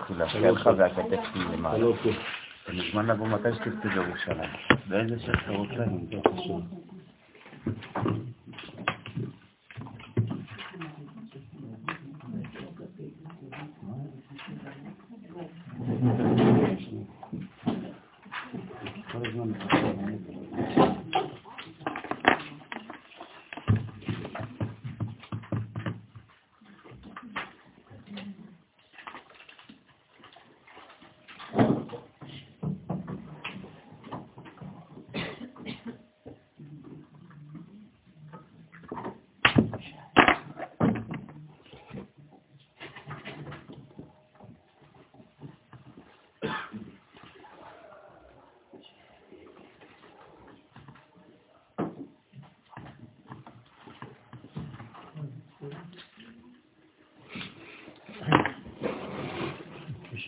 תחילה, שידך והכתף שלי למעלה. אתה מוזמן לבוא מתי שתרצה בירושלים. באיזה שאתה רוצה, אני חשוב.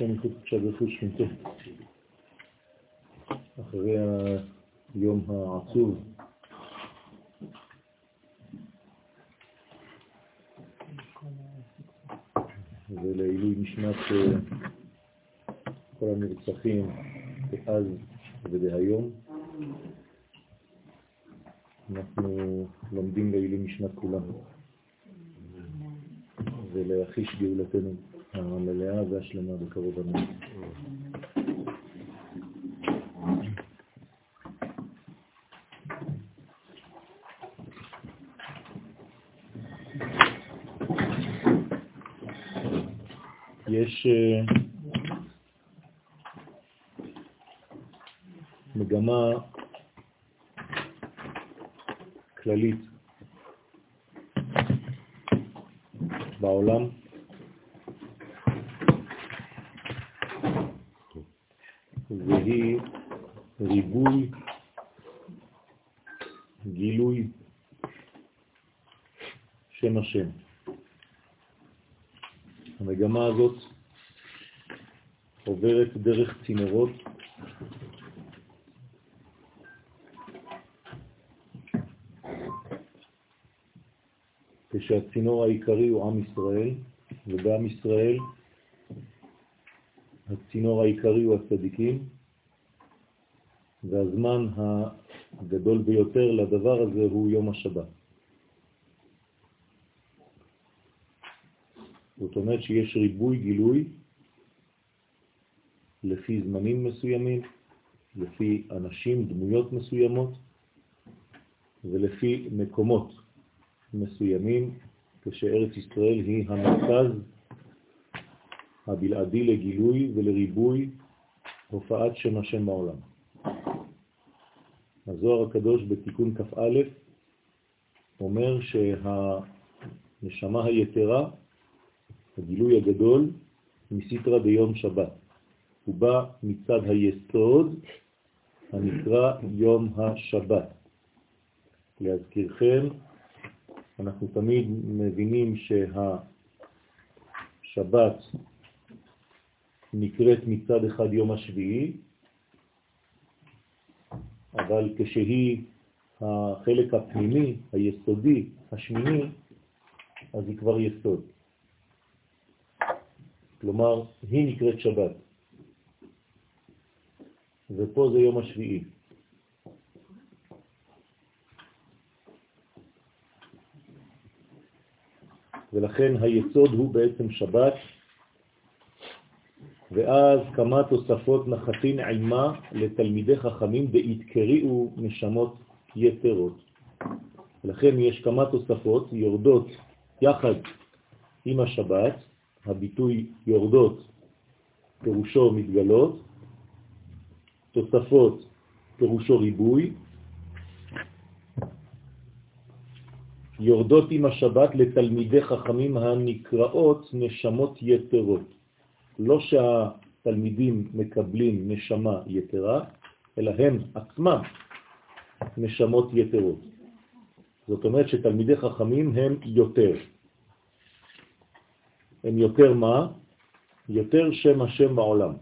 השם קודשה ברכוש שמתה. אחרי היום העצוב ולעילוי נשמת אה, כל הנרצחים דאז ודהיום. אנחנו לומדים לעילוי נשמת כולנו ולהחיש גאולתנו. המלאה והשלמה בקרוב אמן. יש אה, מגמה כללית בעולם והיא ריבוי, גילוי שם השם. המגמה הזאת עוברת דרך צינורות כשהצינור העיקרי הוא עם ישראל, ובעם ישראל הצינור העיקרי הוא הצדיקים, והזמן הגדול ביותר לדבר הזה הוא יום השבת. זאת אומרת שיש ריבוי גילוי לפי זמנים מסוימים, לפי אנשים, דמויות מסוימות, ולפי מקומות מסוימים, כשארץ ישראל היא המרכז הבלעדי לגילוי ולריבוי הופעת שם השם בעולם. הזוהר הקדוש בתיקון כ"א אומר שהנשמה היתרה, הגילוי הגדול, מסיטרא ביום שבת. הוא בא מצד היסוד הנקרא יום השבת. להזכירכם, אנחנו תמיד מבינים שהשבת נקראת מצד אחד יום השביעי, אבל כשהיא החלק הפנימי, היסודי, השמיני, אז היא כבר יסוד. כלומר, היא נקראת שבת. ופה זה יום השביעי. ולכן היסוד הוא בעצם שבת, ואז כמה תוספות נחתין עימה לתלמידי חכמים דהתקריאו נשמות יתרות. ולכן יש כמה תוספות יורדות יחד עם השבת, הביטוי יורדות פירושו מתגלות, תוספות פירושו ריבוי, יורדות עם השבת לתלמידי חכמים הנקראות נשמות יתרות. לא שהתלמידים מקבלים נשמה יתרה, אלא הם עצמם נשמות יתרות. זאת אומרת שתלמידי חכמים הם יותר. הם יותר מה? יותר שם השם בעולם.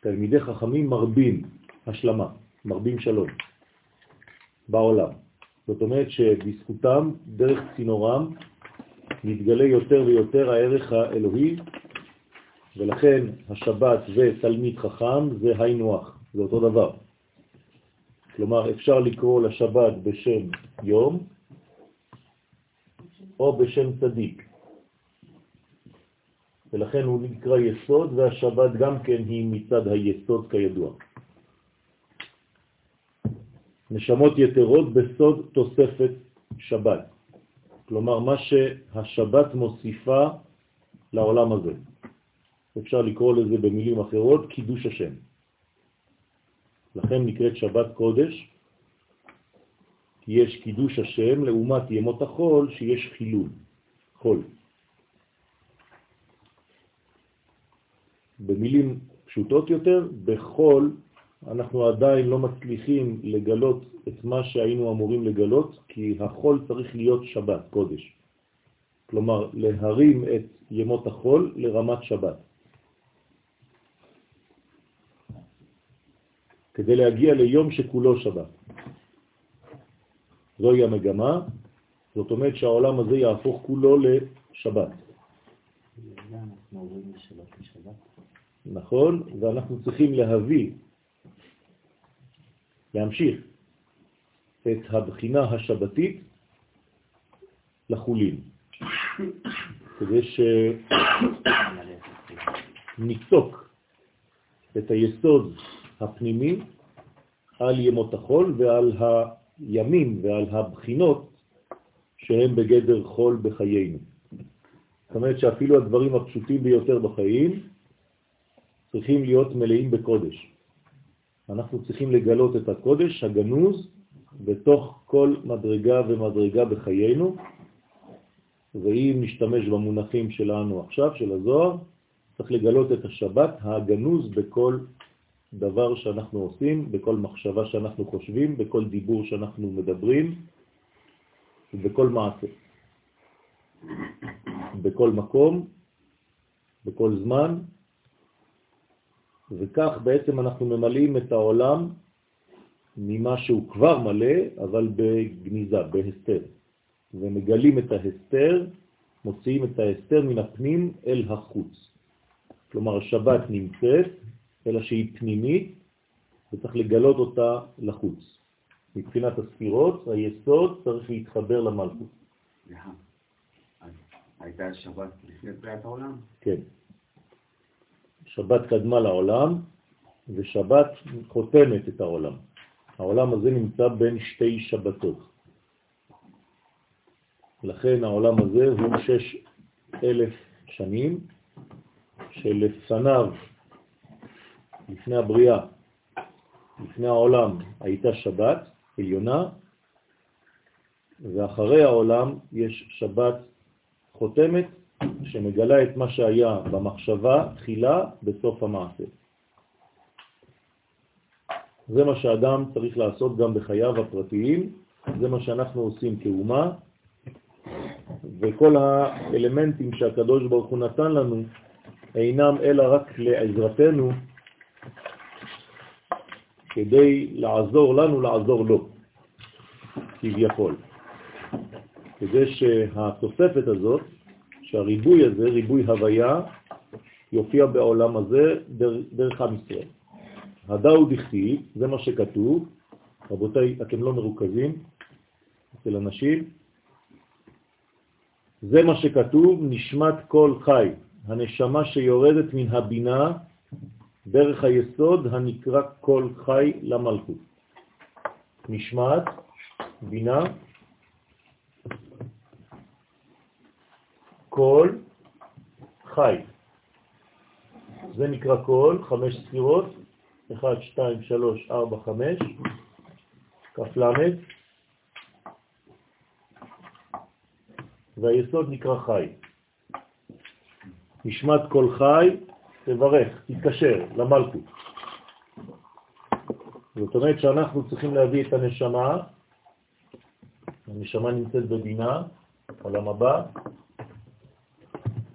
תלמידי חכמים מרבים השלמה, מרבים שלום בעולם. זאת אומרת שבזכותם, דרך צינורם, מתגלה יותר ויותר הערך האלוהי ולכן השבת ותלמיד חכם זה היינו זה אותו דבר. כלומר, אפשר לקרוא לשבת בשם יום או בשם צדיק. ולכן הוא נקרא יסוד, והשבת גם כן היא מצד היסוד כידוע. נשמות יתרות בסוד תוספת שבת. כלומר, מה שהשבת מוסיפה לעולם הזה. אפשר לקרוא לזה במילים אחרות, קידוש השם. לכן נקראת שבת קודש, כי יש קידוש השם לעומת ימות החול שיש חילול, חול. במילים פשוטות יותר, בחול אנחנו עדיין לא מצליחים לגלות את מה שהיינו אמורים לגלות, כי החול צריך להיות שבת, קודש. כלומר, להרים את ימות החול לרמת שבת. כדי להגיע ליום שכולו שבת. זוהי המגמה, זאת אומרת שהעולם הזה יהפוך כולו לשבת. נכון, ואנחנו צריכים להביא, להמשיך את הבחינה השבתית לחולין, כדי שניצוק את היסוד הפנימי על ימות החול ועל הימים ועל הבחינות שהם בגדר חול בחיינו. זאת אומרת שאפילו הדברים הפשוטים ביותר בחיים צריכים להיות מלאים בקודש. אנחנו צריכים לגלות את הקודש הגנוז בתוך כל מדרגה ומדרגה בחיינו, ואם נשתמש במונחים שלנו עכשיו, של הזוהר, צריך לגלות את השבת הגנוז בכל דבר שאנחנו עושים, בכל מחשבה שאנחנו חושבים, בכל דיבור שאנחנו מדברים ובכל מעשה. בכל מקום, בכל זמן, וכך בעצם אנחנו ממלאים את העולם ממה שהוא כבר מלא, אבל בגניזה, בהסתר. ומגלים את ההסתר, מוציאים את ההסתר מן הפנים אל החוץ. כלומר, השבת נמצאת, אלא שהיא פנימית, וצריך לגלות אותה לחוץ. מבחינת הספירות, היסוד צריך להתחבר למלכות. הייתה שבת לפני בריאת העולם? כן. שבת קדמה לעולם, ושבת חותמת את העולם. העולם הזה נמצא בין שתי שבתות. לכן העולם הזה הוא שש אלף שנים, שלפניו לפני הבריאה, לפני העולם, הייתה שבת עליונה, ואחרי העולם יש שבת חותמת שמגלה את מה שהיה במחשבה תחילה בסוף המעשה. זה מה שאדם צריך לעשות גם בחייו הפרטיים, זה מה שאנחנו עושים כאומה, וכל האלמנטים שהקדוש ברוך הוא נתן לנו אינם אלא רק לעזרתנו כדי לעזור לנו לעזור לו, כביכול. כדי שהתוספת הזאת, שהריבוי הזה, ריבוי הוויה, יופיע בעולם הזה דרך עם ישראל. הדאו דכתיב, זה מה שכתוב, רבותיי, אתם לא מרוכזים אצל אנשים, זה מה שכתוב, נשמת כל חי, הנשמה שיורדת מן הבינה דרך היסוד הנקרא כל חי למלכות. נשמעת, בינה, כל חי. זה נקרא כל, חמש ספירות, 1, 2, 3, 4, 5, כף למד, והיסוד נקרא חי. נשמת כל חי תברך, תתקשר למלכות. זאת אומרת שאנחנו צריכים להביא את הנשמה, הנשמה נמצאת בבינה, עולם הבא,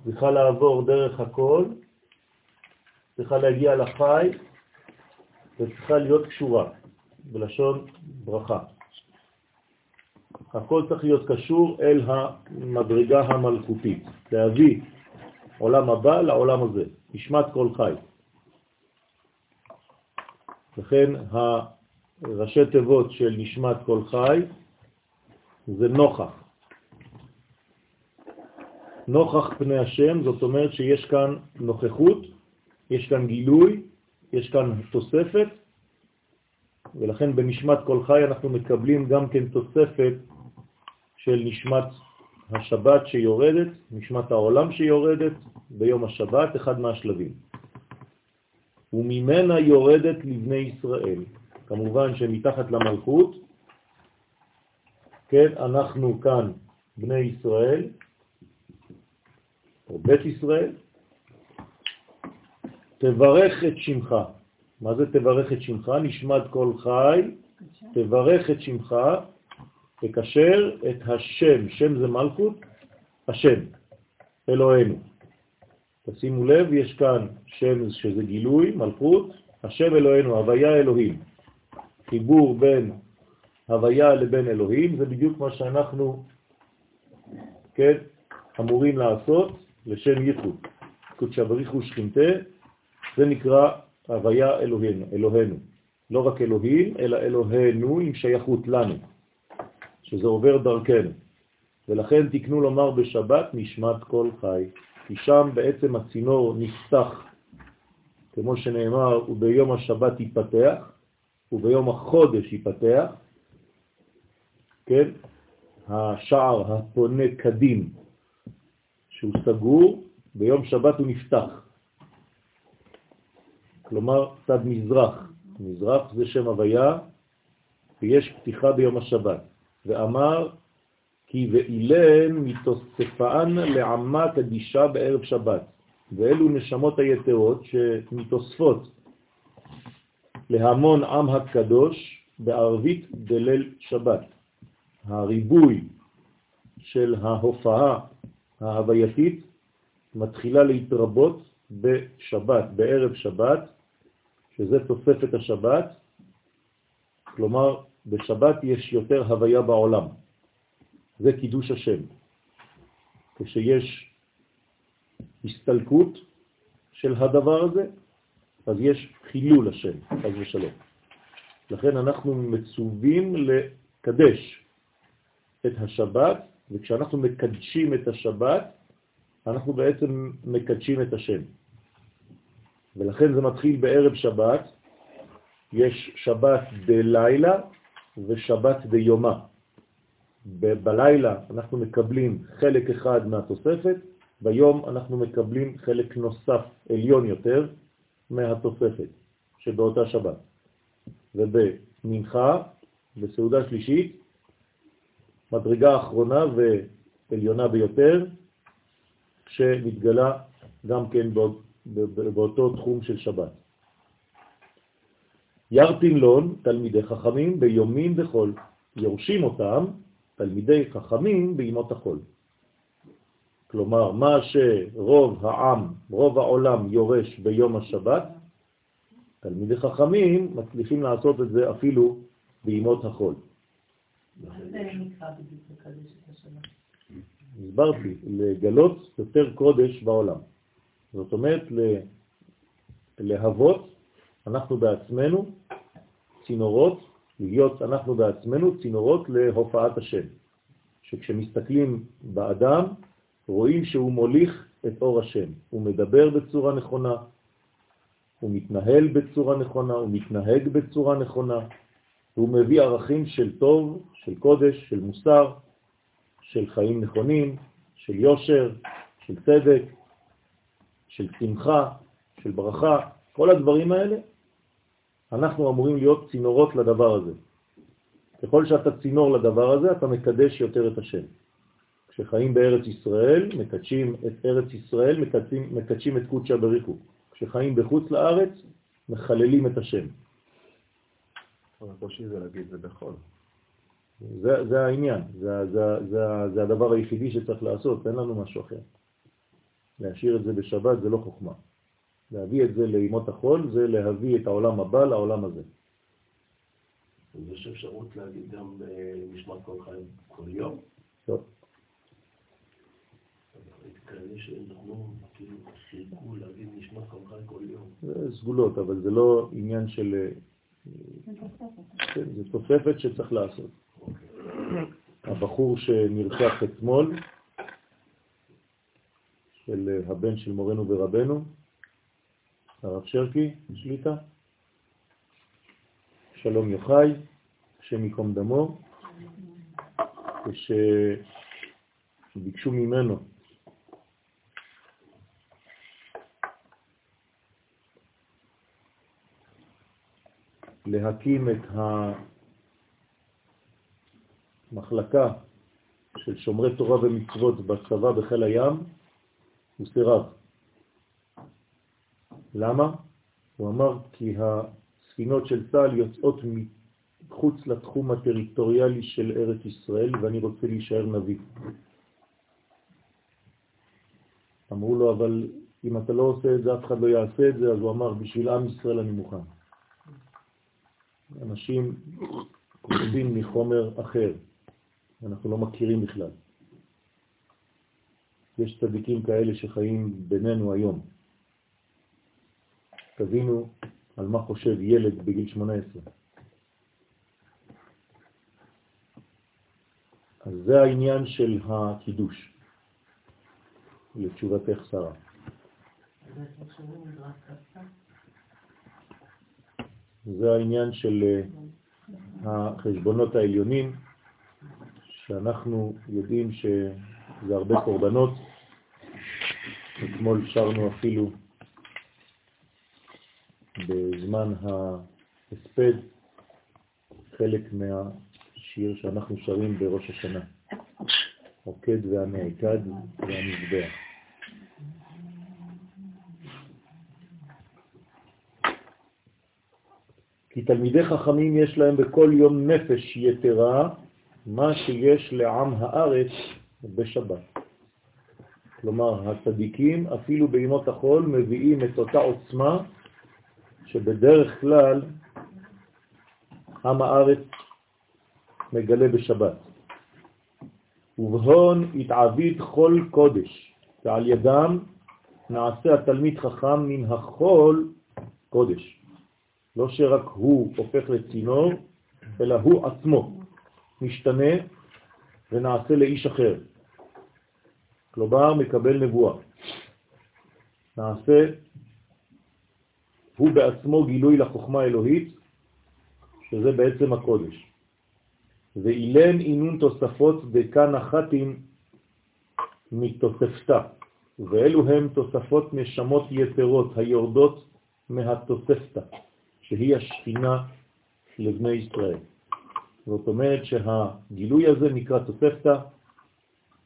צריכה לעבור דרך הכל, צריכה להגיע לחי, וצריכה להיות קשורה, בלשון ברכה. הכל צריך להיות קשור אל המדרגה המלכותית, להביא עולם הבא לעולם הזה, נשמת כל חי. לכן הראשי תיבות של נשמת כל חי זה נוכח. נוכח פני השם, זאת אומרת שיש כאן נוכחות, יש כאן גילוי, יש כאן תוספת, ולכן בנשמת כל חי אנחנו מקבלים גם כן תוספת של נשמת השבת שיורדת, נשמת העולם שיורדת ביום השבת, אחד מהשלבים. וממנה יורדת לבני ישראל. כמובן שמתחת למלכות, כן, אנחנו כאן בני ישראל, או בית ישראל, תברך את שמך. מה זה תברך את שמך? נשמד כל חי, תברך את שמך, תקשר את השם, שם זה מלכות, השם, אלוהינו. תשימו לב, יש כאן שם שזה גילוי, מלכות, השם אלוהינו, הוויה אלוהים. חיבור בין הוויה לבין אלוהים, זה בדיוק מה שאנחנו, כן, אמורים לעשות לשם ייחוד. קודשא בריחו שכינתה, זה נקרא הוויה אלוהינו, אלוהינו. לא רק אלוהים, אלא אלוהינו עם שייכות לנו, שזה עובר דרכנו. ולכן תקנו לומר בשבת נשמת כל חי, כי שם בעצם הצינור נפתח, כמו שנאמר, וביום השבת ייפתח, וביום החודש ייפתח, כן? השער הפונה קדים שהוא סגור, ביום שבת הוא נפתח. כלומר, צד מזרח. מזרח זה שם הוויה, ויש פתיחה ביום השבת. ואמר, כי ואילן מתוספן לעמה קדישה בערב שבת. ואלו נשמות היתרות שמתוספות להמון עם הקדוש בערבית בליל שבת. הריבוי של ההופעה ההווייתית מתחילה להתרבות בשבת, בערב שבת, שזה תוספת השבת, כלומר בשבת יש יותר הוויה בעולם, זה קידוש השם. כשיש הסתלקות של הדבר הזה, אז יש חילול השם, חז ושלום. לכן אנחנו מצווים לקדש את השבת, וכשאנחנו מקדשים את השבת, אנחנו בעצם מקדשים את השם. ולכן זה מתחיל בערב שבת, יש שבת בלילה ושבת ביומה. בלילה אנחנו מקבלים חלק אחד מהתוספת, ביום אנחנו מקבלים חלק נוסף עליון יותר מהתוספת שבאותה שבת. ובמנחה, בסעודה שלישית, מדרגה אחרונה ועליונה ביותר, שמתגלה גם כן באותו תחום של שבת. ירטין לון, תלמידי חכמים, ביומין וחול. יורשים אותם תלמידי חכמים בימות החול. כלומר, מה שרוב העם, רוב העולם יורש ביום השבת, תלמידי חכמים מצליחים לעשות את זה אפילו בימות החול. הסברתי, לגלות יותר קודש בעולם. זאת אומרת, להוות אנחנו בעצמנו צינורות, להיות אנחנו בעצמנו צינורות להופעת השם. שכשמסתכלים באדם, רואים שהוא מוליך את אור השם. הוא מדבר בצורה נכונה, הוא מתנהל בצורה נכונה, הוא מתנהג בצורה נכונה, הוא מביא ערכים של טוב, של קודש, של מוסר, של חיים נכונים, של יושר, של צדק, של שמחה, של ברכה, כל הדברים האלה, אנחנו אמורים להיות צינורות לדבר הזה. ככל שאתה צינור לדבר הזה, אתה מקדש יותר את השם. כשחיים בארץ ישראל, מקדשים את ארץ ישראל, מקדשים, מקדשים את קודשא בריחו. כשחיים בחוץ לארץ, מחללים את השם. הקושי זה להגיד זה בכל. זה, זה העניין, זה, זה, זה, זה הדבר היחידי שצריך לעשות, אין לנו משהו אחר. להשאיר את זה בשבת זה לא חוכמה. להביא את זה לימות החול זה להביא את העולם הבא לעולם הזה. אז יש אפשרות להגיד גם במשמעת כל חיים כל יום? טוב. כאלה שנתנו, כאילו, חיכו להגיד נשמע חמך כל יום. זה סגולות, אבל זה לא עניין של... כן, זה תוספת שצריך לעשות. הבחור שנרצח אתמול, של הבן של מורנו ורבנו, הרב שרקי, שליטה, שלום יוחאי, השם ייקום דמו, כשביקשו ממנו להקים את המחלקה של שומרי תורה ומצוות בצבא בחיל הים, הוא סירב. למה? הוא אמר כי הספינות של צה"ל יוצאות מחוץ לתחום הטריטוריאלי של ארץ ישראל ואני רוצה להישאר נביא. אמרו לו, אבל אם אתה לא עושה את זה, אף אחד לא יעשה את זה, אז הוא אמר, בשביל עם ישראל אני מוכן. אנשים כותבים מחומר אחר, אנחנו לא מכירים בכלל. יש צדיקים כאלה שחיים בינינו היום. תבינו על מה חושב ילד בגיל 18. אז זה העניין של הקידוש, לתשובתך שרה. זה העניין של אה, החשבונות העליונים, שאנחנו יודעים שזה הרבה קורבנות. אתמול שרנו אפילו בזמן ההספד חלק מהשיר שאנחנו שרים בראש השנה, עוקד והנעקד והמזבח. כי תלמידי חכמים יש להם בכל יום נפש יתרה, מה שיש לעם הארץ בשבת. כלומר, הצדיקים אפילו בימות החול מביאים את אותה עוצמה שבדרך כלל עם הארץ מגלה בשבת. ובהון התעביד כל קודש, ועל ידם נעשה התלמיד חכם מן החול קודש. לא שרק הוא הופך לצינור, אלא הוא עצמו משתנה ונעשה לאיש אחר. כלומר, מקבל נבואה. נעשה הוא בעצמו גילוי לחוכמה האלוהית, שזה בעצם הקודש. ואילן אינון תוספות דקן אחתים מתוספתה, ואלו הם תוספות נשמות יתרות היורדות מהתוספתה. שהיא השכינה לבני ישראל. זאת אומרת שהגילוי הזה נקרא תוספתא,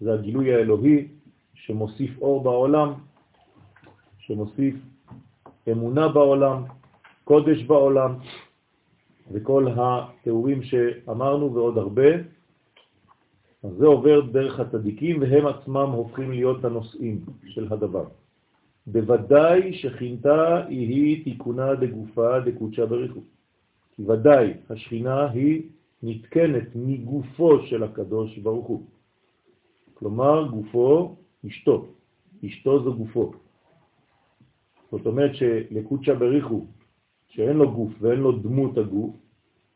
זה הגילוי האלוהי שמוסיף אור בעולם, שמוסיף אמונה בעולם, קודש בעולם, וכל התיאורים שאמרנו ועוד הרבה, אז זה עובר דרך הצדיקים והם עצמם הופכים להיות הנושאים של הדבר. בוודאי שכינתה היא תיקונה דגופה דקודשה בריחו. כי ודאי השכינה היא נתקנת מגופו של הקדוש ברוך הוא. כלומר, גופו, אשתו. אשתו זו גופו. זאת אומרת שלקודשה בריחו, שאין לו גוף ואין לו דמות הגוף,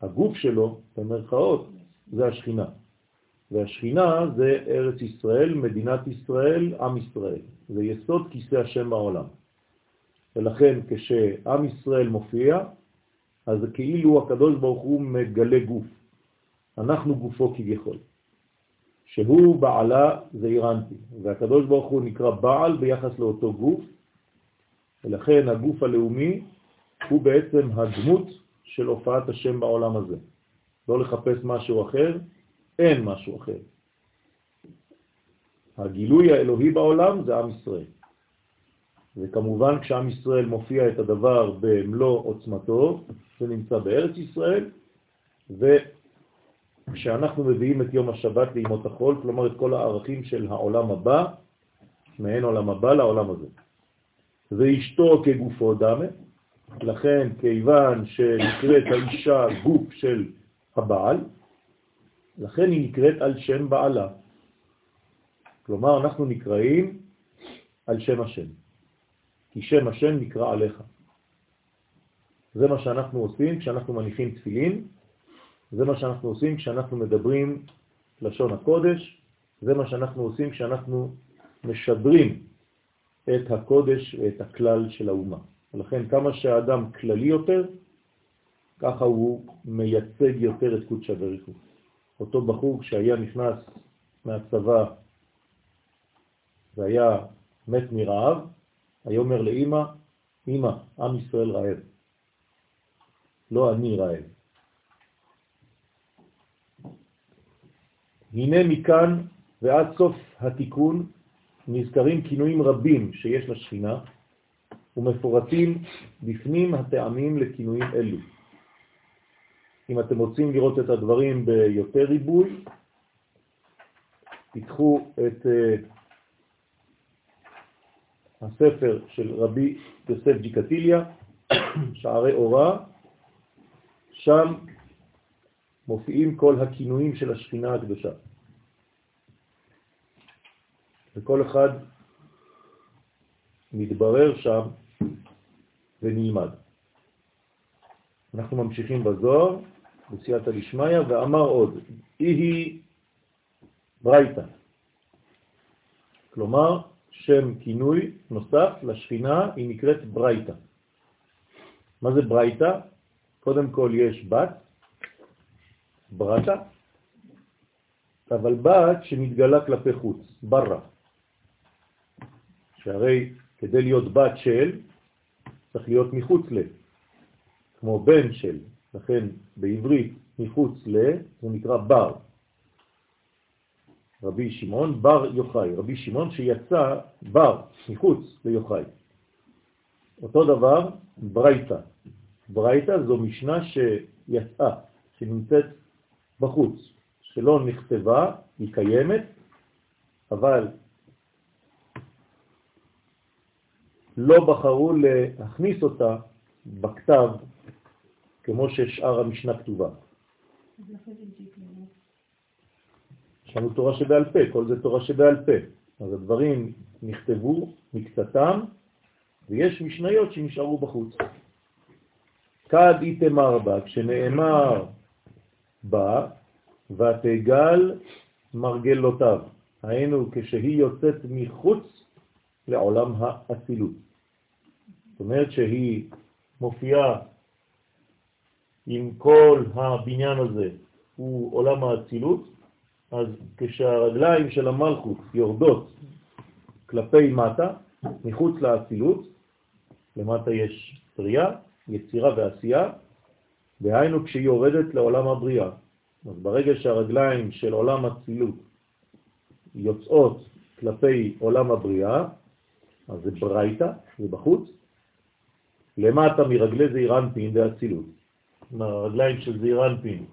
הגוף שלו, במרכאות, זה השכינה. והשכינה זה ארץ ישראל, מדינת ישראל, עם ישראל. זה יסוד כיסא השם בעולם. ולכן כשעם ישראל מופיע, אז כאילו הקדוש ברוך הוא מגלה גוף. אנחנו גופו כביכול. שהוא בעלה זה אירנטי, והקדוש ברוך הוא נקרא בעל ביחס לאותו גוף, ולכן הגוף הלאומי הוא בעצם הדמות של הופעת השם בעולם הזה. לא לחפש משהו אחר, אין משהו אחר. הגילוי האלוהי בעולם זה עם ישראל. וכמובן כשעם ישראל מופיע את הדבר במלוא עוצמתו, זה נמצא בארץ ישראל, וכשאנחנו מביאים את יום השבת לימות החול, כלומר את כל הערכים של העולם הבא, מעין עולם הבא לעולם הזה. ואשתו כגופו דמה, לכן כיוון שנקראת האישה גוף של הבעל, לכן היא נקראת על שם בעלה. כלומר, אנחנו נקראים על שם השם, כי שם השם נקרא עליך. זה מה שאנחנו עושים כשאנחנו מניחים תפילין, זה מה שאנחנו עושים כשאנחנו מדברים לשון הקודש, זה מה שאנחנו עושים כשאנחנו משדרים את הקודש ואת הכלל של האומה. ולכן כמה שהאדם כללי יותר, ככה הוא מייצג יותר את קודשא בריחו. אותו בחור שהיה נכנס מהצבא והיה מת מרעב, היה אומר לאמא, אמא, עם ישראל רעב. לא אני רעב. הנה מכאן ועד סוף התיקון נזכרים כינויים רבים שיש לשכינה ומפורטים בפנים הטעמים לכינויים אלו. אם אתם רוצים לראות את הדברים ביותר ריבוי, תיקחו את uh, הספר של רבי יוסף ג'יקטיליה, שערי אורה, שם מופיעים כל הכינויים של השכינה הקדושה. וכל אחד מתברר שם ונלמד. אנחנו ממשיכים בזוהר, בסייעתא דשמיא, ואמר עוד, היא ברייתא. כלומר, שם כינוי נוסף לשכינה, היא נקראת ברייתא. מה זה ברייתא? קודם כל יש בת, ברתה, אבל בת שמתגלה כלפי חוץ, בררה. שהרי כדי להיות בת של, צריך להיות מחוץ ל, כמו בן של, לכן בעברית מחוץ ל, זה נקרא בר. רבי שמעון בר יוחאי, רבי שמעון שיצא בר מחוץ ליוחאי. אותו דבר ברייתא. ברייתא זו משנה שיצאה, שנמצאת בחוץ, שלא נכתבה, היא קיימת, אבל לא בחרו להכניס אותה בכתב כמו ששאר המשנה כתובה. יש לנו תורה שבעל פה, כל זה תורה שבעל פה. אז הדברים נכתבו מקצתם, ויש משניות שנשארו בחוץ. כד איתמר בה, כשנאמר בה, ותגל מרגלותיו, היינו כשהיא יוצאת מחוץ לעולם האצילות. זאת אומרת שהיא מופיעה עם כל הבניין הזה, הוא עולם האצילות, אז כשהרגליים של המלכות יורדות כלפי מטה, מחוץ לאצילות, למטה יש בריאה, יצירה ועשייה, דהיינו כשהיא יורדת לעולם הבריאה. אז ברגע שהרגליים של עולם הצילות יוצאות כלפי עולם הבריאה, אז זה ברייתא, זה בחוץ, למטה מרגלי זעירנפין והצילות. הרגליים של זעירנפין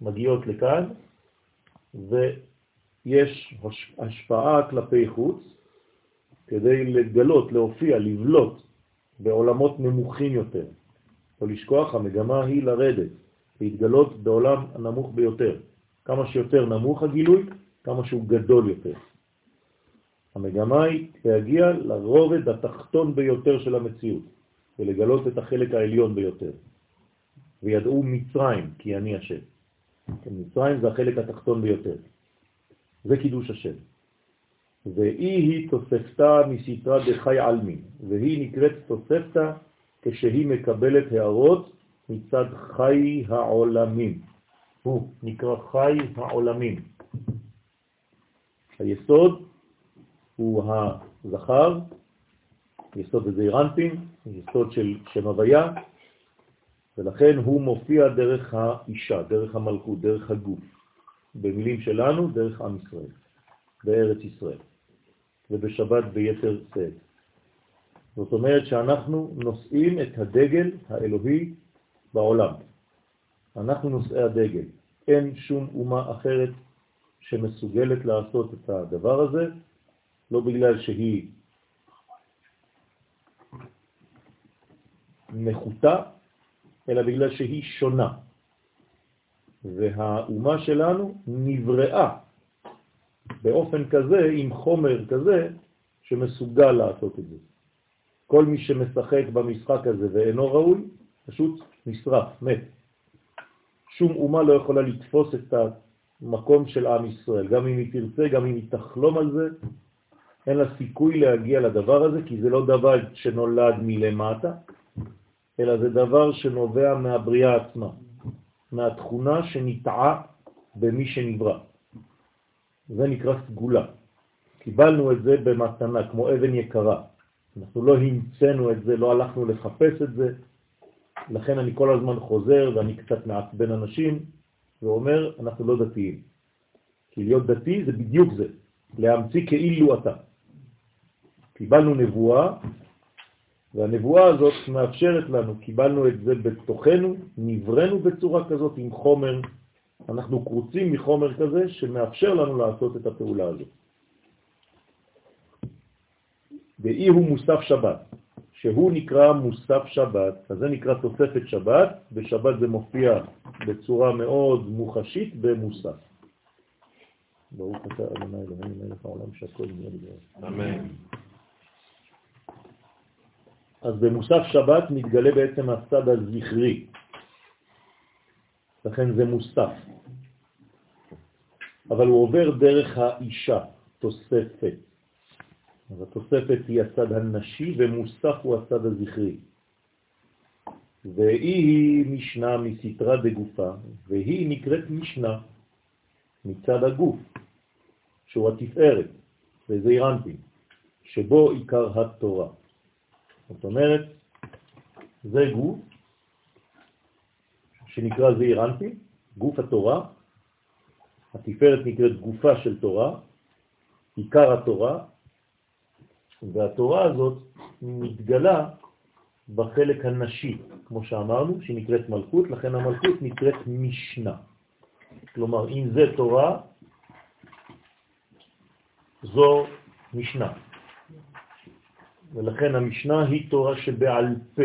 מגיעות לכאן, ויש השפעה כלפי חוץ, כדי לגלות, להופיע, לבלוט בעולמות נמוכים יותר. לא לשכוח, המגמה היא לרדת, להתגלות בעולם הנמוך ביותר. כמה שיותר נמוך הגילוי, כמה שהוא גדול יותר. המגמה היא להגיע לרובד התחתון ביותר של המציאות, ולגלות את החלק העליון ביותר. וידעו מצרים, כי אני השם. כן, מצרים זה החלק התחתון ביותר. זה קידוש השם. ואי היא תוספתה מסתרה דחי עלמין, והיא נקראת תוספתה כשהיא מקבלת הערות מצד חי העולמים. הוא נקרא חי העולמים. היסוד הוא הזכר, יסוד הזעירנטין, יסוד של שם הוויה, ולכן הוא מופיע דרך האישה, דרך המלכות, דרך הגוף. במילים שלנו, דרך עם ישראל, בארץ ישראל, ובשבת ביתר שאת. זאת אומרת שאנחנו נושאים את הדגל האלוהי בעולם. אנחנו נושאי הדגל. אין שום אומה אחרת שמסוגלת לעשות את הדבר הזה, לא בגלל שהיא נחותה, אלא בגלל שהיא שונה. והאומה שלנו נבראה באופן כזה, עם חומר כזה, שמסוגל לעשות את זה. כל מי שמשחק במשחק הזה ואינו ראוי, פשוט נשרף, מת. שום אומה לא יכולה לתפוס את המקום של עם ישראל, גם אם היא תרצה, גם אם היא תחלום על זה, אין לה סיכוי להגיע לדבר הזה, כי זה לא דבר שנולד מלמטה, אלא זה דבר שנובע מהבריאה עצמה, מהתכונה שנטעה במי שנברא. זה נקרא סגולה. קיבלנו את זה במתנה, כמו אבן יקרה. אנחנו לא המצאנו את זה, לא הלכנו לחפש את זה, לכן אני כל הזמן חוזר ואני קצת מעצבן אנשים ואומר, אנחנו לא דתיים. כי להיות דתי זה בדיוק זה, להמציא כאילו אתה. קיבלנו נבואה, והנבואה הזאת מאפשרת לנו, קיבלנו את זה בתוכנו, נברנו בצורה כזאת עם חומר, אנחנו קרוצים מחומר כזה שמאפשר לנו לעשות את הפעולה הזאת. ואי הוא מוסף שבת, שהוא נקרא מוסף שבת, אז זה נקרא תוספת שבת, בשבת זה מופיע בצורה מאוד מוחשית במוסף. ברוך אתה אדוני אלוהים מלך העולם שהכל נהיה בגלל. אמן. אז במוסף שבת מתגלה בעצם הצד הזכרי, לכן זה מוסף. אבל הוא עובר דרך האישה, תוספת. אז התוספת היא הצד הנשי ומוסף הוא הצד הזכרי. והיא היא משנה מסתרה דגופה, והיא נקראת משנה מצד הגוף, שהוא התפארת, וזה אירנטי, שבו עיקר התורה. זאת אומרת, זה גוף שנקרא זעיר אנפין, גוף התורה, התפארת נקראת גופה של תורה, עיקר התורה, והתורה הזאת מתגלה בחלק הנשי, כמו שאמרנו, שהיא נקראת מלכות, לכן המלכות נקראת משנה. כלומר, אם זה תורה, זו משנה. ולכן המשנה היא תורה שבעל פה,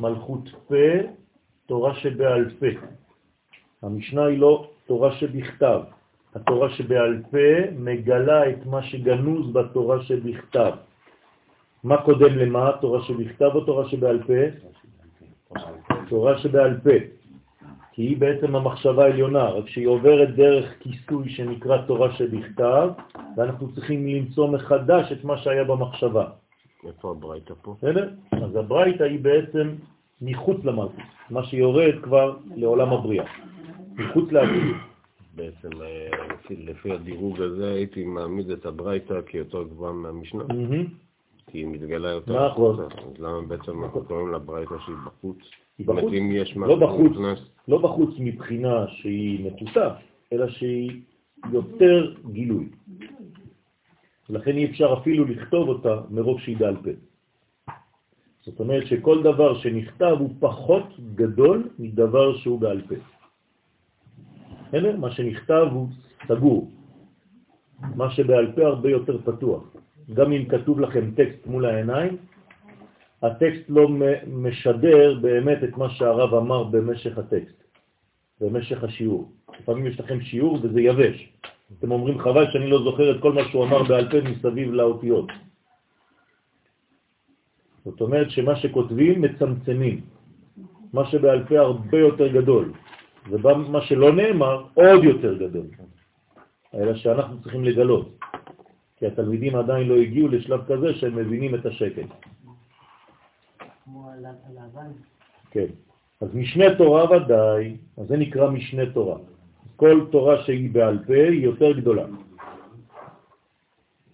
מלכות פה, תורה שבעל פה. המשנה היא לא תורה שבכתב. התורה שבעל פה מגלה את מה שגנוז בתורה שבכתב. מה קודם למה? תורה שבכתב או תורה שבעל פה? תורה שבעל פה. כי היא בעצם המחשבה העליונה, רק שהיא עוברת דרך כיסוי שנקרא תורה שבכתב, ואנחנו צריכים למצוא מחדש את מה שהיה במחשבה. איפה הברייתא פה? בסדר? אז הברייתא היא בעצם מחוץ למלכות, מה שיורד כבר לעולם הבריאה, מחוץ לעתיד. בעצם אה, לפי, לפי הדירוג הזה הייתי מעמיד את הברייתא כיותר גבוהה מהמשנה, כי היא מתגלה יותר נכון. החוצה. אז למה בעצם אנחנו קוראים לה ברייתא שהיא בחוץ? היא בחוץ, לא בחוץ, לא בחוץ מבחינה שהיא מכוסה, אלא שהיא יותר גילוי. לכן אי אפשר אפילו לכתוב אותה מרוב שהיא בעל פה. זאת אומרת שכל דבר שנכתב הוא פחות גדול מדבר שהוא בעל פה. בסדר? מה שנכתב הוא סגור. מה שבעל פה הרבה יותר פתוח. גם אם כתוב לכם טקסט מול העיניים, הטקסט לא משדר באמת את מה שהרב אמר במשך הטקסט, במשך השיעור. לפעמים יש לכם שיעור וזה יבש. אתם אומרים חבל שאני לא זוכר את כל מה שהוא אמר בעל פה מסביב לאותיות. זאת אומרת שמה שכותבים מצמצמים, מה שבעל פה הרבה יותר גדול, ומה שלא נאמר עוד יותר גדול, אלא שאנחנו צריכים לגלות, כי התלמידים עדיין לא הגיעו לשלב כזה שהם מבינים את השקט. כן. אז משנה תורה ודאי, אז זה נקרא משנה תורה. כל תורה שהיא בעל פה היא יותר גדולה.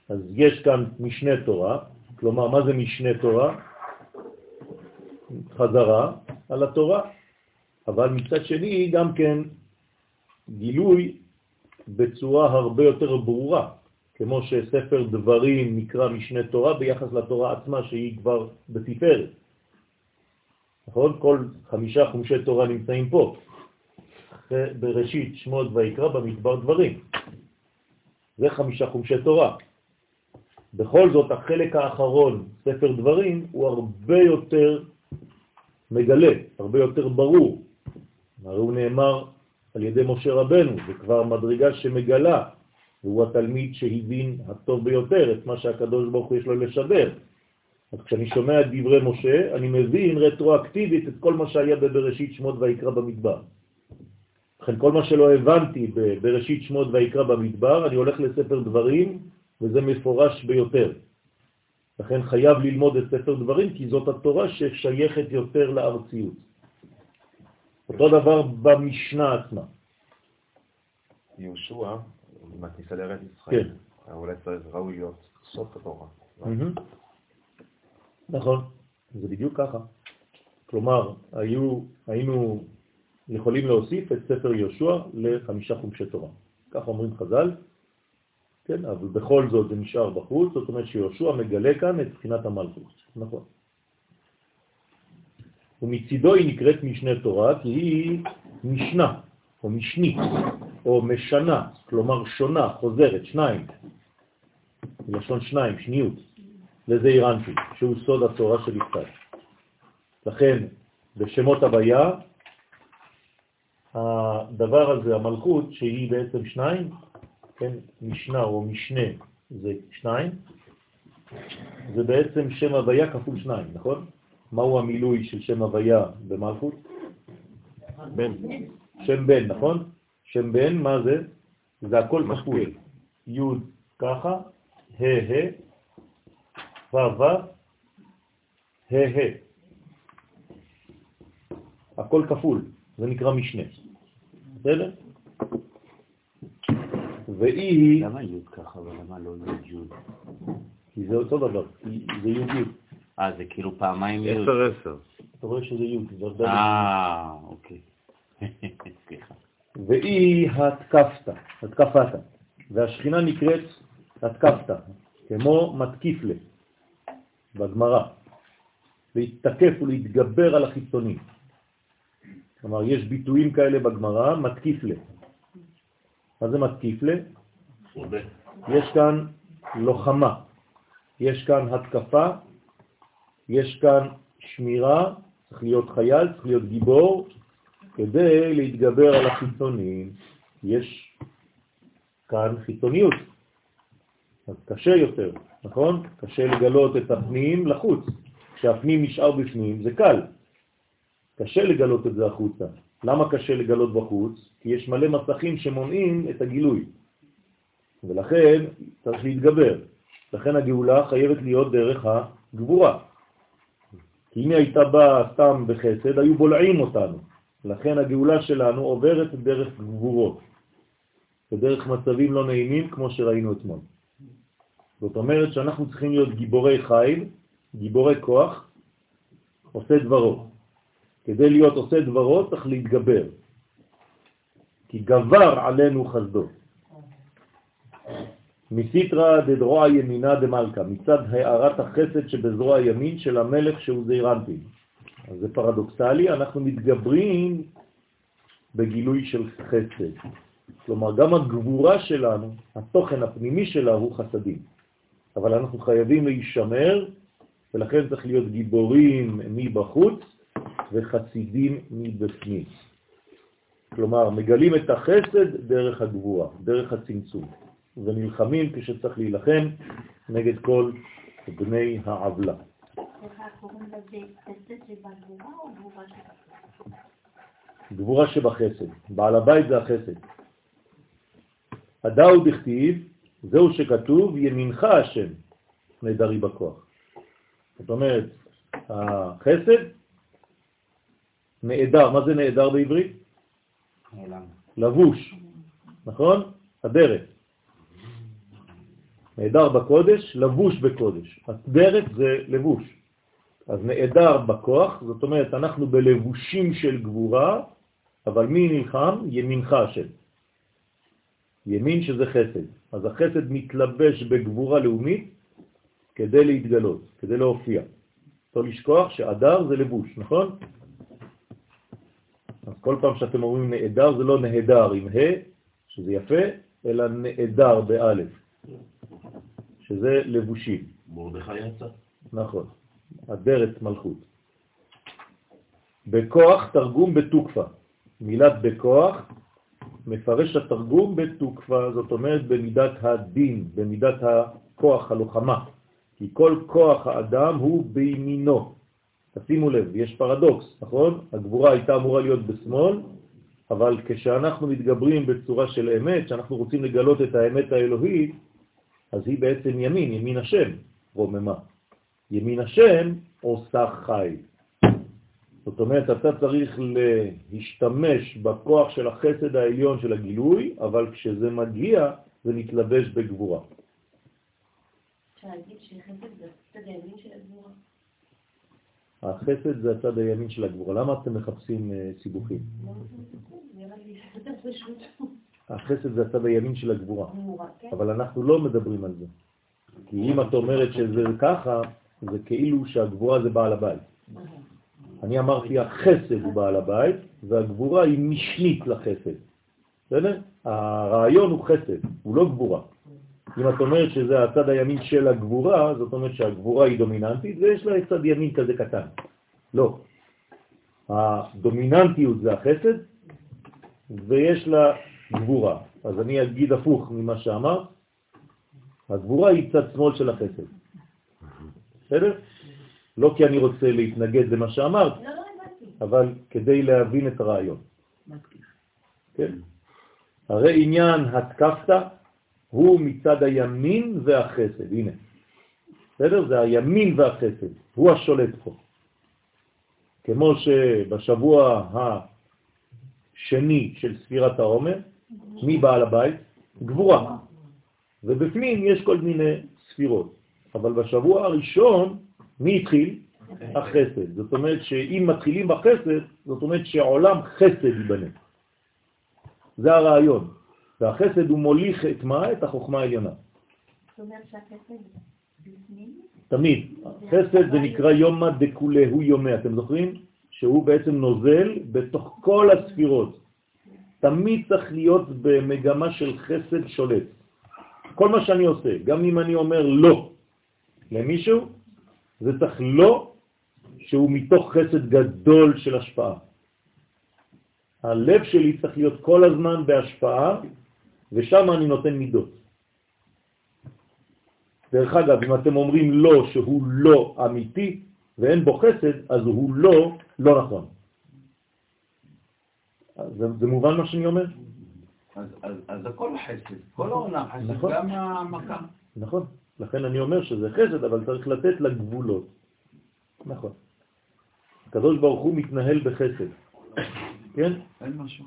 אז יש כאן משנה תורה, כלומר, מה זה משנה תורה? חזרה על התורה, אבל מצד שני גם כן גילוי בצורה הרבה יותר ברורה, כמו שספר דברים נקרא משנה תורה ביחס לתורה עצמה שהיא כבר בתפארת. נכון? כל חמישה חומשי תורה נמצאים פה. בראשית, שמות ויקרא במדבר דברים. זה חמישה חומשי תורה. בכל זאת, החלק האחרון, ספר דברים, הוא הרבה יותר מגלה, הרבה יותר ברור. הרי הוא נאמר על ידי משה רבנו, זה כבר מדרגה שמגלה והוא התלמיד שהבין הטוב ביותר את מה שהקדוש ברוך הוא יש לו לשדר. אז כשאני שומע את דברי משה, אני מבין רטרואקטיבית את כל מה שהיה בבראשית שמות ויקרא במדבר. לכן כל מה שלא הבנתי בראשית שמות ויקרא במדבר, אני הולך לספר דברים, וזה מפורש ביותר. לכן חייב ללמוד את ספר דברים, כי זאת התורה ששייכת יותר לארציות. אותו דבר במשנה עצמה. יהושע, עם הכניסה לארץ ישראל, כן. אולי צריך ראוי להיות סוף התורה. נכון, זה בדיוק ככה. כלומר, היו, היינו יכולים להוסיף את ספר יהושע לחמישה חומשי תורה. כך אומרים חז"ל, כן, אבל בכל זאת זה נשאר בחוץ, זאת אומרת שיהושע מגלה כאן את בחינת המלכות, נכון. ומצידו היא נקראת משנה תורה כי היא משנה, או משנית, או משנה, כלומר שונה, חוזרת, שניים, מלשון שניים, שניות, לזה אירנטי, שהוא סוד התורה של ישראל. לכן, בשמות הוויה, הדבר הזה, המלכות, שהיא בעצם שניים, כן, משנה או משנה זה שניים, זה בעצם שם הוויה כפול שניים, נכון? מהו המילוי של שם הוויה במלכות? בן. שם בן, נכון? שם בן, מה זה? זה הכל כפול. י' ככה, ה' ה', ו' ו', ה' ה'. הכל כפול, זה נקרא משנה. בסדר? והיא... למה י' ככה ולמה לא י' י'? כי זה אותו דבר, זה י' י'. אה, זה כאילו פעמיים י'. עשר עשר. אתה רואה שזה י', זה הרבה... אה, אוקיי. סליחה. והיא התקפת, התקפת, והשכינה נקראת התקפת, כמו מתקיף לה, בגמרא, להתתקף ולהתגבר על החיצונים. כלומר, יש ביטויים כאלה בגמרא, מתקיף לה. מה זה מתקיף לה? יש כאן לוחמה, יש כאן התקפה, יש כאן שמירה, צריך להיות חייל, צריך להיות גיבור, כדי להתגבר על החיצונים. יש כאן חיצוניות, אז קשה יותר, נכון? קשה לגלות את הפנים לחוץ. כשהפנים נשאר בפנים זה קל, קשה לגלות את זה החוצה. למה קשה לגלות בחוץ? כי יש מלא מסכים שמונעים את הגילוי. ולכן צריך להתגבר. לכן הגאולה חייבת להיות דרך הגבורה. כי אם היא הייתה באה סתם בחסד, היו בולעים אותנו. לכן הגאולה שלנו עוברת דרך גבורות, ודרך מצבים לא נעימים כמו שראינו אתמול. זאת אומרת שאנחנו צריכים להיות גיבורי חיל, גיבורי כוח, עושה דברו. כדי להיות עושה דברו צריך להתגבר, כי גבר עלינו חסדו. מסיטרא דדרוע ימינה דמלכה, מצד הערת החסד שבזרוע הימין של המלך שהוא זעירנטי. אז זה פרדוקסלי, אנחנו מתגברים בגילוי של חסד. כלומר, גם הגבורה שלנו, התוכן הפנימי שלה הוא חסדים. אבל אנחנו חייבים להישמר, ולכן צריך להיות גיבורים מבחוץ וחסידים מבפנים. כלומר, מגלים את החסד דרך הגבורה, דרך הצמצום, ונלחמים כשצריך להילחם נגד כל בני העוולה. גבורה שבחסד. בעל הבית זה החסד. הדאו דכתיב, זהו שכתוב, ימינך השם, נדרי בכוח. זאת אומרת, החסד נעדר, מה זה נעדר בעברית? נעלם. לבוש, נכון? הדרך. נעדר בקודש, לבוש בקודש. הדרך זה לבוש. אז נעדר בכוח, זאת אומרת, אנחנו בלבושים של גבורה, אבל מי נלחם? ימינך השם. ימין שזה חסד. אז החסד מתלבש בגבורה לאומית כדי להתגלות, כדי להופיע. לא לשכוח שאדר זה לבוש, נכון? כל פעם שאתם אומרים נעדר זה לא נהדר עם ה', שזה יפה, אלא נעדר באלף, שזה לבושים. מרדכי יצא. נכון, אדרת מלכות. בכוח תרגום בתוקפה. מילת בכוח מפרש התרגום בתוקפה, זאת אומרת במידת הדין, במידת הכוח הלוחמה, כי כל כוח האדם הוא בימינו. תשימו לב, יש פרדוקס, נכון? הגבורה הייתה אמורה להיות בשמאל, אבל כשאנחנו מתגברים בצורה של אמת, כשאנחנו רוצים לגלות את האמת האלוהית, אז היא בעצם ימין, ימין השם, רוממה. ימין השם עושה חי. זאת אומרת, אתה צריך להשתמש בכוח של החסד העליון של הגילוי, אבל כשזה מגיע, זה מתלבש בגבורה. אפשר להגיד שחסד זה הצד הימין של הגבורה? החסד זה הצד הימין של הגבורה. למה אתם מחפשים אה, סיבוכים? החסד זה הצד הימין של הגבורה, גבורה? אבל אנחנו לא מדברים על זה. כי אם את אומרת שזה ככה, זה כאילו שהגבורה זה בעל הבית. אני אמרתי החסד הוא בעל הבית, והגבורה היא משנית לחסד. בסדר? הרעיון הוא חסד, הוא לא גבורה. אם את אומרת שזה הצד הימין של הגבורה, זאת אומרת שהגבורה היא דומיננטית ויש לה צד ימין כזה קטן. לא. הדומיננטיות זה החסד ויש לה גבורה. אז אני אגיד הפוך ממה שאמר, הגבורה היא צד שמאל של החסד. בסדר? לא כי אני רוצה להתנגד למה שאמרת, לא, לא. אבל כדי להבין את הרעיון. כן? הרי עניין התקפת הוא מצד הימין והחסד, הנה. בסדר? זה הימין והחסד, הוא השולט פה. כמו שבשבוע השני של ספירת העומר, מי בעל הבית? גבורה. ובפנים יש כל מיני ספירות. אבל בשבוע הראשון, מי התחיל? החסד. זאת אומרת שאם מתחילים בחסד, זאת אומרת שעולם חסד ייבנה. זה הרעיון. והחסד הוא מוליך את מה? את החוכמה העליונה. תמיד. חסד זה נקרא יומא דקולהו יומא, אתם זוכרים? שהוא בעצם נוזל בתוך כל הספירות. תמיד צריך להיות במגמה של חסד שולט. כל מה שאני עושה, גם אם אני אומר לא למישהו, זה צריך לא שהוא מתוך חסד גדול של השפעה. הלב שלי צריך להיות כל הזמן בהשפעה, ושם אני נותן מידות. דרך אגב, אם אתם אומרים לא שהוא לא אמיתי ואין בו חסד, אז הוא לא לא נכון. זה, זה מובן מה שאני אומר? אז, אז, אז הכל חסד, כל העולם חסד, נכון. גם המכה. נכון. לכן אני אומר שזה חסד, אבל צריך לתת לגבולות. נכון. הקדוש ברוך הוא מתנהל בחסד. כן? אין משהו.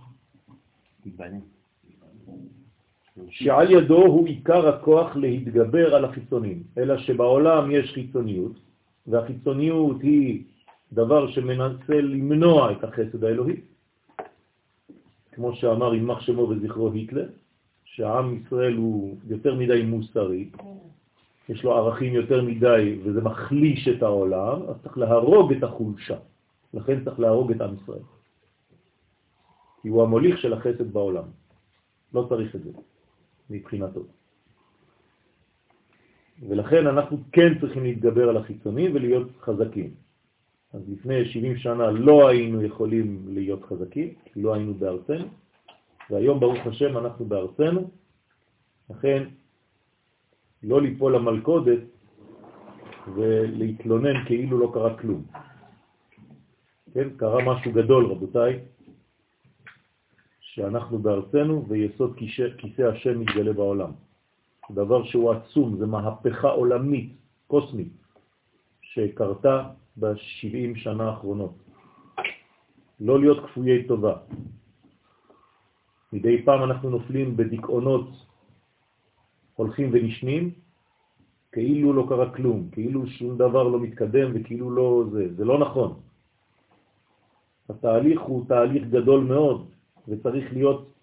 שעל ידו הוא עיקר הכוח להתגבר על החיצונים, אלא שבעולם יש חיצוניות, והחיצוניות היא דבר שמנסה למנוע את החסד האלוהי, כמו שאמר יימח שמו וזכרו היטלר, שהעם ישראל הוא יותר מדי מוסרי, יש לו ערכים יותר מדי וזה מחליש את העולם, אז צריך להרוג את החולשה. לכן צריך להרוג את עם ישראל. כי הוא המוליך של החסד בעולם. לא צריך את זה, מבחינתו. ולכן אנחנו כן צריכים להתגבר על החיצוני ולהיות חזקים. אז לפני 70 שנה לא היינו יכולים להיות חזקים, לא היינו בארצנו, והיום ברוך השם אנחנו בארצנו, לכן לא ליפול למלכודת ולהתלונן כאילו לא קרה כלום. כן, קרה משהו גדול רבותיי, שאנחנו בארצנו ויסוד כיסא השם מתגלה בעולם. דבר שהוא עצום, זה מהפכה עולמית, קוסמית, שקרתה ב-70 שנה האחרונות. לא להיות כפויי טובה. מדי פעם אנחנו נופלים בדיכאונות הולכים ונשנים, כאילו לא קרה כלום, כאילו שום דבר לא מתקדם וכאילו לא זה. זה לא נכון. התהליך הוא תהליך גדול מאוד, וצריך להיות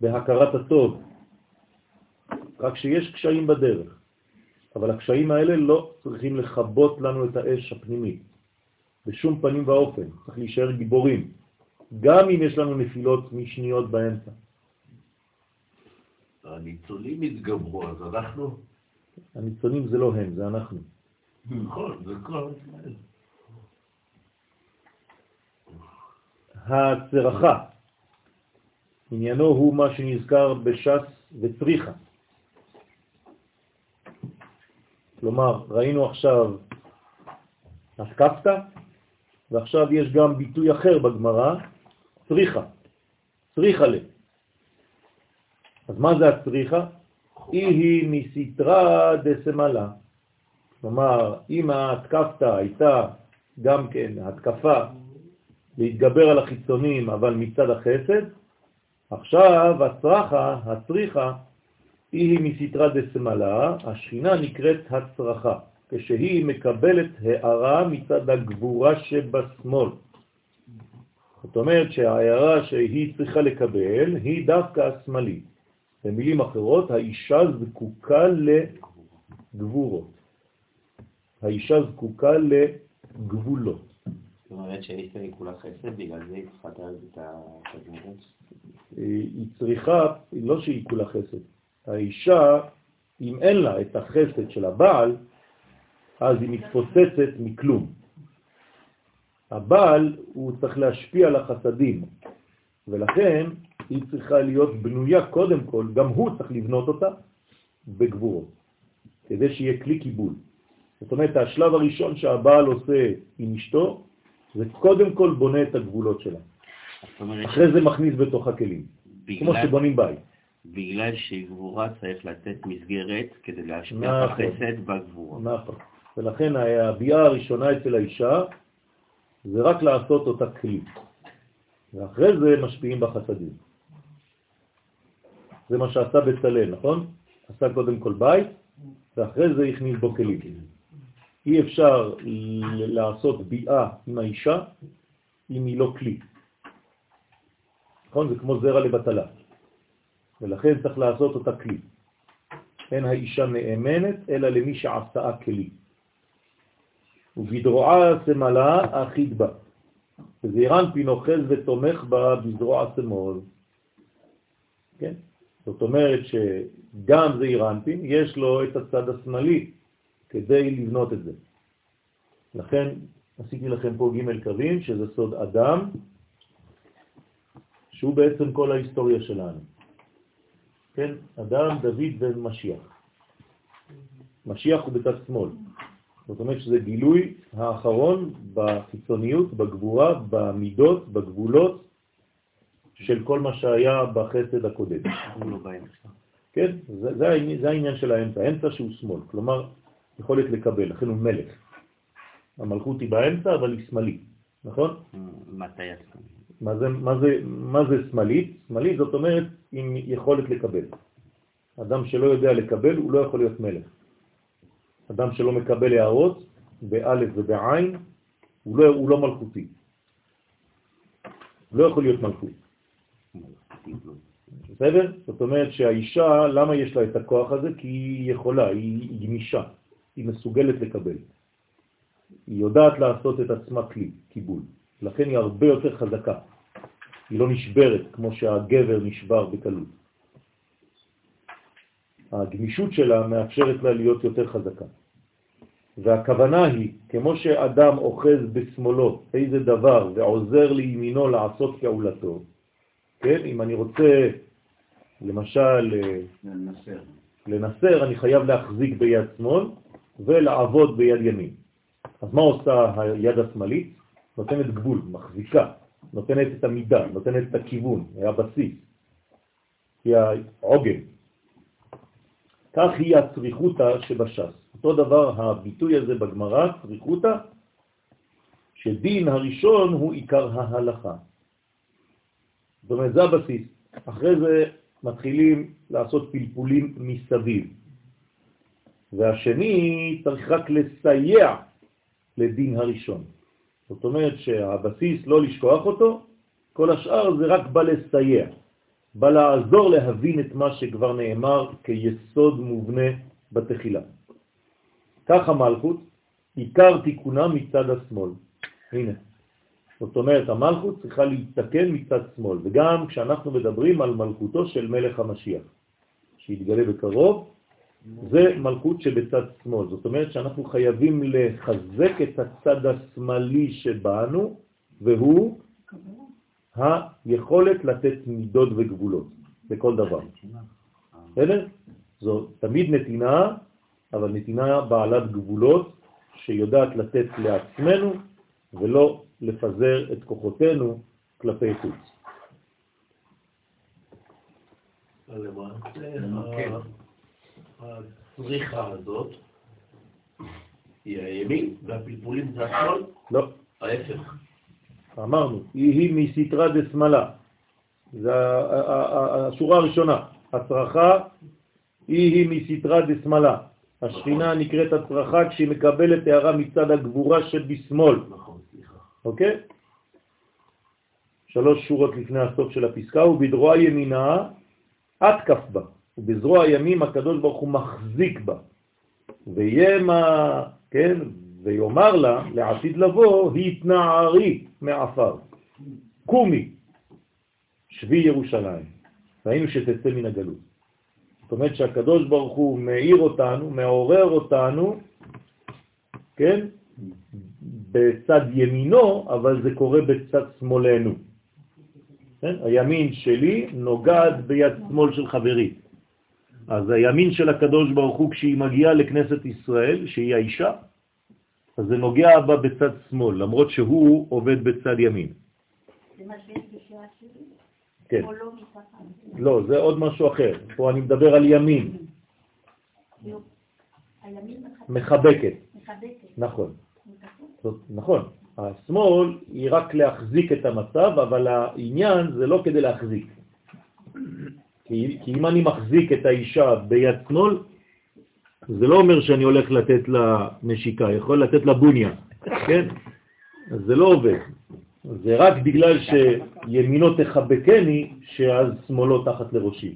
בהכרת הטוב, רק שיש קשיים בדרך. אבל הקשיים האלה לא צריכים לחבות לנו את האש הפנימית, בשום פנים ואופן. צריך להישאר גיבורים, גם אם יש לנו נפילות משניות באמצע. הניצולים התגברו, אז אנחנו... הניצונים זה לא הם, זה אנחנו. נכון, זה כל. הצרחה עניינו הוא מה שנזכר בש"ס וצריכה. כלומר, ראינו עכשיו התקפת, ועכשיו יש גם ביטוי אחר בגמרא, צריכה, צריכה ל. אז מה זה הצריכה? היא היא מסתרה דסמלה. כלומר, אם ההתקפת הייתה גם כן התקפה להתגבר על החיצונים, אבל מצד החסד, עכשיו הצרחה, הצריכה, היא מסתרה דסמלה, השכינה נקראת הצרחה, כשהיא מקבלת הערה מצד הגבורה שבשמאל. זאת אומרת שההערה שהיא צריכה לקבל היא דווקא השמאלית. במילים אחרות, האישה זקוקה לגבורות. האישה זקוקה לגבולות. זאת אומרת שהאישה היא כולה חסד, בגלל זה היא צריכה את הגבולות? היא צריכה, לא שהיא כולה חסד. האישה, אם אין לה את החסד של הבעל, אז היא מתפוצצת מכלום. הבעל הוא צריך להשפיע על החסדים, ולכן היא צריכה להיות בנויה קודם כל, גם הוא צריך לבנות אותה בגבורות, כדי שיהיה כלי קיבול. זאת אומרת, השלב הראשון שהבעל עושה עם אשתו, זה קודם כל בונה את הגבולות שלה. אחרי זה מכניס בתוך הכלים, כמו שבונים בית. בגלל שגבורה צריך לתת מסגרת כדי להשפיע נכון, החסד בגבורה. נכון. ולכן הביאה הראשונה אצל האישה זה רק לעשות אותה כלי. ואחרי זה משפיעים בחסדים. זה מה שעשה בצלאל, נכון? עשה קודם כל בית, ואחרי זה הכניס בו כלים. אי אפשר לעשות ביאה עם האישה אם היא לא כלי. נכון? זה כמו זרע לבטלה. ולכן צריך לעשות אותה כלי. אין האישה נאמנת, אלא למי שעשאה כלי. ובדרועה סמלה אחיד בה. וזעירן פין אוחז ותומך בה בזרוע שמאל. כן? זאת אומרת שגם זעירנפין יש לו את הצד השמאלי כדי לבנות את זה. לכן עשיתי לכם פה ג' קווים, שזה סוד אדם, שהוא בעצם כל ההיסטוריה שלנו. כן? אדם, דוד ומשיח. משיח הוא בצד שמאל. זאת אומרת שזה גילוי האחרון בחיצוניות, בגבורה, במידות, בגבולות של כל מה שהיה בחסד הקודם. לא כן, זה, זה, העניין, זה העניין של האמצע, האמצע שהוא שמאל, כלומר יכולת לקבל, לכן הוא מלך. המלכות היא באמצע, אבל היא שמאלית, נכון? מתי השמאלית? מה זה, מה, זה, מה זה שמאלית? שמאלית זאת אומרת עם יכולת לקבל. אדם שלא יודע לקבל, הוא לא יכול להיות מלך. אדם שלא מקבל הערות, באלף ובעין, הוא לא, הוא לא מלכותי. לא יכול להיות מלכות. בסדר? זאת אומרת שהאישה, למה יש לה את הכוח הזה? כי היא יכולה, היא גמישה, היא מסוגלת לקבל. היא יודעת לעשות את עצמה כלי, קיבול. לכן היא הרבה יותר חזקה. היא לא נשברת כמו שהגבר נשבר בקלות. הגמישות שלה מאפשרת לה להיות יותר חזקה. והכוונה היא, כמו שאדם אוחז בשמאלו איזה דבר ועוזר לימינו לעשות פעולתו, כן? אם אני רוצה, למשל, לנסר, לנסר אני חייב להחזיק ביד שמאל ולעבוד ביד ימין. אז מה עושה היד השמאלית? נותנת גבול, מחזיקה, נותנת את המידה, נותנת את הכיוון, הבסיס, היא העוגן. כך היא הצריכותה שבש"ס. אותו דבר הביטוי הזה בגמרא, צריכותה, שדין הראשון הוא עיקר ההלכה. זאת אומרת, זה הבסיס. אחרי זה מתחילים לעשות פלפולים מסביב. והשני צריך רק לסייע לדין הראשון. זאת אומרת שהבסיס, לא לשכוח אותו, כל השאר זה רק בא לסייע, בא לעזור להבין את מה שכבר נאמר כיסוד מובנה בתחילה. כך המלכות, עיקר תיקונה מצד השמאל. הנה. זאת אומרת, המלכות צריכה להתתקן מצד שמאל, וגם כשאנחנו מדברים על מלכותו של מלך המשיח, שיתגלה בקרוב, זה מלכות שבצד שמאל. זאת אומרת שאנחנו חייבים לחזק את הצד השמאלי שבאנו, והוא היכולת לתת מידות וגבולות בכל דבר. בסדר? זו תמיד נתינה, אבל נתינה בעלת גבולות שיודעת לתת לעצמנו ולא לפזר את כוחותינו כלפי חוץ. הצריכה הזאת היא הימין והפלפולים זה השמאל? לא. ההפך. אמרנו, היא מסתרה דשמאלה. זה השורה הראשונה. הצרחה היא מסתרה דשמאלה. השכינה נקראת הצרחה כשהיא מקבלת הערה מצד הגבורה שבשמאל. נכון, סליחה. אוקיי? שלוש שורות לפני הסוף של הפסקה, ובדרוע ימינה עטקף בה, ובזרוע ימים הקדוש ברוך הוא מחזיק בה. וימה, כן, ויאמר לה, לעתיד לבוא, התנערי מעפר. קומי, שבי ירושלים. ראינו שתצא מן הגלות. זאת אומרת שהקדוש ברוך הוא מאיר אותנו, מעורר אותנו, כן, בצד ימינו, אבל זה קורה בצד שמאלנו. כן? הימין שלי נוגעת ביד שמאל של חברי. אז הימין של הקדוש ברוך הוא, כשהיא מגיעה לכנסת ישראל, שהיא האישה, אז זה נוגע בה בצד שמאל, למרות שהוא עובד בצד ימין. זה מה שיש בשירה שלי? כן. לא? לא, זה עוד משהו אחר. פה אני מדבר על ימין, מחבקת. נכון. נכון. השמאל היא רק להחזיק את המצב, אבל העניין זה לא כדי להחזיק. כי, כי אם אני מחזיק את האישה ביד שמאל, זה לא אומר שאני הולך לתת לה נשיקה, יכול לתת לה בוניה, כן? זה לא עובד. זה רק בגלל שימינו תחבקני, שאז שמאלו תחת לראשי.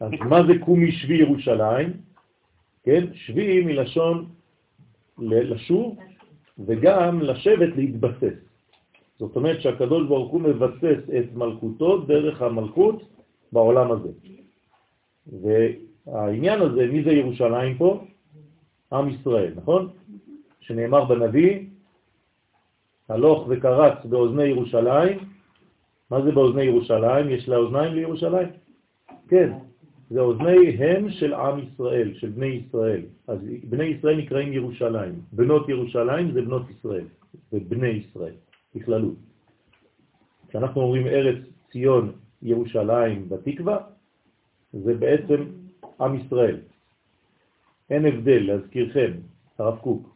אז מה זה קומי שבי ירושלים? כן, שבי מלשון לשוב וגם לשבת להתבסס. זאת אומרת שהקדוש ברוך הוא מבסס את מלכותו דרך המלכות בעולם הזה. והעניין הזה, מי זה ירושלים פה? עם ישראל, נכון? שנאמר בנביא, הלוך וקרץ באוזני ירושלים. מה זה באוזני ירושלים? יש לה אוזניים לירושלים? כן, זה אוזניהם של עם ישראל, של בני ישראל. אז בני ישראל נקראים ירושלים. בנות ירושלים זה בנות ישראל, ובני ישראל, בכללות. כשאנחנו אומרים ארץ ציון ירושלים בתקווה, זה בעצם עם ישראל. אין הבדל, להזכירכם, הרב קוק,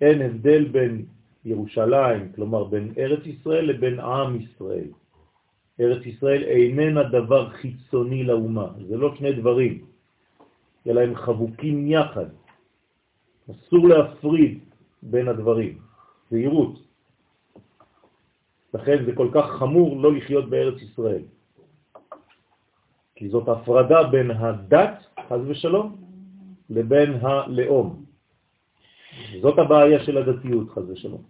אין הבדל בין ירושלים, כלומר בין ארץ ישראל לבין עם ישראל. ארץ ישראל איננה דבר חיצוני לאומה, זה לא שני דברים, אלא הם חבוקים יחד. אסור להפריד בין הדברים, זהירות. לכן זה כל כך חמור לא לחיות בארץ ישראל. כי זאת הפרדה בין הדת, חז ושלום, לבין הלאום. זאת הבעיה של הדתיות, חז ושלום.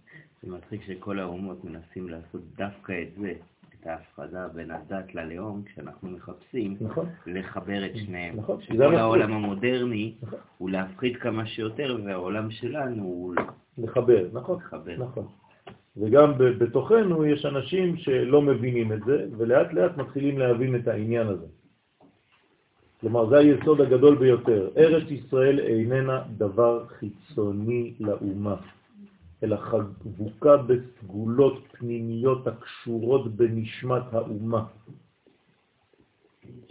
זה מצחיק שכל האומות מנסים לעשות דווקא את זה, את ההפרדה בין הדת ללאום, כשאנחנו מחפשים נכון. לחבר את שניהם. נכון, שכל. העולם המודרני נכון. הוא להפחיד כמה שיותר, והעולם שלנו הוא לחבר, נכון? לחבר. נכון. וגם בתוכנו יש אנשים שלא מבינים את זה, ולאט לאט מתחילים להבין את העניין הזה. כלומר, זה היסוד הגדול ביותר. ארץ ישראל איננה דבר חיצוני לאומה, אלא חבוקה בסגולות פנימיות הקשורות בנשמת האומה.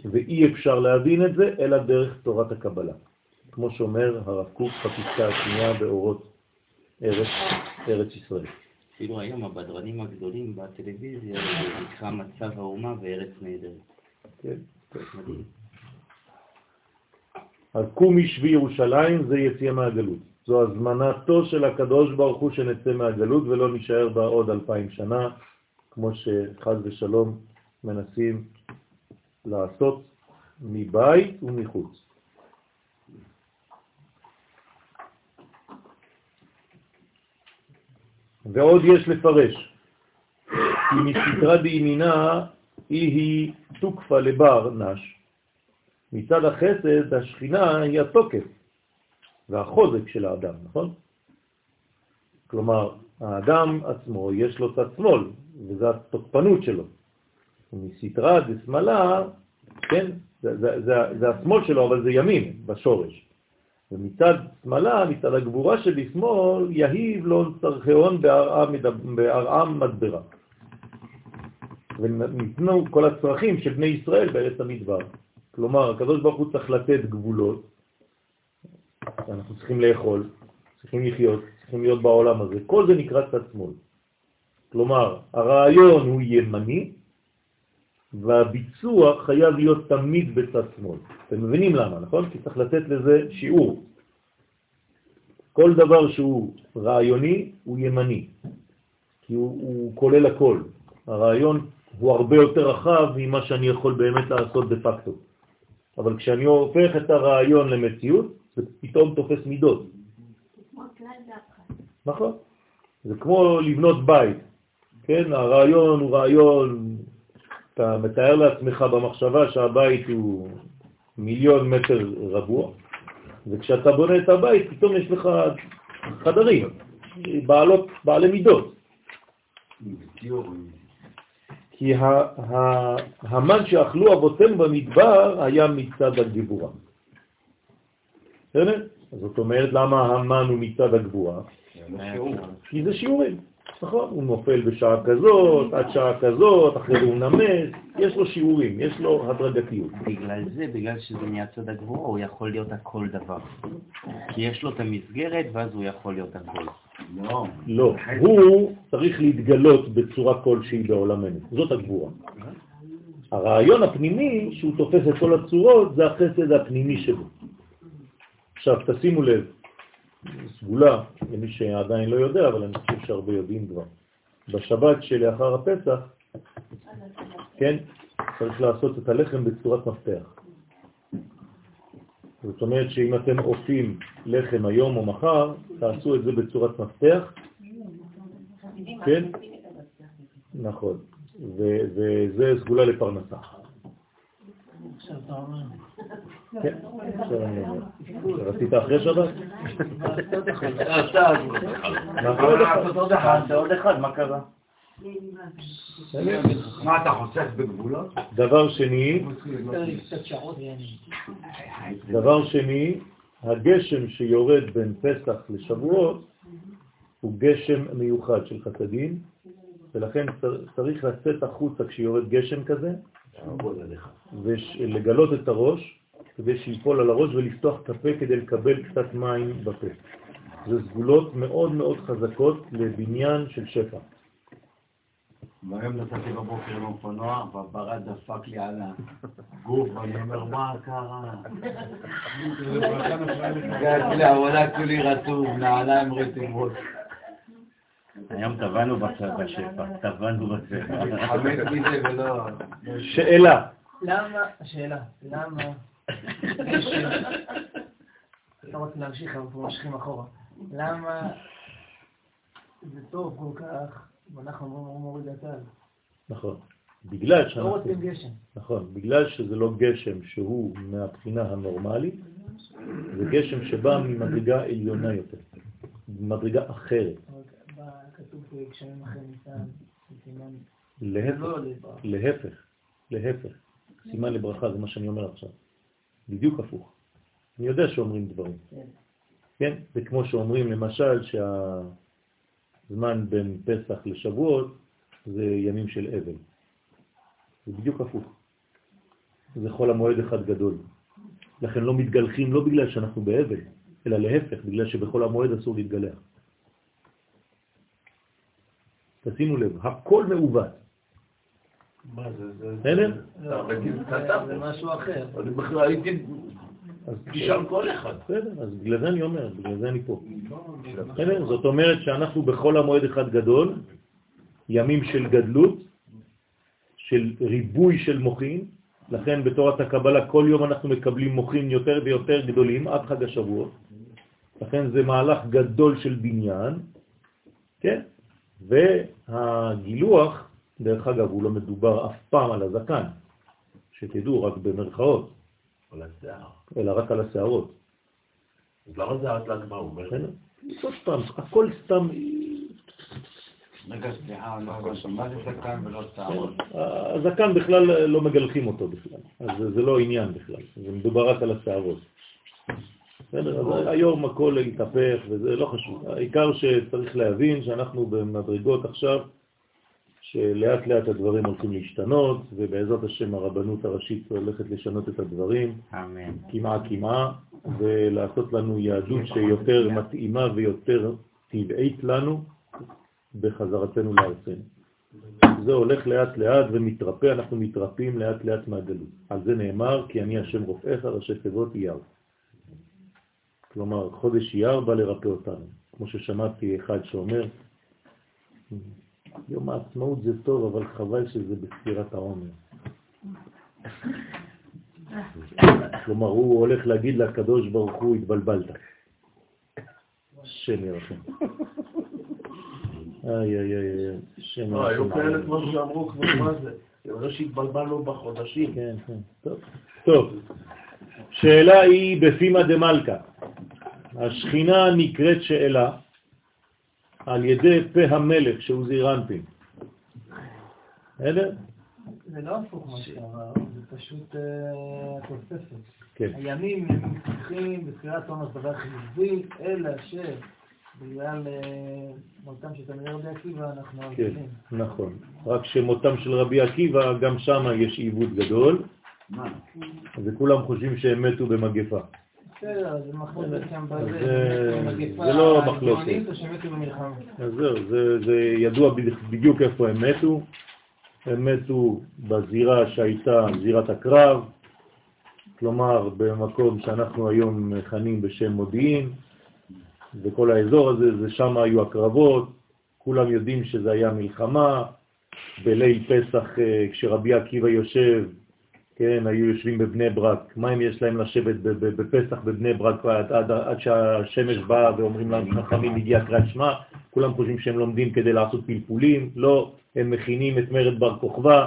ואי אפשר להבין את זה אלא דרך תורת הקבלה. כמו שאומר הרב קוק בפסקה השנייה באורות ארץ, ארץ ישראל. אפילו היום הבדרנים הגדולים בטלוויזיה זה נקרא מצב האומה וארץ נהדרת. כן? מדהים. אז קומי שבי ירושלים זה יציאה מהגלות. זו הזמנתו של הקדוש ברוך הוא שנצא מהגלות ולא נשאר בה עוד אלפיים שנה, כמו שחז ושלום מנסים לעשות מבית ומחוץ. ועוד יש לפרש, כי מסתרה בימינה היא היא תוקפה לבר נש, מצד החסד השכינה היא התוקף והחוזק של האדם, נכון? כלומר, האדם עצמו יש לו צד שמאל, וזו התוקפנות שלו. מסתרה דשמאלה, כן, זה, זה, זה, זה השמאל שלו, אבל זה ימין בשורש. ומצד שמאלה, מצד הגבורה שבשמאל, יהיב לו צרכיון בהרעם מדברה. וניתנו כל הצרכים של בני ישראל בארץ המדבר. כלומר, הקדוש ברוך הוא צריך לתת גבולות, אנחנו צריכים לאכול, צריכים לחיות, צריכים להיות בעולם הזה. כל זה נקרא צד שמאל. כלומר, הרעיון הוא ימני, והביצוע חייב להיות תמיד בצד שמאל. אתם מבינים למה, נכון? כי צריך לתת לזה שיעור. כל דבר שהוא רעיוני הוא ימני, כי הוא, הוא כולל הכל. הרעיון הוא הרבה יותר רחב ממה שאני יכול באמת לעשות דה פקטו. אבל כשאני הופך את הרעיון למציאות, זה פתאום תופס מידות. נכון. זה כמו לבנות בית. כן, הרעיון הוא רעיון, אתה מתאר לעצמך במחשבה שהבית הוא מיליון מטר רבוע, וכשאתה בונה את הבית, פתאום יש לך חדרים, בעלות, בעלי מידות. כי המן שאכלו אבותינו במדבר היה מצד הגבורה. בסדר? זאת אומרת, למה המן הוא מצד הגבורה? כי זה שיעורים. נכון, הוא נופל בשעה כזאת, עד שעה כזאת, אחרי זה הוא נמס, יש לו שיעורים, יש לו הדרגתיות. בגלל זה, בגלל שזה מהצד הגבוה, הוא יכול להיות הכל דבר. כי יש לו את המסגרת, ואז הוא יכול להיות הכל. לא. לא, הוא צריך להתגלות בצורה כלשהי בעולמנו, זאת הגבורה. הרעיון הפנימי, שהוא תופס את כל הצורות, זה החסד הפנימי שלו. עכשיו, תשימו לב, סגולה, למי שעדיין לא יודע, אבל אני חושב שהרבה יודעים כבר. בשבת שלאחר הפסח, כן, צריך לעשות את הלחם בצורת מפתח. זאת אומרת שאם אתם אופים לחם היום או מחר, תעשו את זה בצורת מפתח. כן? נכון. וזה סגולה לפרנסה. כן, רצית אחרי שבת? עוד אחד, מה קרה? מה, אתה חוסך בגבולות? דבר שני, דבר שני, הגשם שיורד בין פסח לשבועות הוא גשם מיוחד של חסדים, ולכן צריך לצאת החוצה כשיורד גשם כזה, ולגלות את הראש, כדי שיפול על הראש ולפתוח את הפה כדי לקבל קצת מים בפה. זה סגולות מאוד מאוד חזקות לבניין של שפע. והיום נסעתי בבוקר עם אופנוע, והברד דפק לי על הגוף, ואני אומר, מה קרה? הגעתי לעבודה כולי רטוב, נעליים רטיבות. היום טבענו בשפע, טבענו בשפע. שאלה. למה, שאלה, למה לא רוצה להמשיך, אבל ממשיכים אחורה. למה זה טוב כל כך, ואנחנו אומרים מוריד הטל? נכון. בגלל שאנחנו... לא רוצים גשם. נכון, בגלל שזה לא גשם שהוא מהבחינה הנורמלית, זה גשם שבא ממדרגה עליונה יותר, מדרגה אחרת. כתוב פה גשמים אחרי ניסן, סימן... להפך, לא להפך, להפך. סימן לברכה זה מה שאני אומר עכשיו. בדיוק הפוך. אני יודע שאומרים דברים. כן. כן? זה כמו שאומרים למשל שהזמן בין פסח לשבועות זה ימים של אבל. זה בדיוק הפוך. זה חול המועד אחד גדול. לכן לא מתגלחים לא בגלל שאנחנו באבל, אלא להפך, בגלל שבכל המועד אסור להתגלח. תשימו לב, הכל מעוות. מה זה? בסדר? זה משהו אחר. אני בכלל הייתי... תשאל כל אחד. בסדר, אז בגלל זה אני אומר, בגלל זה אני פה. בסדר? זאת אומרת שאנחנו בכל המועד אחד גדול, ימים של גדלות, של ריבוי של מוחים, לכן בתורת הקבלה כל יום אנחנו מקבלים מוחים יותר ויותר גדולים עד חג השבועות, לכן זה מהלך גדול של בניין, כן? והגילוח דרך אגב, הוא לא מדובר אף פעם על הזקן, שתדעו, רק במרכאות. על השיער. אלא רק על השערות. אז למה זה עד ל"ג בעומר? עוד פעם, הכל סתם רגע, סליחה, לא הבנתי, מה זה זקן ולא שערות? הזקן בכלל לא מגלחים אותו בכלל, אז זה- לא עניין בכלל, זה מדובר רק על השערות. בסדר, היום הכל התהפך וזה לא חשוב. העיקר שצריך להבין שאנחנו במדרגות עכשיו, שלאט לאט הדברים הולכים להשתנות, ובעזרת השם הרבנות הראשית הולכת לשנות את הדברים, אמן. כמעה כמעה, ולעשות לנו יהדות שיותר מתאימה ויותר טבעית לנו בחזרתנו לארצנו. זה הולך לאט לאט ומתרפא, אנחנו מתרפאים לאט לאט מהגלות. על זה נאמר, כי אני השם רופאיך, ראשי תיבות אייר. כלומר, חודש אייר בא לרפא אותנו. כמו ששמעתי אחד שאומר, יום העצמאות זה טוב, אבל חבל שזה בספירת העומר. כלומר, הוא הולך להגיד לקדוש ברוך הוא, התבלבלת. השם ירחם. איי, איי, איי, השם לא, היו ירחם. כאלה כבר שאמרו כבר מה זה. זה לא שהתבלבלנו בחודשים. כן, כן, טוב. טוב, שאלה היא בפימה דמלכה. השכינה נקראת שאלה על ידי פה המלך שהוא זירנפין. בסדר? זה לא הפוך מה שאמר, זה פשוט אה, תוספת. כן. הימים הם מתפתחים בספירת עומר דבר חיובי, אלא שבגלל אה, מותם של תלמידי רבי עקיבא אנחנו כן, מבינים. נכון. רק שמותם של רבי עקיבא, גם שם יש עיוות גדול, מה? וכולם חושבים שהם מתו במגפה. זה לא מחלוקת. אז זהו, זה, זה ידוע בדיוק איפה הם מתו. הם מתו בזירה שהייתה זירת הקרב, כלומר במקום שאנחנו היום מכנים בשם מודיעין, וכל האזור הזה, זה שם היו הקרבות, כולם יודעים שזה היה מלחמה, בליל פסח אה, כשרבי עקיבא יושב, כן, היו יושבים בבני ברק, מה אם יש להם לשבת בפסח בבני ברק עד, עד, עד שהשמש באה ואומרים להם חכמים הגיע קריאת שמע, כולם חושבים שהם לומדים כדי לעשות פלפולים, לא, הם מכינים את מרד בר כוכבא,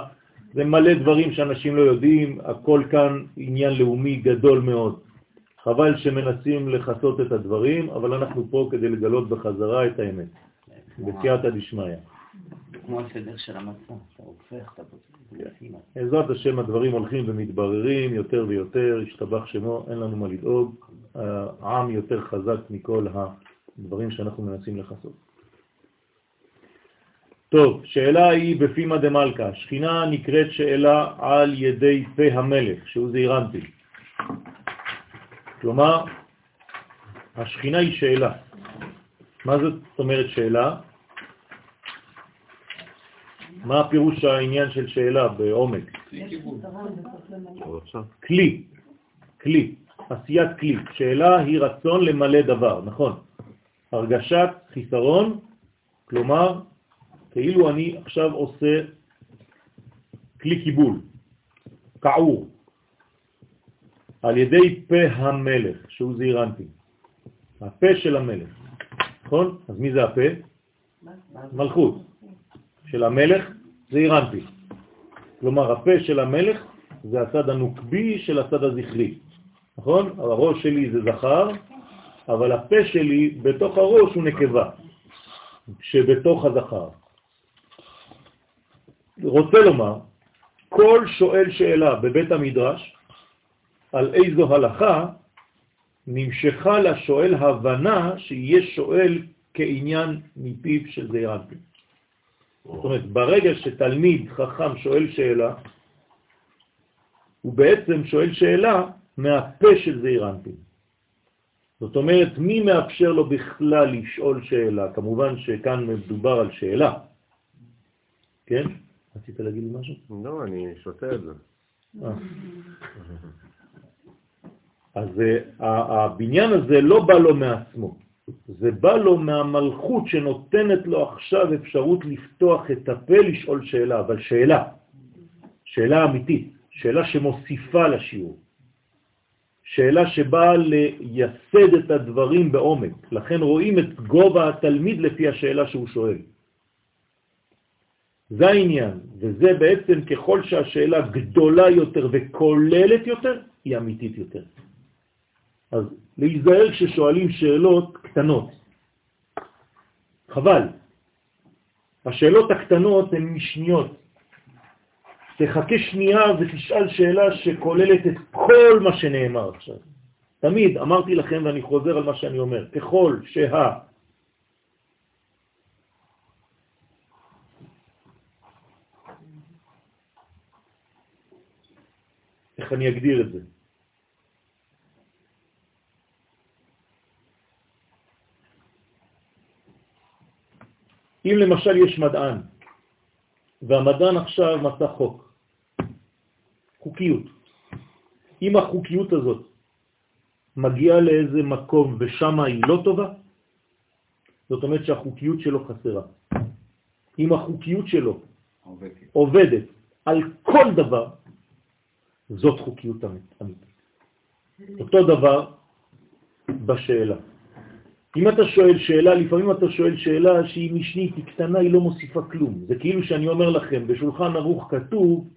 זה מלא דברים שאנשים לא יודעים, הכל כאן עניין לאומי גדול מאוד. חבל שמנסים לחסות את הדברים, אבל אנחנו פה כדי לגלות בחזרה את האמת, בסייעתא דשמיא. כמו הסדר של המצה, אתה הופך, אתה בודקים. בעזרת השם הדברים הולכים ומתבררים יותר ויותר, השתבח שמו, אין לנו מה לדאוג, העם יותר חזק מכל הדברים שאנחנו מנסים לחסות. טוב, שאלה היא בפימה דמלכה, שכינה נקראת שאלה על ידי פה המלך, שהוא זעירנטי. כלומר, השכינה היא שאלה. מה זאת אומרת שאלה? מה הפירוש העניין של שאלה בעומק? כלי, כלי, עשיית כלי. שאלה היא רצון למלא דבר, נכון. הרגשת חיסרון, כלומר, כאילו אני עכשיו עושה כלי קיבול, כעור, על ידי פה המלך, שהוא זעירנטי. הפה של המלך, נכון? אז מי זה הפה? מלכות. של המלך זה אירנטי. כלומר, הפה של המלך זה הצד הנוקבי של הצד הזכרי, נכון? הראש שלי זה זכר, אבל הפה שלי בתוך הראש הוא נקבה, שבתוך הזכר. רוצה לומר, כל שואל שאלה בבית המדרש על איזו הלכה נמשכה לשואל הבנה שיהיה שואל כעניין מפיו של זעירנטי. זאת אומרת, ברגע שתלמיד חכם שואל שאלה, הוא בעצם שואל שאלה מהפה של זעירנטין. זאת אומרת, מי מאפשר לו בכלל לשאול שאלה? כמובן שכאן מדובר על שאלה. כן? רצית להגיד לי משהו? לא, אני שותה את זה. אה. אז אה, הבניין הזה לא בא לו מעצמו, זה בא לו מהמלכות שנותנת לו עכשיו אפשרות לפתוח את הפה לשאול שאלה, אבל שאלה, שאלה אמיתית, שאלה שמוסיפה לשיעור, שאלה שבאה לייסד את הדברים בעומק, לכן רואים את גובה התלמיד לפי השאלה שהוא שואל. זה העניין, וזה בעצם ככל שהשאלה גדולה יותר וכוללת יותר, היא אמיתית יותר. אז להיזהר כששואלים שאלות קטנות. חבל. השאלות הקטנות הן משניות. תחכה שנייה ותשאל שאלה שכוללת את כל מה שנאמר עכשיו. תמיד אמרתי לכם ואני חוזר על מה שאני אומר, ככל שה... איך אני אגדיר את זה? אם למשל יש מדען, והמדען עכשיו מצא חוק, חוקיות. אם החוקיות הזאת מגיעה לאיזה מקום ושם היא לא טובה, זאת אומרת שהחוקיות שלו חסרה. אם החוקיות שלו עובדת, עובדת על כל דבר, זאת חוקיות אמיתית. אותו דבר בשאלה. אם אתה שואל שאלה, לפעמים אתה שואל שאלה שהיא משנית, היא קטנה, היא לא מוסיפה כלום. זה כאילו שאני אומר לכם, בשולחן ערוך כתוב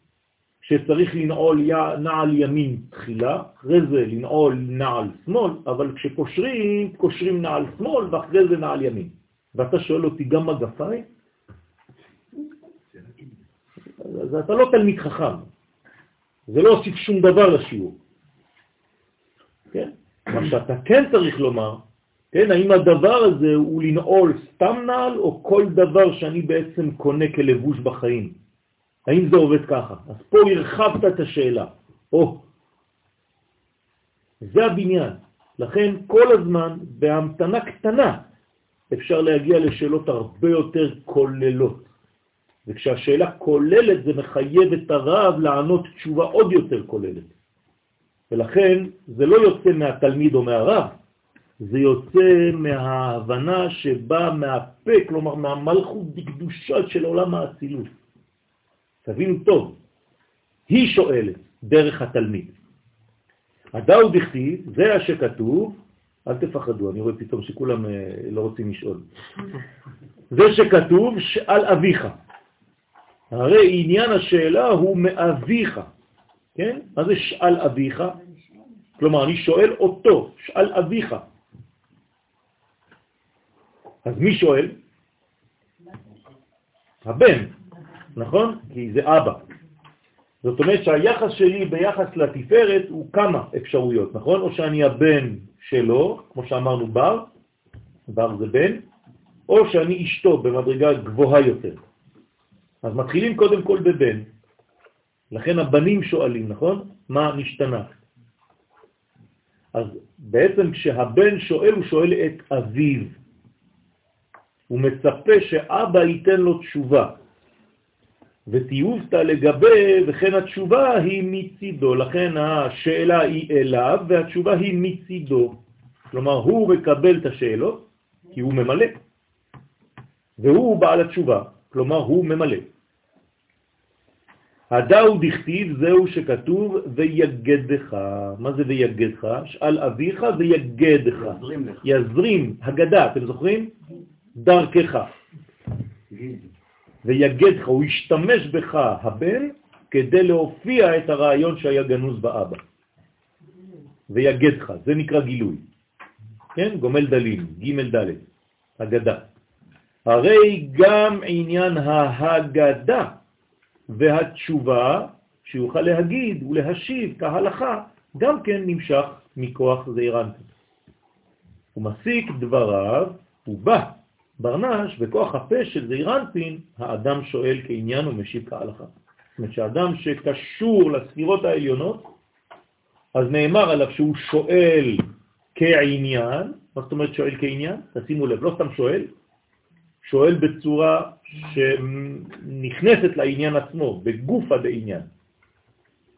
שצריך לנעול נעל ימין תחילה, אחרי זה לנעול נעל שמאל, אבל כשקושרים, קושרים נעל שמאל ואחרי זה נעל ימין. ואתה שואל אותי גם מגפיים? אז אתה לא תלמיד חכם, זה לא הוסיף שום דבר לשיעור. כן? מה שאתה כן צריך לומר, כן, האם הדבר הזה הוא לנעול סתם נעל או כל דבר שאני בעצם קונה כלבוש בחיים? האם זה עובד ככה? אז פה הרחבת את השאלה. או, זה הבניין. לכן כל הזמן בהמתנה קטנה אפשר להגיע לשאלות הרבה יותר כוללות. וכשהשאלה כוללת זה מחייב את הרב לענות תשובה עוד יותר כוללת. ולכן זה לא יוצא מהתלמיד או מהרב, זה יוצא מההבנה שבאה מהפה, כלומר מהמלכות בקדושה של עולם האצילות. תבינו טוב, היא שואלת דרך התלמיד. הדאו דכתיב, זה שכתוב, אל תפחדו, אני רואה פתאום שכולם אה, לא רוצים לשאול. זה שכתוב, שאל אביך. הרי עניין השאלה הוא מאביך, כן? מה זה שאל אביך? כלומר, אני שואל אותו, שאל אביך. אז מי שואל? הבן, נכון? כי זה אבא. זאת אומרת שהיחס שלי ביחס לתפארת הוא כמה אפשרויות, נכון? או שאני הבן שלו, כמו שאמרנו בר, בר זה בן, או שאני אשתו במדרגה גבוהה יותר. אז מתחילים קודם כל בבן. לכן הבנים שואלים, נכון? מה נשתנה? אז בעצם כשהבן שואל, הוא שואל את אביו. הוא מצפה שאבא ייתן לו תשובה. ותיובתא לגבי, וכן התשובה היא מצידו, לכן השאלה היא אליו והתשובה היא מצידו. כלומר, הוא מקבל את השאלות כי הוא ממלא, והוא בעל התשובה, כלומר הוא ממלא. הדאו דכתיב זהו שכתוב ויגדך. מה זה ויגדך? שאל אביך ויגדך. יזרים לך. יזרים, הגדה, אתם זוכרים? דרכך. ויגדך, הוא ישתמש בך, הבן, כדי להופיע את הרעיון שהיה גנוז באבא. ויגדך, זה נקרא גילוי. כן? גומל דלים, ג' ד', הגדה. הרי גם עניין ההגדה והתשובה שיוכל להגיד ולהשיב כהלכה גם כן נמשך מכוח זעירנטי. הוא מסיק דבריו, הוא בא ברנש, בכוח הפה של זעירנטין, האדם שואל כעניין ומשיב כהלכה. זאת אומרת שהאדם שקשור לספירות העליונות, אז נאמר עליו שהוא שואל כעניין, מה זאת אומרת שואל כעניין? תשימו לב, לא סתם שואל, שואל בצורה שנכנסת לעניין עצמו, בגוף הדעניין.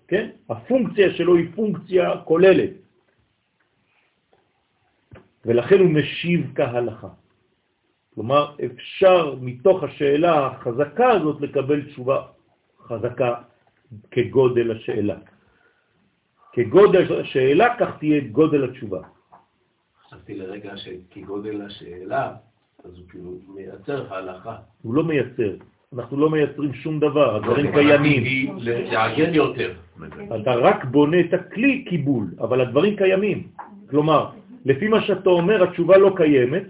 כן? הפונקציה שלו היא פונקציה כוללת. ולכן הוא משיב כהלכה. כלומר, אפשר מתוך השאלה החזקה הזאת לקבל תשובה חזקה כגודל השאלה. כגודל השאלה, כך תהיה גודל התשובה. חשבתי לרגע שכגודל השאלה, אז הוא כאילו מייצר הלכה. הוא לא מייצר. אנחנו לא מייצרים שום דבר, הדברים קיימים. לעגן יותר. אתה רק בונה את הכלי קיבול, אבל הדברים קיימים. כלומר, לפי מה שאתה אומר, התשובה לא קיימת,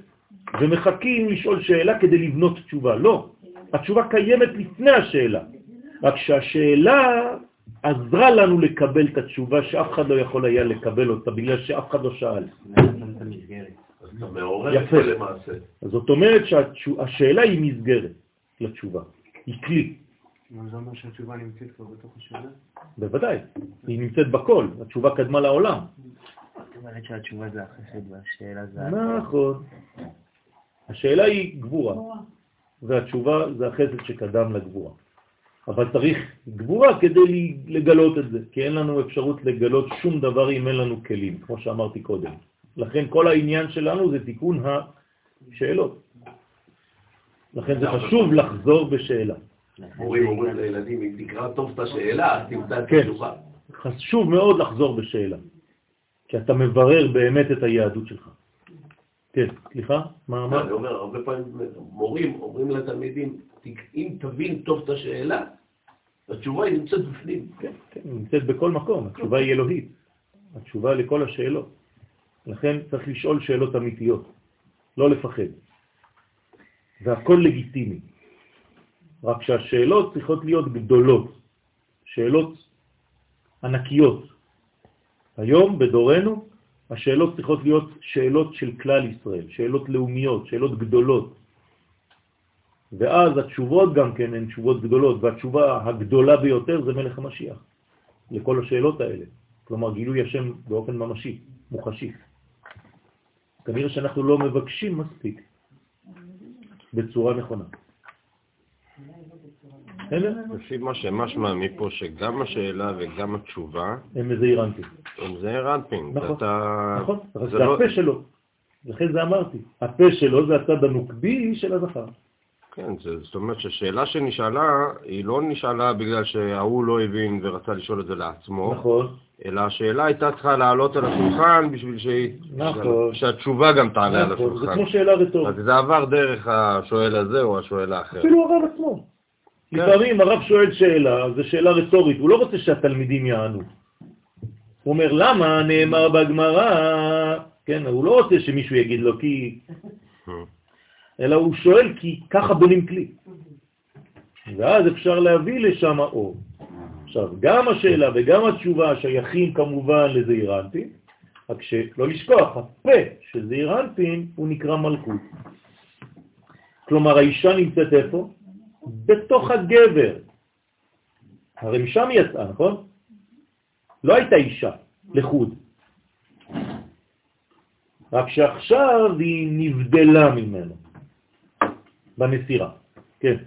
ומחכים לשאול שאלה כדי לבנות תשובה. לא. התשובה קיימת לפני השאלה, רק שהשאלה עזרה לנו לקבל את התשובה שאף אחד לא יכול היה לקבל אותה, בגלל שאף אחד לא שאל. יפה. זה למעשה. זאת אומרת שהשאלה היא מסגרת לתשובה, היא כלי. זה אומר שהתשובה נמצאת כבר בתוך השאלה? בוודאי, היא נמצאת בכל, התשובה קדמה לעולם. זאת אומרת שהתשובה זה החסד והשאלה זה... נכון. השאלה היא גבורה, והתשובה זה החסד שקדם לגבורה. אבל צריך גבורה כדי לגלות את זה, כי אין לנו אפשרות לגלות שום דבר אם אין לנו כלים, כמו שאמרתי קודם. לכן כל העניין שלנו זה תיקון השאלות. לכן זה חשוב לחזור בשאלה. מורים אומרים לילדים, אם תקרא טוב את השאלה, אז תמצא את כן. התשובה. חשוב מאוד לחזור בשאלה, כי אתה מברר באמת את היהדות שלך. כן, סליחה? מה אני אמרת? אומר, הרבה פעמים מורים אומרים לתלמידים, "תק- אם תבין טוב את השאלה, התשובה היא נמצאת בפנים. כן, כן, היא נמצאת בכל מקום, התשובה היא אלוהית. התשובה לכל השאלות. לכן צריך לשאול שאלות אמיתיות, לא לפחד. והכל לגיטימי. רק שהשאלות צריכות להיות גדולות, שאלות ענקיות. היום, בדורנו, השאלות צריכות להיות שאלות של כלל ישראל, שאלות לאומיות, שאלות גדולות. ואז התשובות גם כן הן תשובות גדולות, והתשובה הגדולה ביותר זה מלך המשיח, לכל השאלות האלה. כלומר, גילוי השם באופן ממשי, מוחשי. כנראה שאנחנו לא מבקשים מספיק בצורה נכונה. בסדר? לפי מה שמשמע מפה, שגם השאלה וגם התשובה הם מזעירנטים. הם זעיר אנפין. נכון, אתה... נכון, רק זה זה לא- הפה שלו. לכן זה אמרתי. הפה שלו זה הצד הנוקבי של הזכר. כן, זה- זאת אומרת ששאלה שנשאלה, היא לא נשאלה בגלל שההוא לא הבין ורצה לשאול את זה לעצמו, נכון, אלא השאלה הייתה צריכה לעלות על השולחן בשביל שהיא- נכון. שהתשובה גם תעלה על נכון. זה השולחן. כמו שאלה רטורית. אז זה עבר דרך השואל הזה או השואל האחר. אפילו הרב עצמו. כן. לפעמים הרב שואל שאלה, זו שאלה רטורית, הוא לא רוצה שהתלמידים יענו. הוא אומר, למה נאמר בגמרא, כן, הוא לא רוצה שמישהו יגיד לו, כי... אלא הוא שואל כי ככה בונים כלי. ואז אפשר להביא לשם אור. עכשיו, גם השאלה וגם התשובה שייכים כמובן לזעירנטין, רק שלא לשכוח, הפה של זעירנטין הוא נקרא מלכות. כלומר, האישה נמצאת איפה? בתוך הגבר. הרי משם היא יצאה, נכון? לא הייתה אישה לחוד. רק שעכשיו היא נבדלה ממנו במסירה. כן.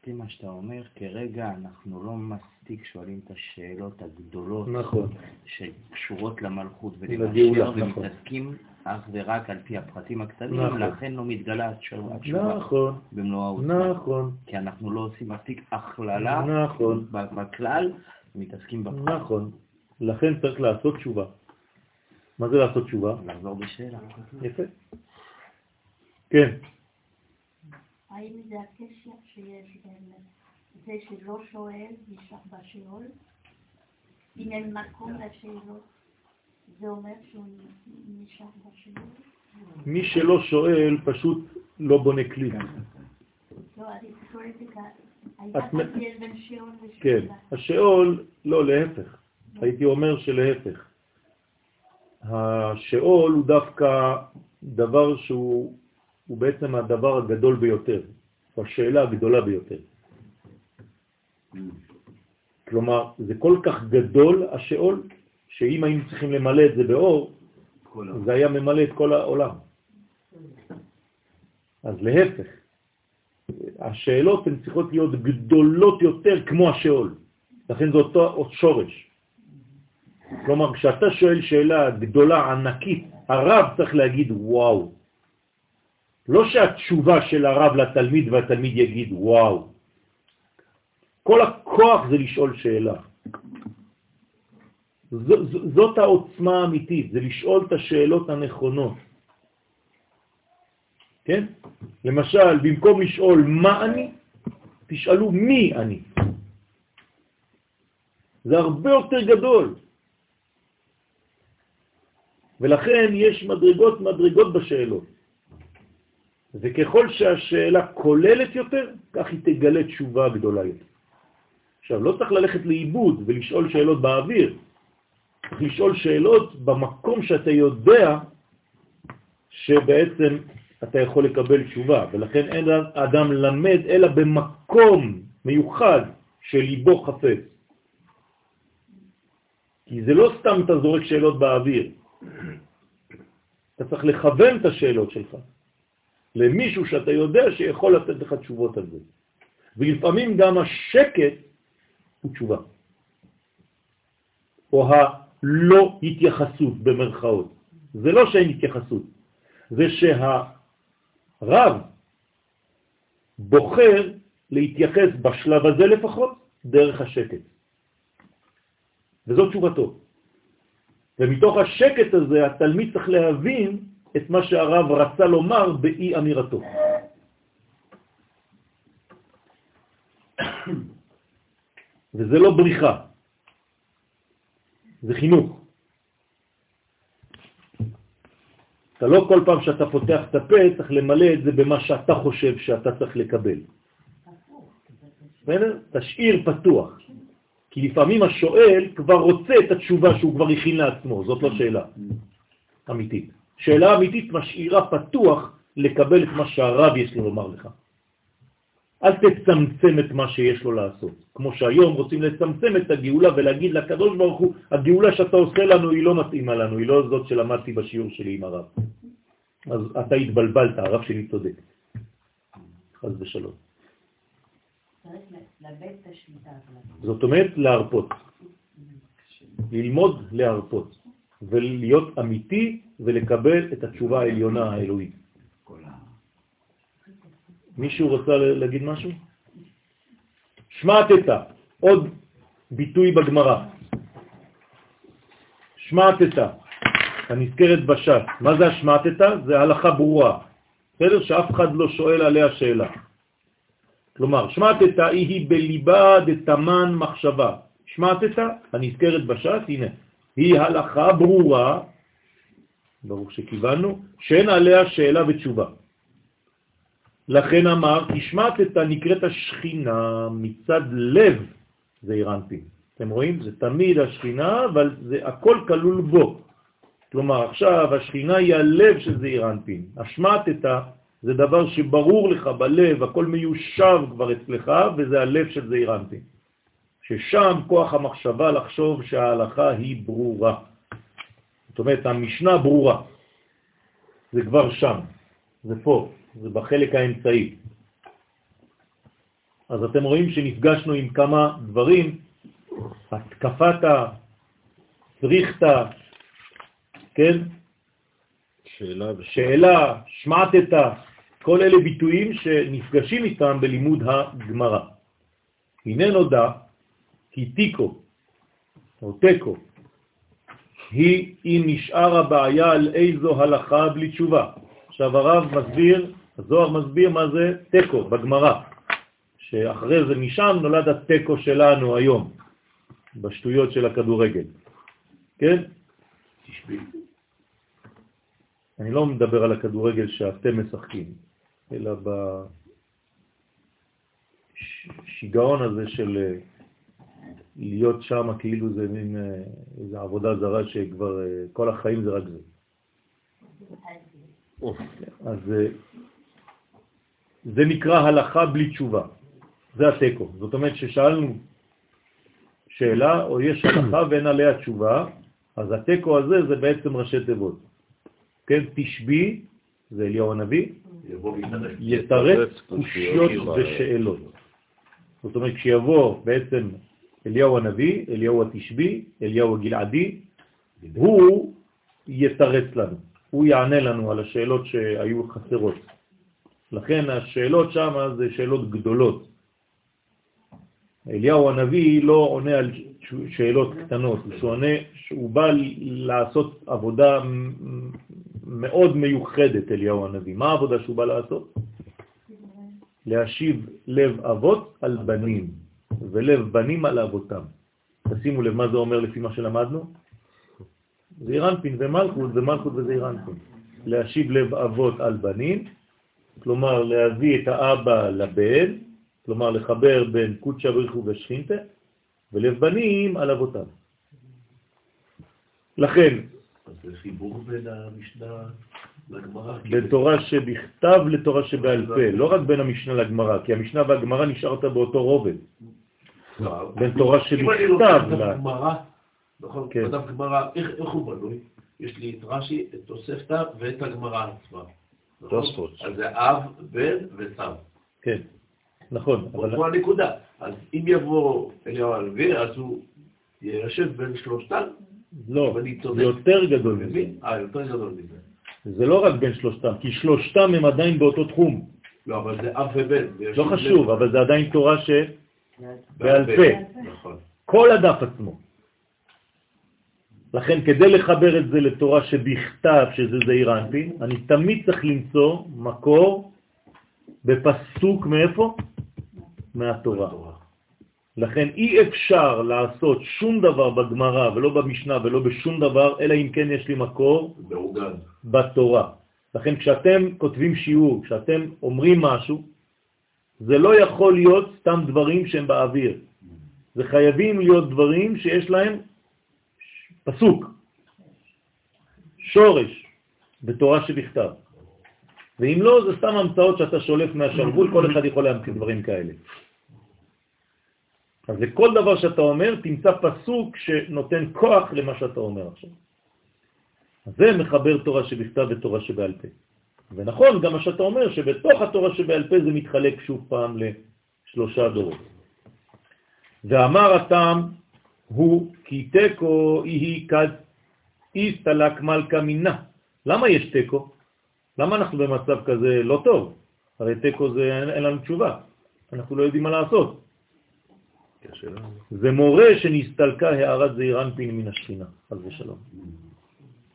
לפי מה שאתה אומר, כרגע אנחנו לא מספיק שואלים את השאלות הגדולות נכון. שקשורות למלכות לגאולה, ולמשיח נכון. אך ורק על פי הפרטים הקטנים, נכון. לכן לא מתגלה התשובה נכון, במלוא העוצמה. נכון, כי אנחנו לא עושים מספיק הכללה נכון, בכלל, ומתעסקים בפרט. נכון. לכן צריך לעשות תשובה. מה זה לעשות תשובה? לחזור בשאלה. יפה. כן, האם זה הקשר שיש בין זה שלא שואל נשאר בשאול? אם אין מקום לשאלות, זה אומר שהוא נשאר בשאול? מי שלא שואל פשוט לא בונה כלי. לא, הבדל בין שאול כן. השאול, לא, להפך. הייתי אומר שלהפך. השאול הוא דווקא דבר שהוא הוא בעצם הדבר הגדול ביותר, או השאלה הגדולה ביותר. כלומר, זה כל כך גדול השאול, שאם היינו צריכים למלא את זה באור, זה היה ממלא את כל העולם. אז להפך, השאלות הן צריכות להיות גדולות יותר כמו השאול. לכן זה אותו שורש. כלומר, כשאתה שואל שאלה גדולה, ענקית, הרב צריך להגיד וואו. לא שהתשובה של הרב לתלמיד והתלמיד יגיד וואו. כל הכוח זה לשאול שאלה. זאת העוצמה האמיתית, זה לשאול את השאלות הנכונות. כן? למשל, במקום לשאול מה אני, תשאלו מי אני. זה הרבה יותר גדול. ולכן יש מדרגות מדרגות בשאלות. וככל שהשאלה כוללת יותר, כך היא תגלה תשובה גדולה יותר. עכשיו, לא צריך ללכת לאיבוד ולשאול שאלות באוויר, לשאול שאלות במקום שאתה יודע שבעצם אתה יכול לקבל תשובה, ולכן אין אדם למד אלא במקום מיוחד שליבו חפץ. כי זה לא סתם אתה זורק שאלות באוויר, אתה צריך לכוון את השאלות שלך למישהו שאתה יודע שיכול לתת לך תשובות על זה. ולפעמים גם השקט הוא תשובה. או הלא התייחסות במרכאות. זה לא שאין התייחסות, זה שהרב בוחר להתייחס בשלב הזה לפחות דרך השקט. וזו תשובתו. ומתוך השקט הזה התלמיד צריך להבין את מה שהרב רצה לומר באי אמירתו. וזה לא בריחה, זה חינוך. אתה לא כל פעם שאתה פותח את הפה צריך למלא את זה במה שאתה חושב שאתה צריך לקבל. תשאיר פתוח. כי לפעמים השואל כבר רוצה את התשובה שהוא כבר הכין לעצמו, זאת לא שאלה אמיתית. שאלה אמיתית משאירה פתוח לקבל את מה שהרב יש לו לומר לך. אל תצמצם את מה שיש לו לעשות. כמו שהיום רוצים לצמצם את הגאולה ולהגיד לקדוש ברוך הוא, הגאולה שאתה עושה לנו היא לא מתאימה לנו, היא לא זאת שלמדתי בשיעור שלי עם הרב. אז אתה התבלבלת, הרב שלי צודק. חז ושלום. זאת אומרת להרפות. ללמוד להרפות, ולהיות אמיתי ולקבל את התשובה העליונה האלוהית. מישהו רוצה להגיד משהו? שמעתת, עוד ביטוי בגמרא. שמעתת, הנזכרת בש"ס. מה זה השמעתת? זה הלכה ברורה. בסדר? שאף אחד לא שואל עליה שאלה. כלומר, שמעתת היא בליבה דתמן מחשבה. שמעתת, הנזכרת בש"ס, הנה, היא הלכה ברורה, ברוך שכיוונו, שאין עליה שאלה ותשובה. לכן אמר, השמעתת נקראת השכינה מצד לב זה אירנפין. אתם רואים? זה תמיד השכינה, אבל זה הכל כלול בו. כלומר, עכשיו השכינה היא הלב של זה אירנפין. השמעתת זה דבר שברור לך בלב, הכל מיושב כבר אצלך, וזה הלב של זעיר אנפין. ששם כוח המחשבה לחשוב שההלכה היא ברורה. זאת אומרת, המשנה ברורה. זה כבר שם, זה פה, זה בחלק האמצעי. אז אתם רואים שנפגשנו עם כמה דברים, התקפת, צריכת, כן? שאלה, שאלה שמעתת, כל אלה ביטויים שנפגשים איתם בלימוד הגמרא. הנה נודע כי תיקו, או תקו, היא אם נשאר הבעיה על איזו הלכה בלי תשובה. עכשיו הרב מסביר, הזוהר מסביר מה זה תקו בגמרא, שאחרי זה משם נולד התקו שלנו היום, בשטויות של הכדורגל. כן? אני לא מדבר על הכדורגל שאתם משחקים, אלא בשיגעון הזה של אה, להיות שם כאילו זה מין אה, איזו עבודה זרה שכבר אה, כל החיים זה רק זה. אז זה נקרא הלכה בלי תשובה, זה הטקו. זאת אומרת ששאלנו שאלה או יש הלכה ואין עליה תשובה, אז הטקו הזה זה בעצם ראשי תיבות. כן, תשבי, זה אליהו הנביא, יתרץ קושיות ושאלות. זאת אומרת, כשיבוא בעצם אליהו הנביא, אליהו התשבי, אליהו הגלעדי, הוא יתרץ לנו, הוא יענה לנו על השאלות שהיו חסרות. לכן השאלות שם זה שאלות גדולות. אליהו הנביא לא עונה על שאלות קטנות, הוא, עונה, הוא בא לעשות עבודה מאוד מיוחדת, אליהו הנביא. מה העבודה שהוא בא לעשות? להשיב לב אבות על בנים, ולב בנים על אבותם. תשימו לב מה זה אומר לפי מה שלמדנו. זעירנפין ומלכות, ומלכות וזעירנפין. להשיב לב אבות על בנים, כלומר להביא את האבא לבן, כלומר לחבר בין קודשא בריחו ושכינתה, ולב בנים על אבותם. לכן, אז זה חיבור בין המשנה לגמרא. בין תורה שבכתב לתורה שבעל פה, לא רק בין המשנה לגמרא, כי המשנה והגמרא נשארת באותו רובד. לא, בין תורה אם אני שבכתב לוקח את הגמרא, נכון, כן. בדף גמרא, איך איך הוא בנוי? יש לי את רש"י, את תוספתא ואת הגמרא עצמה. נכון? תוספות. אז זה אב, בן וסב. כן, נכון, פה הנקודה. אז אם יבוא אליהו הלוי, אז הוא יישב בין שלושתם. לא, יותר גדול מזה. אה, יותר גדול מזה. זה לא רק בין שלושתם, כי שלושתם הם עדיין באותו תחום. לא, אבל זה אב ובן. לא חשוב, אבל זה עדיין תורה שבעל פה. נכון. כל הדף עצמו. לכן כדי לחבר את זה לתורה שבכתב, שזה זעיר אנפין, אני תמיד צריך למצוא מקור בפסוק מאיפה? מהתורה. לכן אי אפשר לעשות שום דבר בגמרא ולא במשנה ולא בשום דבר, אלא אם כן יש לי מקור. בתורה. לכן כשאתם כותבים שיעור, כשאתם אומרים משהו, זה לא יכול להיות סתם דברים שהם באוויר. זה חייבים להיות דברים שיש להם פסוק, שורש, בתורה שבכתב. ואם לא, זה סתם המצאות שאתה שולף מהשרוול, כל אחד יכול להמציא דברים כאלה. אז לכל דבר שאתה אומר, תמצא פסוק שנותן כוח למה שאתה אומר עכשיו. זה מחבר תורה שבכתב ותורה שבעל פה. ונכון, גם מה שאתה אומר, שבתוך התורה שבעל פה זה מתחלק שוב פעם לשלושה דורות. ואמר הטעם הוא כי תקו היא כד איסתלק מלכה מינה. למה יש תקו? למה אנחנו במצב כזה לא טוב? הרי תקו זה אין, אין לנו תשובה, אנחנו לא יודעים מה לעשות. זה מורה שנסתלקה הערת זעיר אנפין מן השכינה, חס ושלום.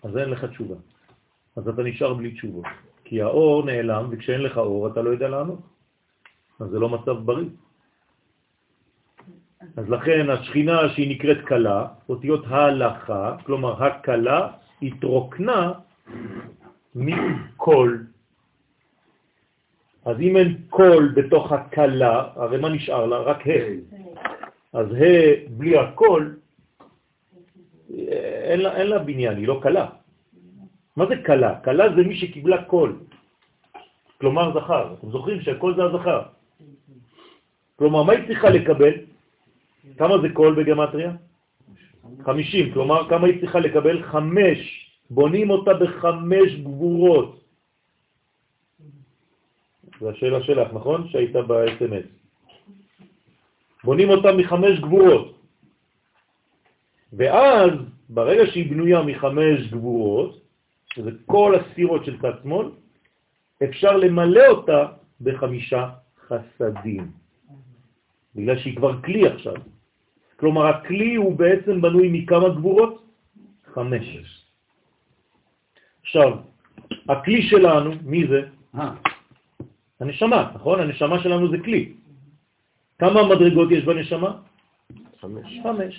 אז אין לך תשובה. אז אתה נשאר בלי תשובות. כי האור נעלם, וכשאין לך אור אתה לא יודע לענות. אז זה לא מצב בריא. אז לכן השכינה שהיא נקראת כלה, אותיות ההלכה, כלומר הכלה, התרוקנה מקול. אז אם אין קול בתוך הכלה, הרי מה נשאר לה? רק ה'. אז ה' בלי הקול, אין לה, אין לה בניין, היא לא כלה. מה זה כלה? כלה זה מי שקיבלה קול. כלומר זכר. אתם זוכרים שהקול זה הזכר. כלומר, מה היא צריכה לקבל? כמה זה קול בגמטריה? 50. כלומר, כמה היא צריכה לקבל? חמש. בונים אותה בחמש גבורות. זו השאלה שלך, נכון? שהיית ב-SMS. בונים אותה מחמש גבורות. ואז, ברגע שהיא בנויה מחמש גבורות, שזה כל הספירות של צד שמאל, אפשר למלא אותה בחמישה חסדים. בגלל שהיא כבר כלי עכשיו. כלומר, הכלי הוא בעצם בנוי מכמה גבורות? חמש. עכשיו, הכלי שלנו, מי זה? הנשמה, נכון? הנשמה שלנו זה כלי. כמה מדרגות יש בנשמה? חמש. חמש.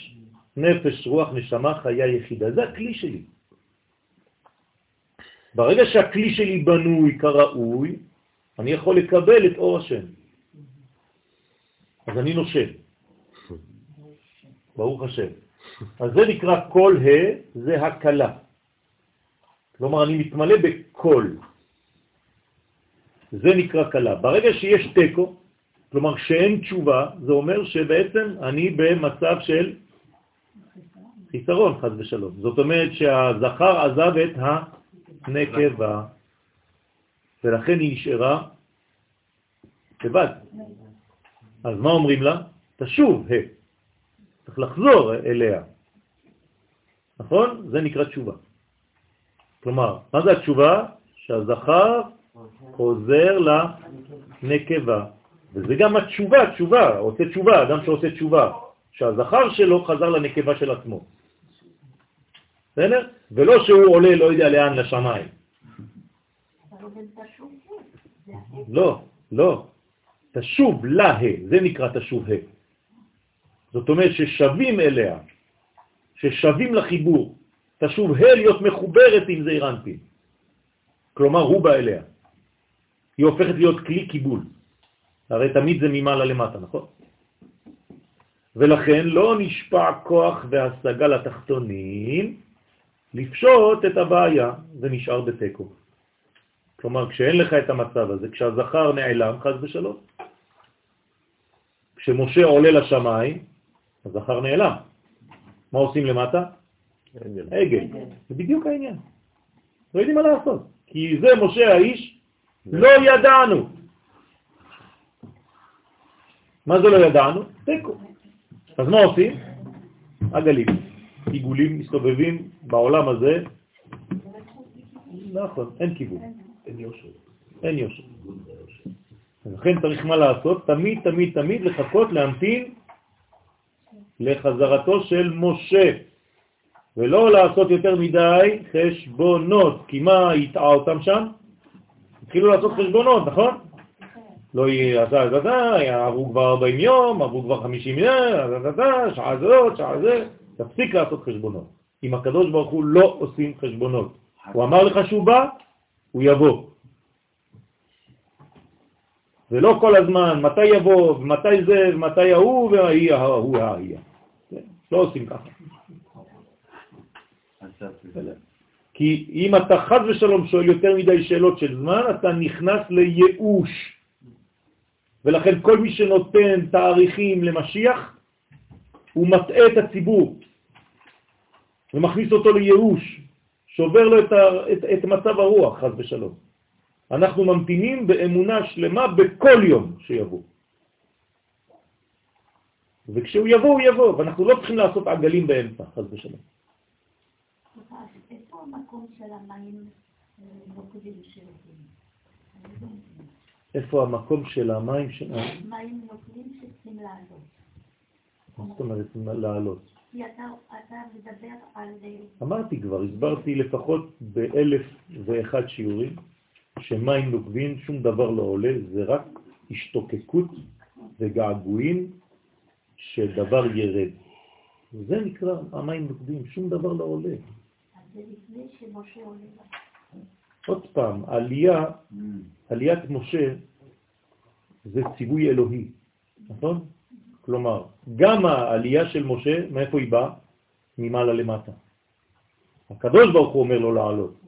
נפש, רוח, נשמה, חיה יחידה. זה הכלי שלי. ברגע שהכלי שלי בנוי כראוי, אני יכול לקבל את אור השם. אז אני נושם. ברוך השם. אז זה נקרא כל ה', זה הקלה. כלומר, אני מתמלא בכל. זה נקרא קלה. ברגע שיש טקו, כלומר שאין תשובה, זה אומר שבעצם אני במצב של חיסרון, חז ושלום. זאת אומרת שהזכר עזב את הנקבה, ולכן היא נשארה לבד. אז מה אומרים לה? תשוב, ה'. צריך לחזור אליה. נכון? זה נקרא תשובה. כלומר, מה זה התשובה? שהזכר חוזר לנקבה. וזה גם התשובה, תשובה, עושה תשובה, אדם שעושה תשובה, שהזכר שלו חזר לנקבה של עצמו. בסדר? ולא שהוא עולה לא יודע לאן לשמיים. לא, לא. תשוב לה, זה נקרא תשוב ה. זאת אומרת ששווים אליה, ששווים לחיבור. תשוב ה להיות מחוברת עם זעיר אנפין. כלומר, הוא בא אליה. היא הופכת להיות כלי קיבול. הרי תמיד זה ממעלה למטה, נכון? ולכן לא נשפע כוח והשגה לתחתונים לפשוט את הבעיה, זה נשאר בתיקו. כלומר, כשאין לך את המצב הזה, כשהזכר נעלם, חז ושלום. כשמשה עולה לשמיים, הזכר נעלם. מה עושים למטה? עגל. זה בדיוק העניין. לא יודעים מה לעשות. כי זה משה האיש, לא ידענו. מה זה לא ידענו? תיקו. אז מה עושים? עגלים. עיגולים מסתובבים בעולם הזה. נכון, אין כיוון. אין יושר. אין יושר. לכן צריך מה לעשות? תמיד, תמיד, תמיד לחכות, להמתין לחזרתו של משה, ולא לעשות יותר מדי חשבונות, כי מה יטעה אותם שם? התחילו לעשות חשבונות, נכון? לא יהיה עשה את זה, עברו כבר 40 יום, עברו כבר 50 יום, שעה זאת, שעה זה, תפסיק לעשות חשבונות. אם הקדוש ברוך הוא לא עושים חשבונות. הוא אמר לך שהוא בא, הוא יבוא. ולא כל הזמן, מתי יבוא, מתי זה, מתי ההוא, והיא ההוא ההיא. לא עושים ככה. כי אם אתה חד ושלום שואל יותר מדי שאלות של זמן, אתה נכנס לייאוש. ולכן כל מי שנותן תאריכים למשיח, הוא מטעה את הציבור ומכניס אותו לייאוש, שובר לו את, את, את מצב הרוח, חז ושלום. אנחנו ממתינים באמונה שלמה בכל יום שיבוא. וכשהוא יבוא, הוא יבוא, ואנחנו לא צריכים לעשות עגלים באמצע, חז ושלום. איפה המקום של המים שלהם? איפה המקום של המים של... מים נוקבים שצריכים לעלות. מה זאת אומרת לעלות? כי אתה, אתה מדבר על... אמרתי כבר, הסברתי לפחות באלף ואחד שיעורים, שמים נוקבים, שום דבר לא עולה, זה רק השתוקקות וגעגועים שדבר ירד. זה נקרא המים נוקבים, שום דבר לא עולה. אז זה לפני שמשה עולה. עוד פעם, עלייה, עליית משה זה ציווי אלוהי, נכון? כלומר, גם העלייה של משה, מאיפה היא באה? ממעלה למטה. הקדוש ברוך הוא אומר לו לעלות.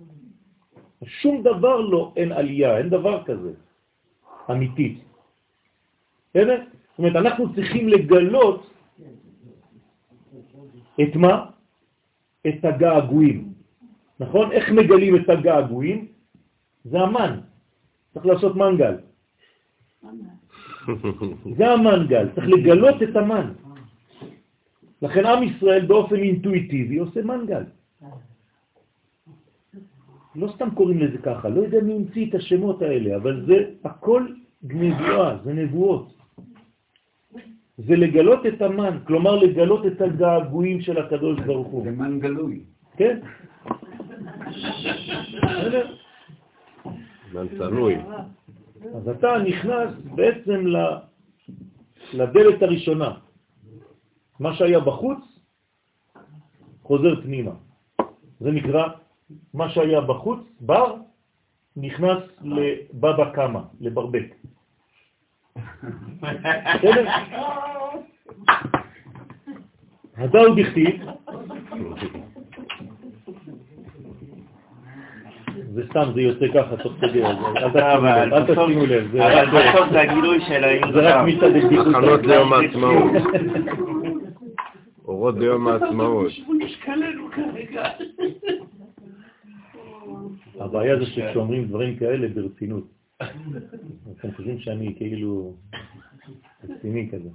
שום דבר לא, אין עלייה, אין דבר כזה, אמיתית. בסדר? זאת אומרת, אנחנו צריכים לגלות את מה? את הגעגועים. נכון? איך מגלים את הגעגועים? זה המן. צריך לעשות מנגל. זה המנגל, צריך לגלות את המן. לכן עם ישראל באופן אינטואיטיבי עושה מנגל. לא סתם קוראים לזה ככה, לא יודע מי המציא את השמות האלה, אבל זה הכל נבואה, זה נבואות. זה לגלות את המן, כלומר לגלות את הגעגועים של הקדוש ברוך הוא. זה מן גלוי. כן. מן תלוי. אז אתה נכנס בעצם לדלת הראשונה. מה שהיה בחוץ חוזר פנימה. זה נקרא, מה שהיה בחוץ, בר, נכנס לבבא קמה, לברבק. בסדר? הדאו דכתיב זה סתם, זה יוצא ככה תוך כדי, אל תשימו לב, אבל בסוף זה הגילוי של. זה רק מצד הבדיחות. הכנות ליום העצמאות. אורות ביום העצמאות. הבעיה זה שכשאומרים דברים כאלה ברצינות. אתם חושבים שאני כאילו רציני כזה.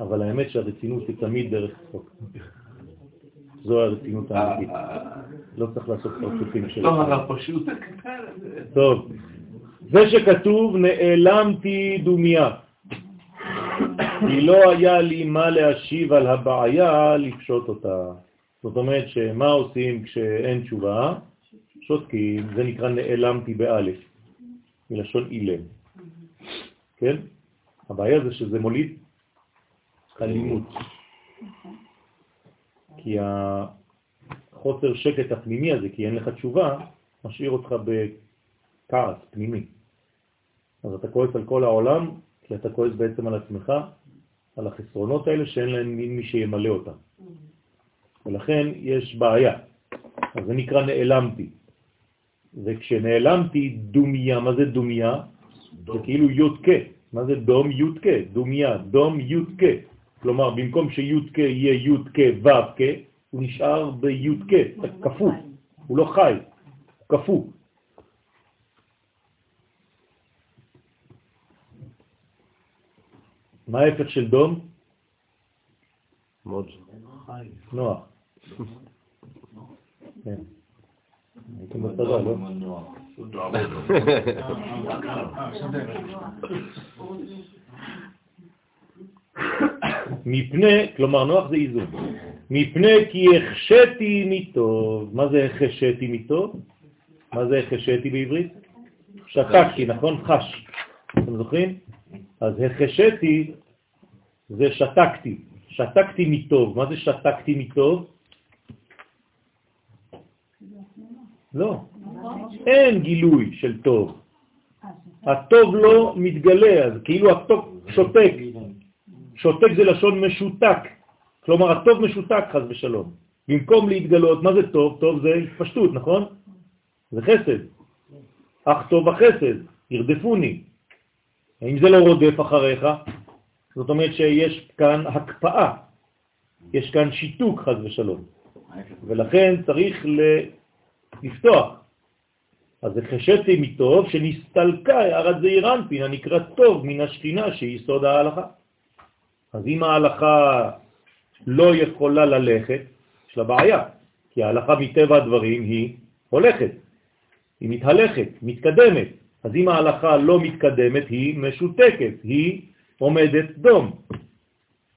אבל האמת שהרצינות היא תמיד דרך צחוק. זו הרצינות האמיתית. לא צריך לעשות פרצופים של... לא הרע פשוט. טוב, זה שכתוב נעלמתי דומיה, כי לא היה לי מה להשיב על הבעיה לפשוט אותה. זאת אומרת שמה עושים כשאין תשובה? שותקים, זה נקרא נעלמתי באלף, מלשון אילם. כן? הבעיה זה שזה מוליד אלימות. כי החוסר שקט הפנימי הזה, כי אין לך תשובה, משאיר אותך בכעס פנימי. אז אתה כועס על כל העולם, כי אתה כועס בעצם על עצמך, על החסרונות האלה שאין להם מי שימלא אותם. ולכן יש בעיה. אז זה נקרא נעלמתי. וכשנעלמתי דומיה, מה זה דומיה? זה כאילו יודקה. מה זה דום יודקה? דומיה, דום יודקה. כלומר, במקום שיודקה יהיה יודקה ו"ק, הוא נשאר ביודקה, כפו, הוא לא חי, הוא כפו. מה ההפך של דום? מוד. נוח. כן. הייתם בצבא, לא? מפני, כלומר נוח זה איזון, מפני כי החשתי מטוב. מה זה החשתי מטוב? מה זה החשתי בעברית? שתקתי, נכון? חש. אתם זוכרים? אז החשתי זה שתקתי. שתקתי מטוב. מה זה שתקתי מטוב? לא. אין גילוי של טוב. הטוב לא מתגלה, אז כאילו הטוב שותק. שותק זה לשון משותק. כלומר, הטוב משותק, חז ושלום. במקום להתגלות, מה זה טוב? טוב זה התפשטות, נכון? זה חסד. אך טוב החסד, ירדפוני. אם זה לא רודף אחריך, זאת אומרת שיש כאן הקפאה, יש כאן שיתוק, חז ושלום. ולכן צריך לפתוח. אז זה חשתי מטוב שנסתלקה הערת זעיר אנפין הנקרא טוב מן השכינה שהיא סוד ההלכה. אז אם ההלכה לא יכולה ללכת, יש לה בעיה, כי ההלכה מטבע הדברים היא הולכת, היא מתהלכת, מתקדמת. אז אם ההלכה לא מתקדמת, היא משותקת, היא עומדת דום.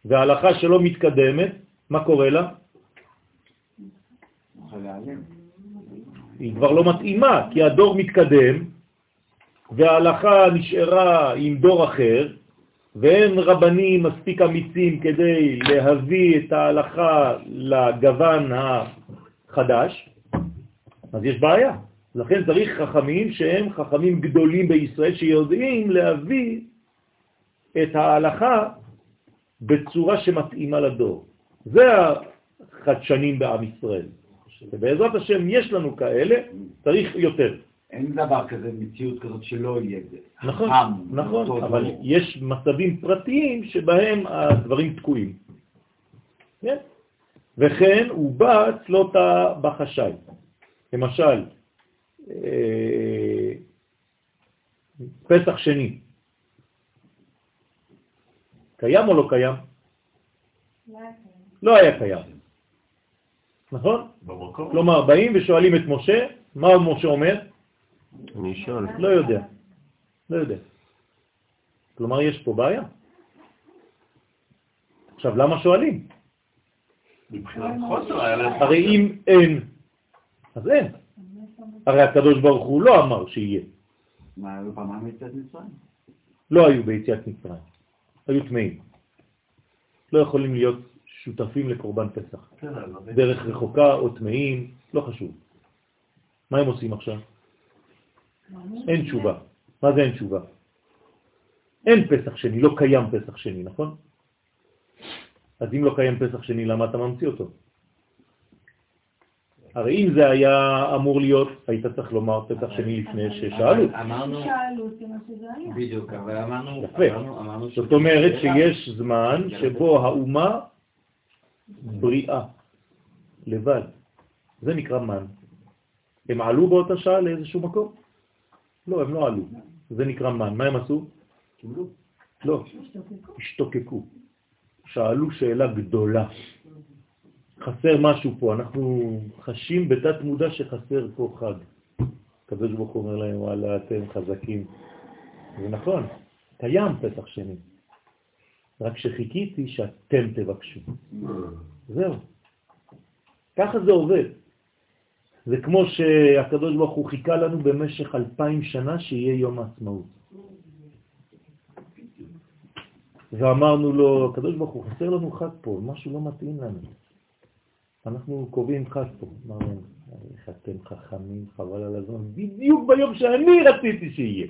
וההלכה שלא מתקדמת, מה קורה לה? היא כבר לא מתאימה, כי הדור מתקדם, וההלכה נשארה עם דור אחר, ואין רבנים מספיק אמיצים כדי להביא את ההלכה לגוון החדש, אז יש בעיה. לכן צריך חכמים שהם חכמים גדולים בישראל שיודעים להביא את ההלכה בצורה שמתאימה לדור. זה החדשנים בעם ישראל. ובעזרת השם יש לנו כאלה, צריך יותר. אין דבר כזה, מציאות כזאת שלא יהיה זה. נכון, נכון, אבל יש מצבים פרטיים שבהם הדברים תקועים. כן? וכן הוא בא צלותה בחשאי. למשל, אה, פסח שני. קיים או לא קיים? לא היה קיים. נכון? כלומר, באים ושואלים את משה, מה משה אומר? אני שואל. לא יודע. לא יודע. כלומר, יש פה בעיה. עכשיו, למה שואלים? הרי אם אין, אז אין. הרי הקדוש ברוך הוא לא אמר שיהיה. מה, היו פעמיים ביציאת מצרים? לא היו ביציאת מצרים. היו טמאים. לא יכולים להיות שותפים לקורבן פסח. דרך רחוקה או טמאים, לא חשוב. מה הם עושים עכשיו? אין תשובה. מה זה אין תשובה? אין פסח שני, לא קיים פסח שני, נכון? אז אם לא קיים פסח שני, למה אתה ממציא אותו? הרי אם זה היה אמור להיות, היית צריך לומר פסח שני לפני ששאלו. אמרנו... שאלו אותי מה שזה היה. בדיוק, אבל אמרנו... יפה. זאת אומרת שיש זמן שבו האומה בריאה, לבד. זה נקרא מן. הם עלו באותה שעה לאיזשהו מקום? לא, הם לא עלו. זה נקרא מן. מה הם עשו? לא, השתוקקו. שאלו שאלה גדולה. חסר משהו פה, אנחנו חשים בתת מודע שחסר פה חג. הקדוש ברוך הוא אומר להם, וואלה, אתם חזקים. זה נכון, קיים פסח שני. רק שחיכיתי שאתם תבקשו. זהו. ככה זה עובד. זה כמו שהקדוש ברוך הוא חיכה לנו במשך אלפיים שנה שיהיה יום העצמאות. ואמרנו לו, הקדוש ברוך הוא, חסר לנו חג פה, משהו לא מתאים לנו. אנחנו קובעים חג פה. אמרנו, איך אתם חכמים, חבל על הזמן, בדיוק ביום שאני רציתי שיהיה.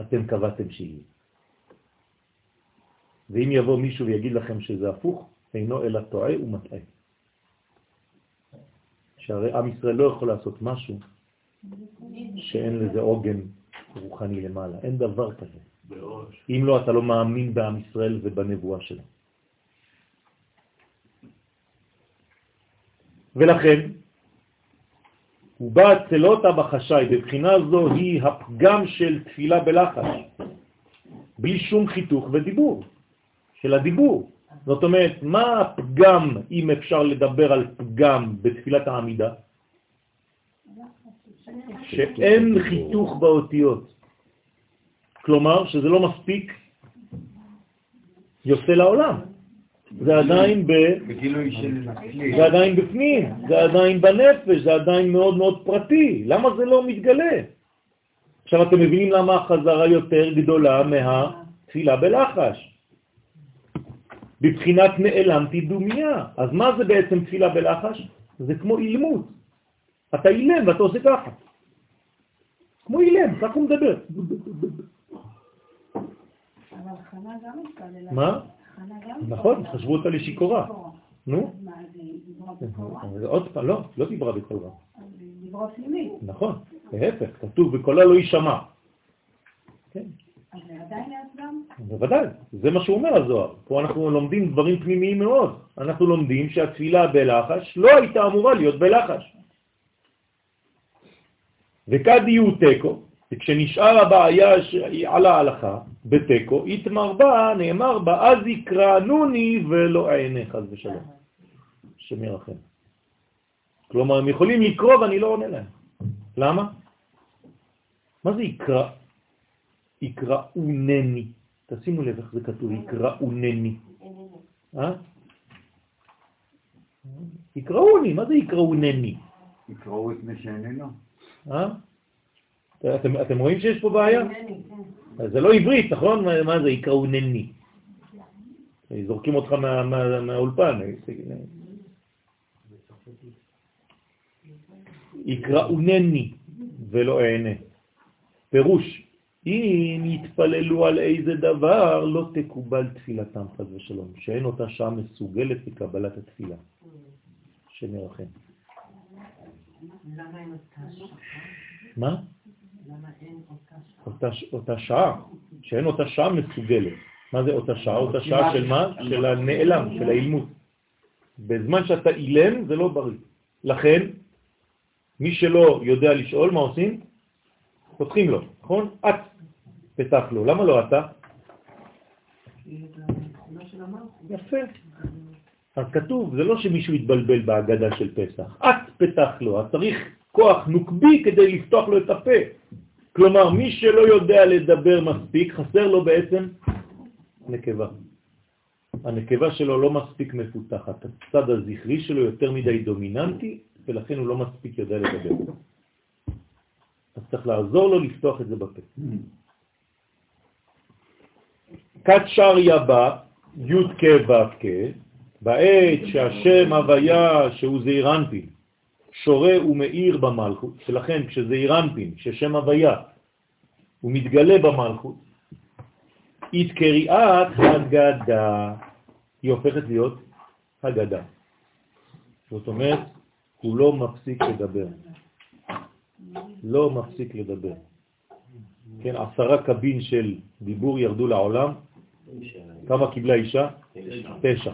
אתם קבעתם שיהיה. ואם יבוא מישהו ויגיד לכם שזה הפוך, אינו אלא טועה ומטעה. שהרי עם ישראל לא יכול לעשות משהו שאין לזה עוגן רוחני למעלה. אין דבר כזה. אם לא, אתה לא מאמין בעם ישראל ובנבואה שלו. ולכן, הוא בא אצל אותה בחשאי, בבחינה זו היא הפגם של תפילה בלחש, בלי שום חיתוך ודיבור, של הדיבור. זאת אומרת, מה הפגם, אם אפשר לדבר על פגם בתפילת העמידה? שאין חיתוך באותיות. כלומר, שזה לא מספיק יוצא לעולם. זה עדיין ב... זה עדיין בפנים, זה עדיין בנפש, זה עדיין מאוד מאוד פרטי. למה זה לא מתגלה? עכשיו אתם מבינים למה החזרה יותר גדולה מהתפילה בלחש. בבחינת נעלמתי דומיה. אז מה זה בעצם תפילה בלחש? זה כמו אילמות. אתה אילם ואתה עושה ככה. כמו אילם, ככה הוא מדבר. אבל חנה גם התפללה. מה? נכון, חשבו אותה לשיכורה. נו? עוד פעם, לא, לא דיברה בקול רם. דיברה פנימית. נכון, להפך, כתוב בקולה לא יישמע. כן. בוודאי, זה מה שהוא אומר הזוהר. פה אנחנו לומדים דברים פנימיים מאוד. אנחנו לומדים שהתפילה בלחש לא הייתה אמורה להיות בלחש. וכד יהיו תקו, וכשנשאר הבעיה על ההלכה, בתקו, יתמר בה, נאמר בה, אז יקראנוני ולא אענה חז ושלום. שמי רחם. כלומר, הם יכולים לקרוא ואני לא עונה להם. למה? מה זה יקרא? יקראונני. תשימו לב איך זה כתוב, יקראונני. אה? יקראוני, מה זה יקראונני? יקראו את מי שאיננו. אה? אתם, אתם רואים שיש פה בעיה? אז זה לא עברית, נכון? מה, זה יקראונני? זורקים אותך מה, מה, מהאולפן. יקראונני ולא אענה. פירוש, אם יתפללו על איזה דבר, לא תקובל תפילתם חז ושלום, שאין אותה שעה מסוגלת לקבלת התפילה. שנרחם. מה? אותה, אותה שעה, שאין אותה שעה מסוגלת. מה זה אותה שעה? אותה שעה של מה? של הנעלם, של האילמות. בזמן שאתה אילם זה לא בריא. לכן, מי שלא יודע לשאול, מה עושים? פותחים לו, נכון? את פתח לו. למה לא אתה? יפה. אז כתוב, זה לא שמישהו יתבלבל בהגדה של פסח. את פתח לו, אז צריך כוח נוקבי כדי לפתוח לו את הפה. כלומר, מי שלא יודע לדבר מספיק, חסר לו בעצם נקבה. הנקבה שלו לא מספיק מפותחת. הצד הזכרי שלו יותר מדי דומיננטי, ולכן הוא לא מספיק יודע לדבר. אז צריך לעזור לו לפתוח את זה בפה. כת שריה בא, י' כ' ו' כ', בעת שהשם הוויה שהוא זעירנטין, שורה ומאיר במלכות, שלכן כשזה אירנפין, ששם הוויה, הוא מתגלה במלכות, את קריאת הגדה, היא הופכת להיות הגדה. זאת אומרת, הוא לא מפסיק לדבר. לא מפסיק לדבר. כן, עשרה קבין של דיבור ירדו לעולם. כמה קיבלה אישה? תשע.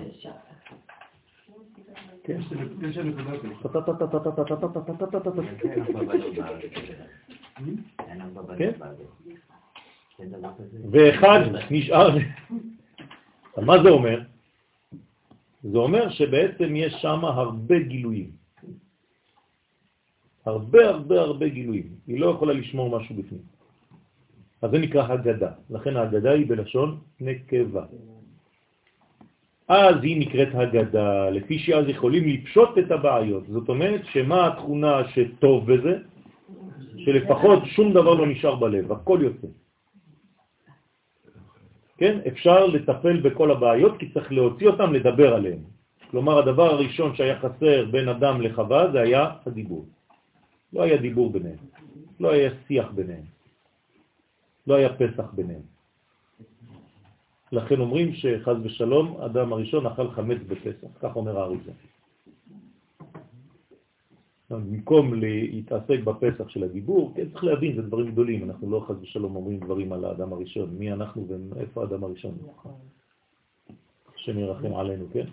כן. ואחד נשאר... מה זה אומר? זה אומר שבעצם יש שם הרבה גילויים. הרבה הרבה הרבה גילויים. היא לא יכולה לשמור משהו בפנים. אז זה נקרא הגדה. לכן ההגדה היא בלשון נקבה. אז היא נקראת הגדה, לפי שאז יכולים לפשוט את הבעיות. זאת אומרת, שמה התכונה שטוב בזה? שלפחות שום דבר לא נשאר בלב, הכל יוצא. כן? אפשר לטפל בכל הבעיות כי צריך להוציא אותם, לדבר עליהם. כלומר, הדבר הראשון שהיה חסר בין אדם לחווה זה היה הדיבור. לא היה דיבור ביניהם, לא היה שיח ביניהם. לא היה פסח ביניהם. לכן אומרים שחז ושלום, אדם הראשון אכל חמץ בפסח, כך אומר האריזה. במקום להתעסק בפסח של הדיבור, כן, צריך להבין, זה דברים גדולים, אנחנו לא חז ושלום אומרים דברים על האדם הראשון, מי אנחנו ואיפה האדם הראשון. השם ירחם עלינו, כן?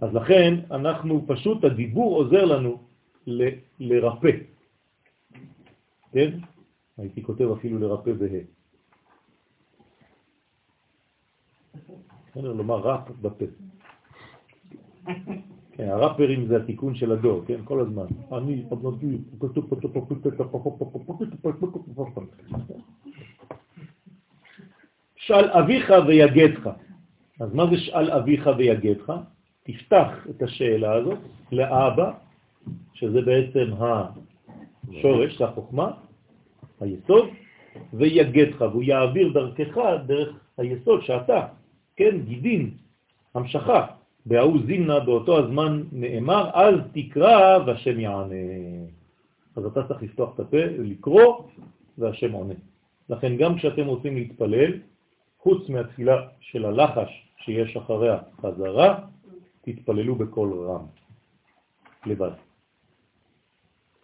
אז לכן אנחנו פשוט, הדיבור עוזר לנו ל, לרפא. כן? הייתי כותב אפילו לרפא בה'. כן, לומר רפ בפה. כן, הראפרים זה התיקון של הדור, כן, כל הזמן. אני, שאל אביך ויגדך. אז מה זה שאל אביך ויגדך? תפתח את השאלה הזאת לאבא, שזה בעצם השורש, החוכמה, היסוד, ויגדך, והוא יעביר דרכך, דרך היסוד שאתה, כן, גידין, המשכה. בהוא זימנה באותו הזמן נאמר, אז תקרא והשם יענה. אז אתה צריך לפתוח את הפה, לקרוא, והשם עונה. לכן גם כשאתם רוצים להתפלל, חוץ מהתפילה של הלחש שיש אחריה חזרה, תתפללו בקול רם, לבד.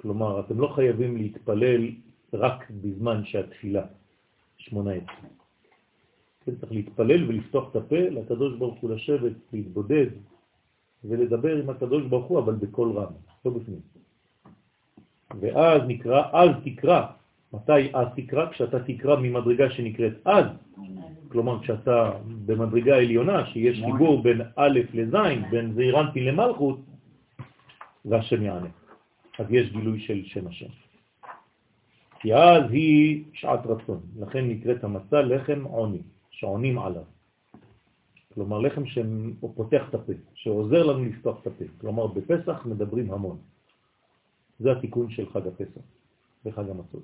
כלומר, אתם לא חייבים להתפלל רק בזמן שהתפילה שמונה עשרה. כן, צריך להתפלל ולפתוח את הפה לקדוש ברוך הוא לשבת, להתבודד ולדבר עם הקדוש ברוך הוא, אבל בקול רם, לא בפנים. ואז נקרא, אז תקרא. מתי אז תקרא? כשאתה תקרא ממדרגה שנקראת אז, כלומר כשאתה במדרגה עליונה, שיש חיבור בין א' לז', בין זעירנטין למלכות, והשם יענה. אז יש גילוי של שם השם. כי אז היא שעת רצון, לכן נקראת המצה לחם עוני. שעונים עליו. כלומר, לחם שפותח את הפה, שעוזר לנו לפתוח את הפה. כלומר, בפסח מדברים המון. זה התיקון של חג הפסח וחג המצות.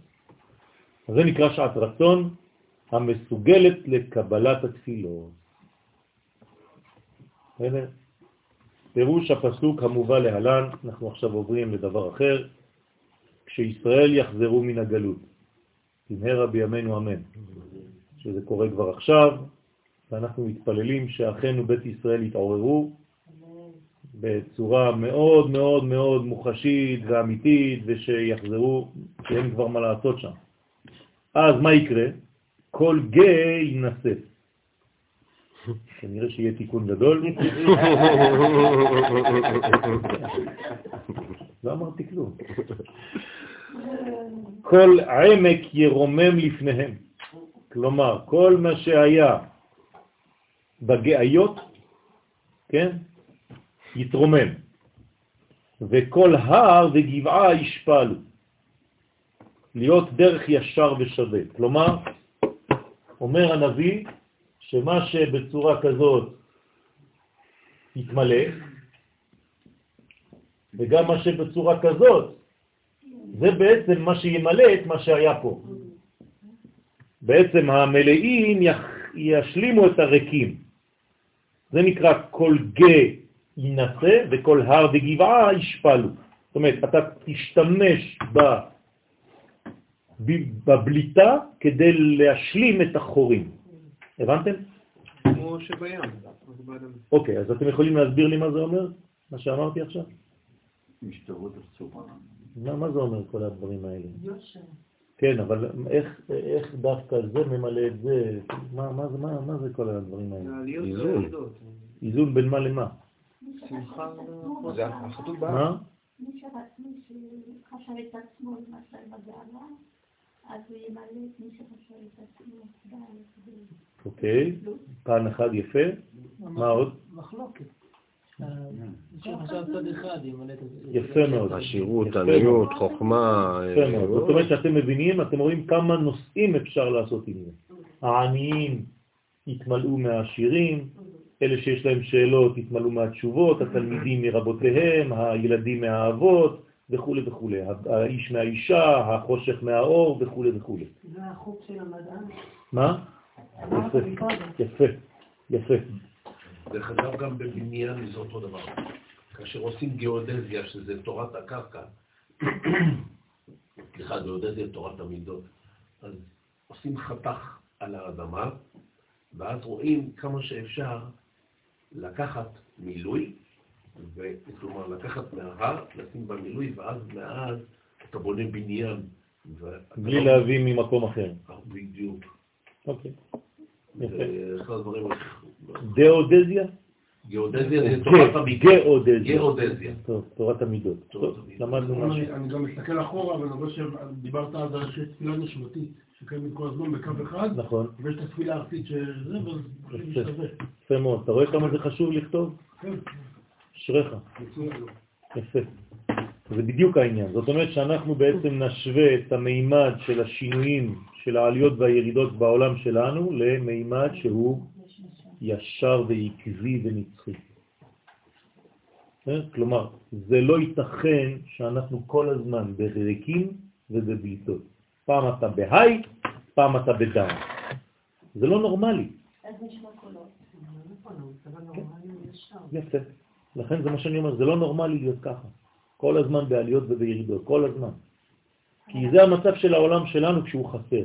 זה נקרא שעת רצון המסוגלת לקבלת התפילות. פירוש הפסוק המובא להלן, אנחנו עכשיו עוברים לדבר אחר, כשישראל יחזרו מן הגלות. במהרה בימינו אמן. שזה קורה כבר עכשיו, ואנחנו מתפללים שאחינו בית ישראל יתעוררו בצורה מאוד מאוד מאוד מוחשית ואמיתית, ושיחזרו, כי אין כבר מה לעשות שם. אז מה יקרה? כל גא ינסף. כנראה שיהיה תיקון גדול. לא אמרתי כלום. כל עמק ירומם לפניהם. כלומר, כל מה שהיה בגאיות, כן, יתרומם, וכל הר וגבעה ישפלו, להיות דרך ישר ושווה. כלומר, אומר הנביא שמה שבצורה כזאת יתמלא, וגם מה שבצורה כזאת, זה בעצם מה שימלא את מה שהיה פה. בעצם המלאים ישלימו את הריקים. זה נקרא כל גא ינסה וכל הר וגבעה ישפלו. זאת אומרת, אתה תשתמש. בבליטה כדי להשלים את החורים. הבנתם? כמו שבים. אוקיי, אז אתם יכולים להסביר לי מה זה אומר? מה שאמרתי עכשיו? משתרות הצורה. מה זה אומר כל הדברים האלה? כן, אבל איך, איך דווקא זה ממלא את זה? מה, מה, מה, מה זה כל הדברים האלה? איזון. איזון בין מה למה? שמחה זה החתול בארץ. מה? מי שחשב את עצמו למשל בגאווה, אז הוא ימלא את מי שחשב את עצמו בארץ. אוקיי, פן אחד יפה. מה עוד? מחלוקת. אחד יפה מאוד. עשירות, עניות, חוכמה. יפה מאוד. זאת אומרת שאתם מבינים, אתם רואים כמה נושאים אפשר לעשות עם זה. העניים יתמלאו מהעשירים, אלה שיש להם שאלות יתמלאו מהתשובות, התלמידים מרבותיהם, הילדים מהאבות, וכו' וכו', האיש מהאישה, החושך מהאור וכו' וכו'. זה החוק של המדען. מה? יפה, יפה. דרך אגב, גם בבניין זה אותו דבר. כאשר עושים גיאודזיה, שזה תורת הקרקע, סליחה, גיאודזיה תורת המידות, אז עושים חתך על האדמה, ואז רואים כמה שאפשר לקחת מילוי, כלומר לקחת מההר, לשים במילוי, ואז מאז אתה בונה בניין. בלי לא... להביא ממקום אחר. בדיוק. אוקיי. זה אחד הדברים... דאודזיה? גיאודזיה זה תורת המידות. גיאודזיה. תורת המידות. למדנו משהו. אני גם מסתכל אחורה, ואני רואה שדיברת אז על שיש תפילה נשמתית, שקיימת כל הזמן בקו אחד. נכון. ויש את התפילה הארצית שזה, וזה שווה. יפה מאוד. אתה רואה כמה זה חשוב לכתוב? כן. אשריך. יפה. זה בדיוק העניין. זאת אומרת שאנחנו בעצם נשווה את המימד של השינויים, של העליות והירידות בעולם שלנו, למימד שהוא ישר ועקבי ונצחי. אה? כלומר, זה לא ייתכן שאנחנו כל הזמן בריקים ובבליטות. פעם אתה בהיי, פעם אתה בדאון. זה לא נורמלי. אז נשמע קולות. יפה. לכן זה מה שאני אומר, זה לא נורמלי להיות ככה. כל הזמן בעליות ובירידות, כל הזמן. כי זה המצב של העולם שלנו כשהוא חסר.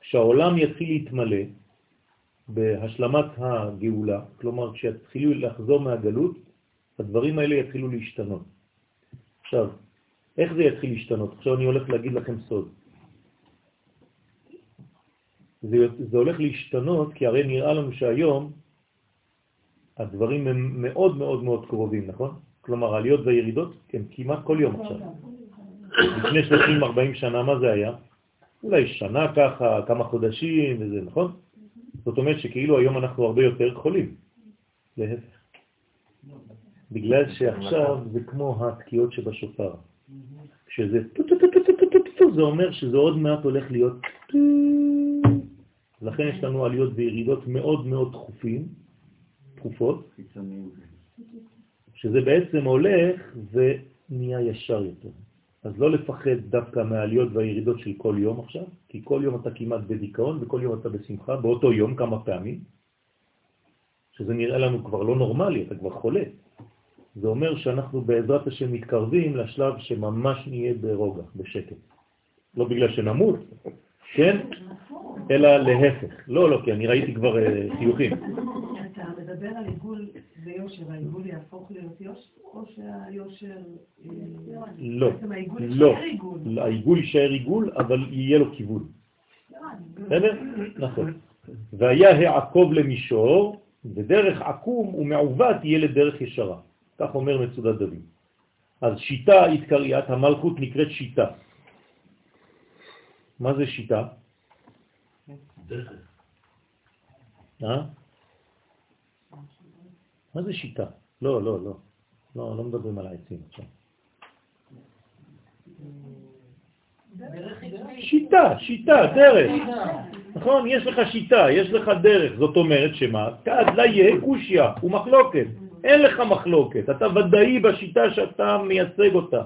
כשהעולם יתחיל להתמלא בהשלמת הגאולה, כלומר כשיתחילו לחזור מהגלות, הדברים האלה יתחילו להשתנות. עכשיו, איך זה יתחיל להשתנות? עכשיו אני הולך להגיד לכם סוד. זה, זה הולך להשתנות כי הרי נראה לנו שהיום הדברים הם מאוד מאוד מאוד קרובים, נכון? כלומר, העליות והירידות הם כמעט כל יום עכשיו. לפני 30-40 שנה, מה זה היה? אולי שנה ככה, כמה חודשים וזה, נכון? זאת אומרת שכאילו היום אנחנו הרבה יותר חולים. להפך. בגלל שעכשיו זה כמו התקיעות שבשופר. כשזה טו-טו-טו-טו-טו-טו, זה אומר שזה עוד מעט הולך להיות לכן יש לנו עליות וירידות מאוד מאוד תכופים, תכופות, שזה בעצם הולך ונהיה ישר יותר. אז לא לפחד דווקא מהעליות והירידות של כל יום עכשיו, כי כל יום אתה כמעט בדיכאון וכל יום אתה בשמחה, באותו יום כמה פעמים, שזה נראה לנו כבר לא נורמלי, אתה כבר חולה. זה אומר שאנחנו בעזרת השם מתקרבים לשלב שממש נהיה ברוגע, בשקט. לא בגלל שנמות, כן? אלא להפך. לא, לא, כי אני ראיתי כבר אה, חיוכים. מדבר על עיגול ויושר, העיגול יהפוך להיות יושר, או שהיושר... אה, לא, לא. העיגול יישאר עיגול, אבל יהיה לו כיוון. בסדר? נכון. והיה העקוב למישור, ודרך עקום ומעוות יהיה לדרך ישרה. כך אומר מצודת דוד. אז שיטה התקריית, המלכות נקראת שיטה. מה זה שיטה? אה? מה זה שיטה? לא, לא, לא. לא, לא מדברים על העצים עכשיו. שיטה, שיטה, דרך. נכון? יש לך שיטה, יש לך דרך. זאת אומרת שמה? כד לה יהיה קושיה, הוא מחלוקת. אין לך מחלוקת. אתה ודאי בשיטה שאתה מייצג אותה.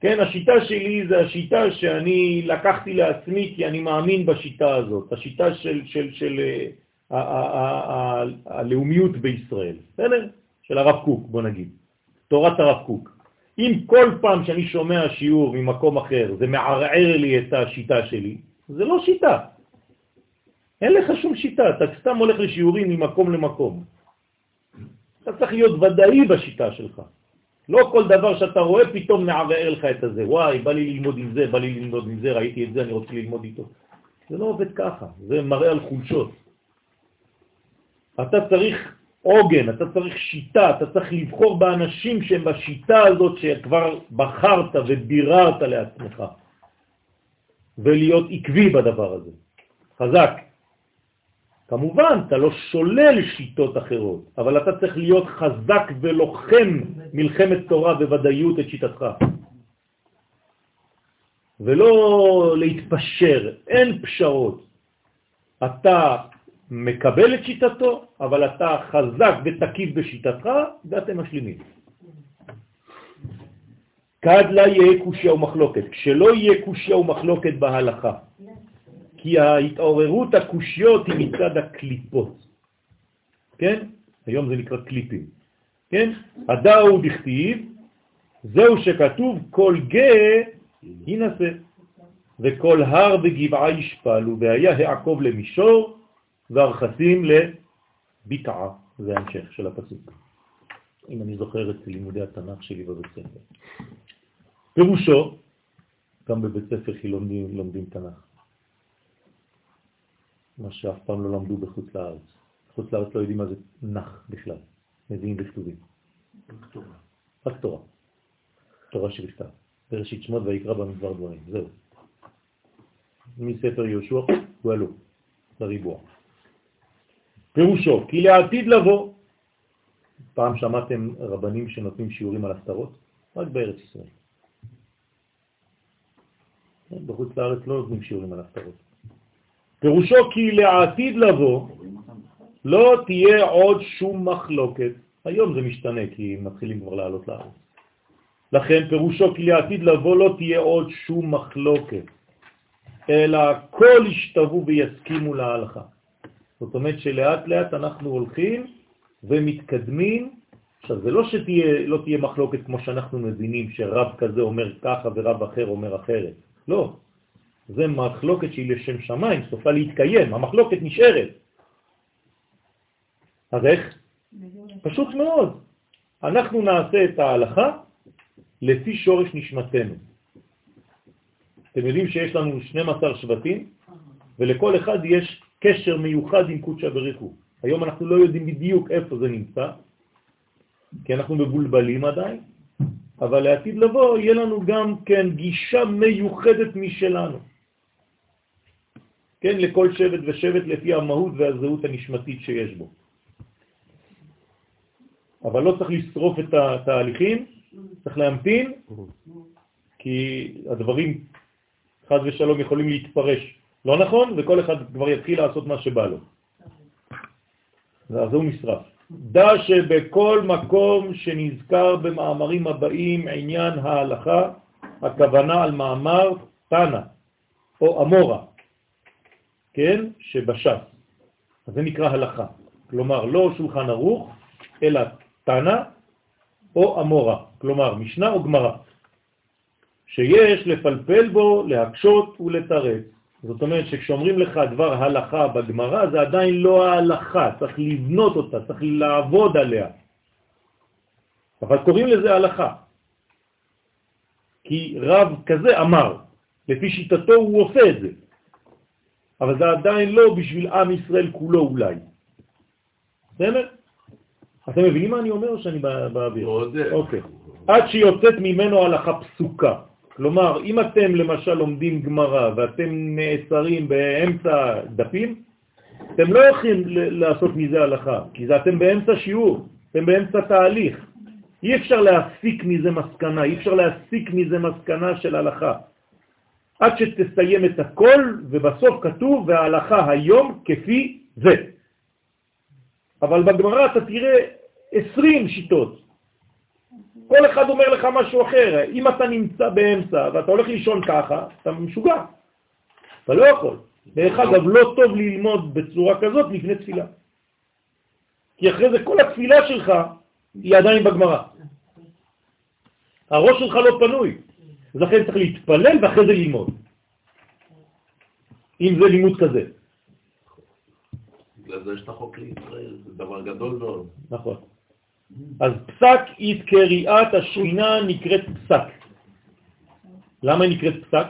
כן, השיטה שלי זה השיטה שאני לקחתי לעצמי כי אני מאמין בשיטה הזאת, השיטה של, של, של uh, הלאומיות בישראל, בסדר? של הרב קוק, בוא נגיד, תורת הרב קוק. אם כל פעם שאני שומע שיעור ממקום אחר זה מערער לי את השיטה שלי, זה לא שיטה. אין לך שום שיטה, אתה סתם הולך לשיעורים ממקום למקום. אתה צריך להיות ודאי בשיטה שלך. לא כל דבר שאתה רואה פתאום מערער לך את הזה. וואי, בא לי ללמוד עם זה, בא לי ללמוד עם זה, ראיתי את זה, אני רוצה ללמוד איתו. זה לא עובד ככה, זה מראה על חולשות. אתה צריך עוגן, אתה צריך שיטה, אתה צריך לבחור באנשים שהם בשיטה הזאת שכבר בחרת וביררת לעצמך, ולהיות עקבי בדבר הזה. חזק. כמובן, אתה לא שולל שיטות אחרות, אבל אתה צריך להיות חזק ולוחם מלחמת תורה בוודאיות את שיטתך. ולא להתפשר, אין פשרות. אתה מקבל את שיטתו, אבל אתה חזק ותקיף בשיטתך, ואתם משלימים. כד לה יהיה קושיה ומחלוקת. כשלא יהיה קושיה ומחלוקת בהלכה, כי ההתעוררות הקושיות היא מצד הקליפות. כן? היום זה נקרא קליפים. כן? הדאו דכתיב, זהו שכתוב כל גא ינסה. וכל הר וגבעה ישפלו, והיה העקוב למישור, והרכסים לביטעה. זה ההמשך של הפסוק. אם אני זוכר את לימודי התנ"ך שלי בבית ספר. פירושו, גם בבית ספר חילונים לומדים תנ"ך. מה שאף פעם לא למדו בחוץ לארץ. בחוץ לארץ לא יודעים מה זה נח בכלל, מביאים בכתובים. רק תורה. תורה שבכתב. בראשית שמות ויקרא במדבר דברים, זהו. מספר יהושע הוא עלו לריבוע. פירושו, כי לעתיד לבוא, פעם שמעתם רבנים שנותנים שיעורים על הסתרות? רק בארץ ישראל. בחוץ לארץ לא נותנים שיעורים על הסתרות. פירושו כי לעתיד לבוא לא תהיה עוד שום מחלוקת. היום זה משתנה כי מתחילים כבר לעלות לארץ. לכן פירושו כי לעתיד לבוא לא תהיה עוד שום מחלוקת, אלא כל ישתבו ויסכימו להלכה. זאת אומרת שלאט לאט אנחנו הולכים ומתקדמים. עכשיו, זה לא שתהיה, לא תהיה מחלוקת כמו שאנחנו מבינים, שרב כזה אומר ככה ורב אחר אומר אחרת. לא. זה מחלוקת שהיא לשם שמיים, סופה להתקיים, המחלוקת נשארת. אז איך? פשוט מאוד. אנחנו נעשה את ההלכה לפי שורש נשמתנו. אתם יודעים שיש לנו 12 שבטים, ולכל אחד יש קשר מיוחד עם קודשא בריחו. היום אנחנו לא יודעים בדיוק איפה זה נמצא, כי אנחנו מבולבלים עדיין, אבל לעתיד לבוא יהיה לנו גם כן גישה מיוחדת משלנו. כן, לכל שבט ושבט לפי המהות והזהות הנשמתית שיש בו. אבל לא צריך לשרוף את התהליכים, צריך להמתין, כי הדברים חז ושלום יכולים להתפרש לא נכון, וכל אחד כבר יתחיל לעשות מה שבא לו. אז הוא משרף. דע שבכל מקום שנזכר במאמרים הבאים עניין ההלכה, הכוונה על מאמר תנא או אמורה, כן, שבש"ס. אז זה נקרא הלכה. כלומר, לא שולחן ערוך, אלא תנא או אמורה, כלומר משנה או גמרא, שיש לפלפל בו, להקשות ולתרץ. זאת אומרת שכשאומרים לך דבר הלכה בגמרא, זה עדיין לא ההלכה, צריך לבנות אותה, צריך לעבוד עליה. אבל קוראים לזה הלכה. כי רב כזה אמר, לפי שיטתו הוא עושה את זה. אבל זה עדיין לא בשביל עם ישראל כולו אולי. בסדר? אתם מבינים מה אני אומר או שאני באוויר? אוקיי. עד שיוצאת ממנו הלכה פסוקה. כלומר, אם אתם למשל לומדים גמרא ואתם נעצרים באמצע דפים, אתם לא יכולים לעשות מזה הלכה, כי זה אתם באמצע שיעור, אתם באמצע תהליך. אי אפשר להסיק מזה מסקנה, אי אפשר להסיק מזה מסקנה של הלכה. עד שתסיים את הכל, ובסוף כתוב, וההלכה היום כפי זה. אבל בגמרא אתה תראה 20 שיטות. כל אחד אומר לך משהו אחר. אם אתה נמצא באמצע ואתה הולך לישון ככה, אתה משוגע. אתה לא יכול. דרך אגב, לא טוב ללמוד בצורה כזאת לפני תפילה. כי אחרי זה כל התפילה שלך היא עדיין בגמרא. הראש שלך לא פנוי. אז לכן צריך להתפלל ואחרי זה ללמוד. אם זה לימוד כזה. בגלל זה יש את החוק לישראל, זה דבר גדול מאוד. נכון. אז פסק אית קריאת השכינה נקראת פסק. למה היא נקראת פסק?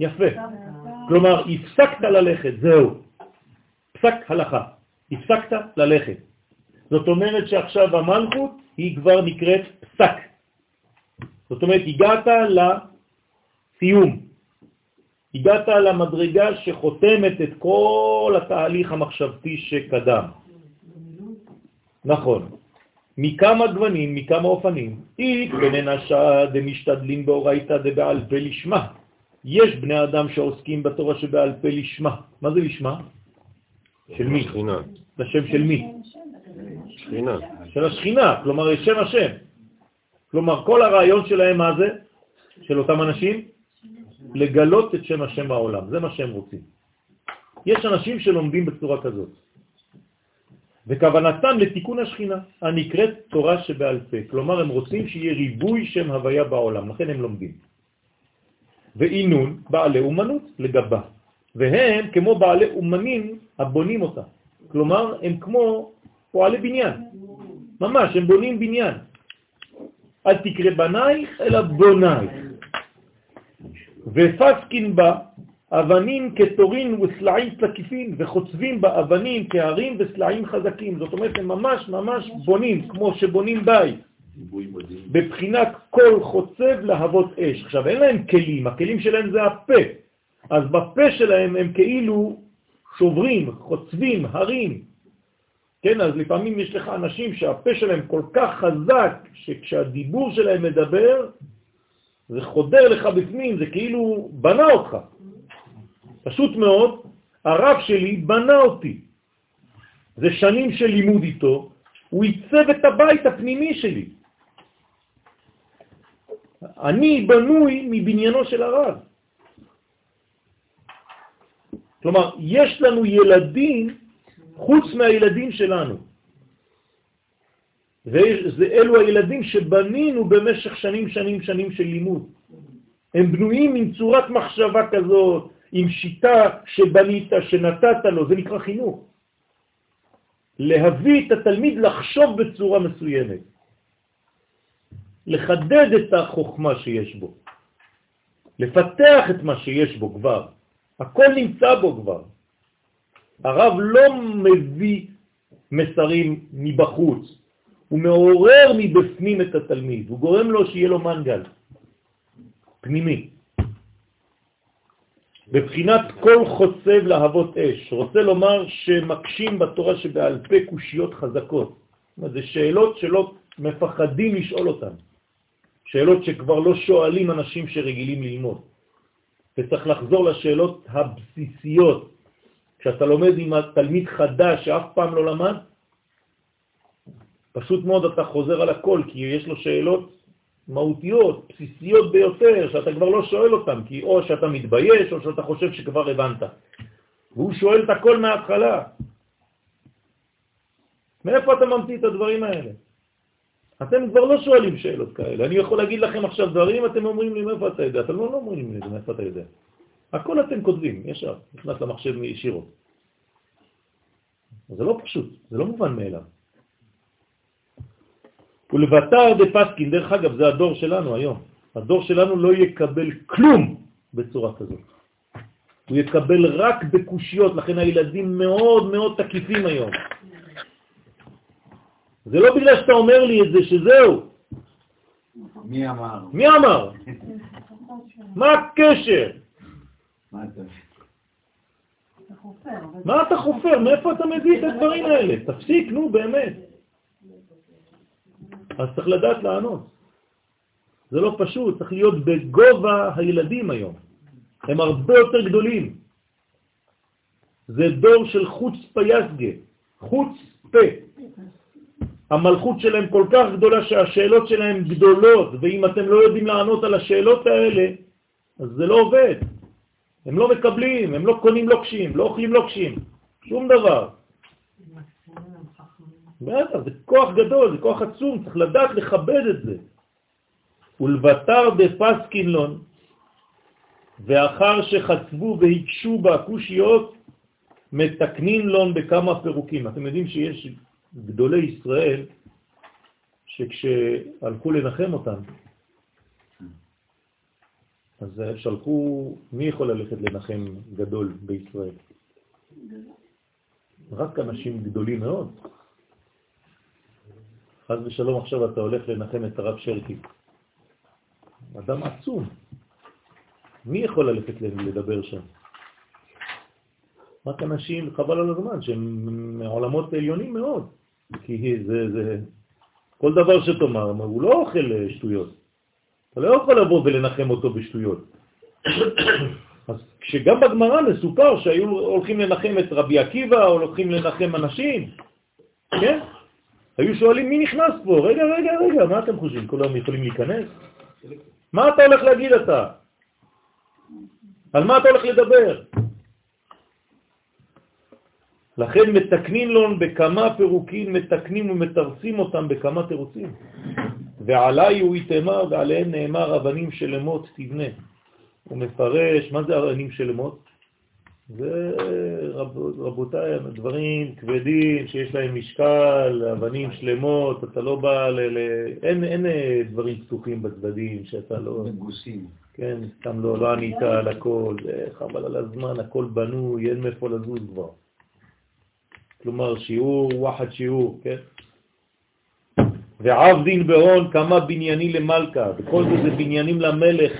יפה. כלומר, הפסקת ללכת, זהו. פסק הלכה. הפסקת ללכת. זאת אומרת שעכשיו המלכות היא כבר נקראת פסק. זאת אומרת, הגעת לסיום. הגעת למדרגה שחותמת את כל התהליך המחשבתי שקדם. נכון. מכמה גוונים, מכמה אופנים. אית בננשה דמשתדלים באורייתא דבעל פה לשמה. יש בני אדם שעוסקים בתורה שבעל פה לשמה. מה זה לשמה? של מי? שכינה. לשם של מי? שכינה. של השכינה, כלומר שם השם. כלומר כל הרעיון שלהם מה זה? של אותם אנשים? לגלות את שם השם בעולם, זה מה שהם רוצים. יש אנשים שלומדים בצורה כזאת. וכוונתם לתיקון השכינה, הנקראת תורה שבעל פה. כלומר, הם רוצים שיהיה ריבוי שם הוויה בעולם, לכן הם לומדים. ואינון בעלי אומנות לגבה, והם כמו בעלי אומנים הבונים אותה. כלומר, הם כמו פועלי בניין. ממש, הם בונים בניין. אל תקרא בנייך, אלא בונייך. ופסקין בה אבנים כתורין וסלעים תקיפין, וחוצבים בה אבנים כהרים וסלעים חזקים. זאת אומרת, הם ממש ממש בונים, כמו שבונים בית. בבחינת כל חוצב להבות אש. עכשיו, אין להם כלים, הכלים שלהם זה הפה. אז בפה שלהם הם כאילו שוברים, חוצבים, הרים. כן, אז לפעמים יש לך אנשים שהפה שלהם כל כך חזק, שכשהדיבור שלהם מדבר, זה חודר לך בפנים, זה כאילו בנה אותך. פשוט מאוד, הרב שלי בנה אותי. זה שנים של לימוד איתו, הוא ייצב את הבית הפנימי שלי. אני בנוי מבניינו של הרב. כלומר, יש לנו ילדים חוץ מהילדים שלנו. ואלו הילדים שבנינו במשך שנים, שנים, שנים של לימוד. הם בנויים עם צורת מחשבה כזאת, עם שיטה שבנית, שנתת לו, זה נקרא חינוך. להביא את התלמיד לחשוב בצורה מסוימת. לחדד את החוכמה שיש בו, לפתח את מה שיש בו כבר. הכל נמצא בו כבר. הרב לא מביא מסרים מבחוץ, הוא מעורר מבפנים את התלמיד, הוא גורם לו שיהיה לו מנגל פנימי. בבחינת כל חוצב להבות אש, רוצה לומר שמקשים בתורה שבעל פה קושיות חזקות. זה שאלות שלא מפחדים לשאול אותן. שאלות שכבר לא שואלים אנשים שרגילים ללמוד. וצריך לחזור לשאלות הבסיסיות. כשאתה לומד עם התלמיד חדש שאף פעם לא למד, פשוט מאוד אתה חוזר על הכל, כי יש לו שאלות מהותיות, בסיסיות ביותר, שאתה כבר לא שואל אותן, כי או שאתה מתבייש או שאתה חושב שכבר הבנת. והוא שואל את הכל מההתחלה. מאיפה אתה ממציא את הדברים האלה? אתם כבר לא שואלים שאלות כאלה. אני יכול להגיד לכם עכשיו דברים, אתם אומרים לי מאיפה אתה יודע. אתם לא, לא אומרים לי מאיפה אתה יודע. הכל אתם כותבים, ישר, נכנס למחשב ישירות. זה לא פשוט, זה לא מובן מאליו. ולבטר דפסקין, דרך אגב, זה הדור שלנו היום. הדור שלנו לא יקבל כלום בצורה כזאת. הוא יקבל רק בקושיות, לכן הילדים מאוד מאוד תקיפים היום. זה לא בגלל שאתה אומר לי את זה שזהו. מי אמר? מי אמר? מה הקשר? מה אתה חופר? מאיפה אתה מביא את הדברים האלה? תפסיק, נו, באמת. אז צריך לדעת לענות. זה לא פשוט, צריך להיות בגובה הילדים היום. הם הרבה יותר גדולים. זה דור של חוץ פייסגה, חוץ פה. המלכות שלהם כל כך גדולה שהשאלות שלהם גדולות, ואם אתם לא יודעים לענות על השאלות האלה, אז זה לא עובד. הם לא מקבלים, הם לא קונים לוקשים, לא אוכלים לוקשים, שום דבר. בטח, זה כוח גדול, זה כוח עצום, צריך לדעת לכבד את זה. ולבטר בפסקינלון, ואחר שחצבו והקשו בקושיות, מתקנין לון בכמה פירוקים. אתם יודעים שיש גדולי ישראל שכשהלכו לנחם אותם, אז שלחו, מי יכול ללכת לנחם גדול בישראל? רק אנשים גדולים מאוד. חז ושלום עכשיו אתה הולך לנחם את הרב שרקי. אדם עצום. מי יכול ללכת לדבר שם? רק אנשים, חבל על הזמן, שהם מעולמות עליונים מאוד. כי זה, זה, כל דבר שתאמר, הוא לא אוכל שטויות. אתה לא יכול לבוא ולנחם אותו בשטויות. אז כשגם בגמרא מסופר שהיו הולכים לנחם את רבי עקיבא, או הולכים לנחם אנשים, כן? היו שואלים מי נכנס פה, רגע, רגע, רגע, מה אתם חושבים? כולם יכולים להיכנס? מה אתה הולך להגיד אתה? על מה אתה הולך לדבר? לכן מתקנים לו בכמה פירוקים, מתקנים ומתרסים אותם בכמה תירוצים. ועליי הוא יתאמר ועליהם נאמר אבנים של אמות תבנה. הוא מפרש, מה זה אבנים שלמות? זה, רב, רבותיי, דברים כבדים שיש להם משקל, אבנים שלמות, אתה לא בא ל... ל אין, אין אה, דברים פתוחים בצדדים שאתה לא... מגוסים. כן, סתם לא, לא ענית על הכל, זה חבל על הזמן, הכל בנוי, אין מאיפה לזוז כבר. כלומר, שיעור, וואחד שיעור, כן? ועבדין בהון כמה בנייני למלכה, וכל זה זה בניינים למלך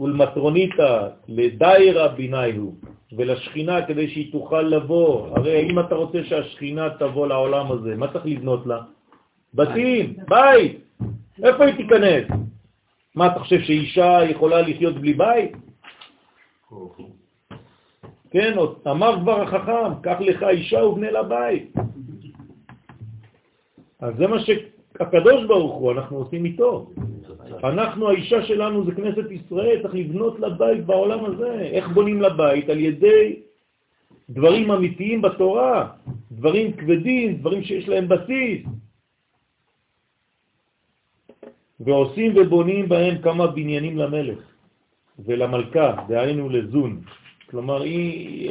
ולמטרוניתא, לדיירה בינייהו, ולשכינה כדי שהיא תוכל לבוא. הרי אם אתה רוצה שהשכינה תבוא לעולם הזה, מה צריך לבנות לה? בתים, בית. איפה היא תיכנס? מה, אתה חושב שאישה יכולה לחיות בלי בית? כן, אמר כבר החכם, קח לך אישה ובנה לה בית. אז זה מה שהקדוש ברוך הוא, אנחנו עושים איתו. אנחנו, האישה שלנו זה כנסת ישראל, צריך לבנות לבית בעולם הזה. איך בונים לבית? על ידי דברים אמיתיים בתורה, דברים כבדים, דברים שיש להם בסיס. ועושים ובונים בהם כמה בניינים למלך ולמלכה, דהיינו לזון. כלומר,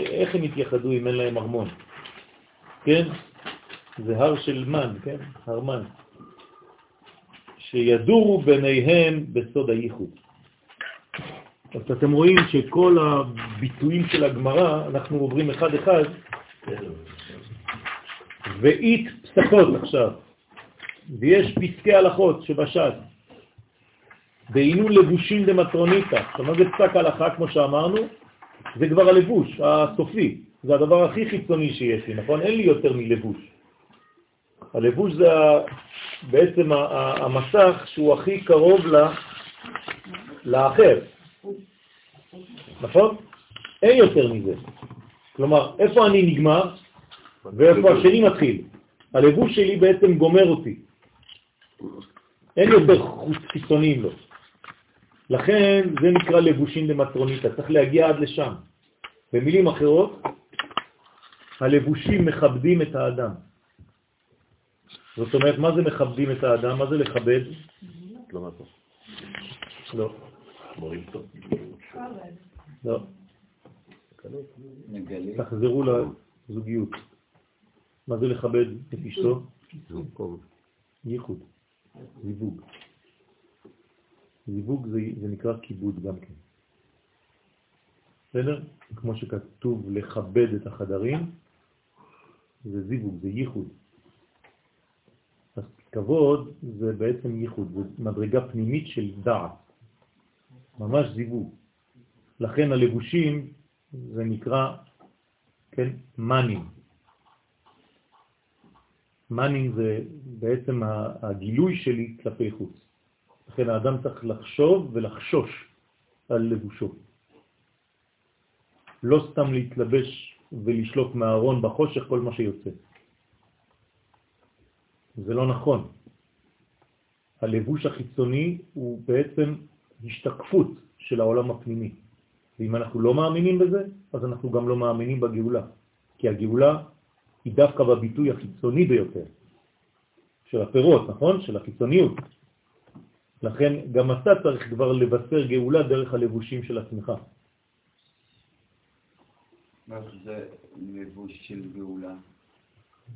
איך הם יתייחדו אם אין להם ארמון? כן? זה הר של מן, כן? הרמן. שידורו ביניהם בסוד הייחוד. אז אתם רואים שכל הביטויים של הגמרא, אנחנו עוברים אחד-אחד, ואית פסקות עכשיו, ויש פסקי הלכות שבש"ס, בעינו לבושים דמטרוניתא. עכשיו, מה זה פסק הלכה, כמו שאמרנו? זה כבר הלבוש הסופי, זה הדבר הכי חיצוני שיש לי, נכון? אין לי יותר מלבוש. הלבוש זה בעצם המסך שהוא הכי קרוב לאחר, נכון? אין יותר מזה. כלומר, איפה אני נגמר ואיפה השני מתחיל. הלבוש שלי בעצם גומר אותי. אין יותר חוץ חיצוניים לו. לכן זה נקרא לבושים למטרוניתא, צריך להגיע עד לשם. במילים אחרות, הלבושים מכבדים את האדם. זאת אומרת, מה זה מכבדים את האדם? מה זה לכבד? לא. לא. לא. תחזרו לזוגיות. מה זה לכבד את אשתו? ייחוד, זיווג. זיווג זה, זה נקרא כיבוד גם כן. בסדר? כמו שכתוב לכבד את החדרים, זה זיווג, זה ייחוד. כבוד זה בעצם ייחוד, זה מדרגה פנימית של דעת, ממש זיווג. לכן הלבושים זה נקרא, כן, מנים. מנים זה בעצם הגילוי שלי כלפי חוץ. לכן האדם צריך לחשוב ולחשוש על לבושו. לא סתם להתלבש ולשלוק מהארון בחושך כל מה שיוצא. זה לא נכון. הלבוש החיצוני הוא בעצם השתקפות של העולם הפנימי. ואם אנחנו לא מאמינים בזה, אז אנחנו גם לא מאמינים בגאולה. כי הגאולה היא דווקא בביטוי החיצוני ביותר של הפירות, נכון? של החיצוניות. לכן גם אתה צריך כבר לבשר גאולה דרך הלבושים של עצמך. איך זה לבוש של גאולה?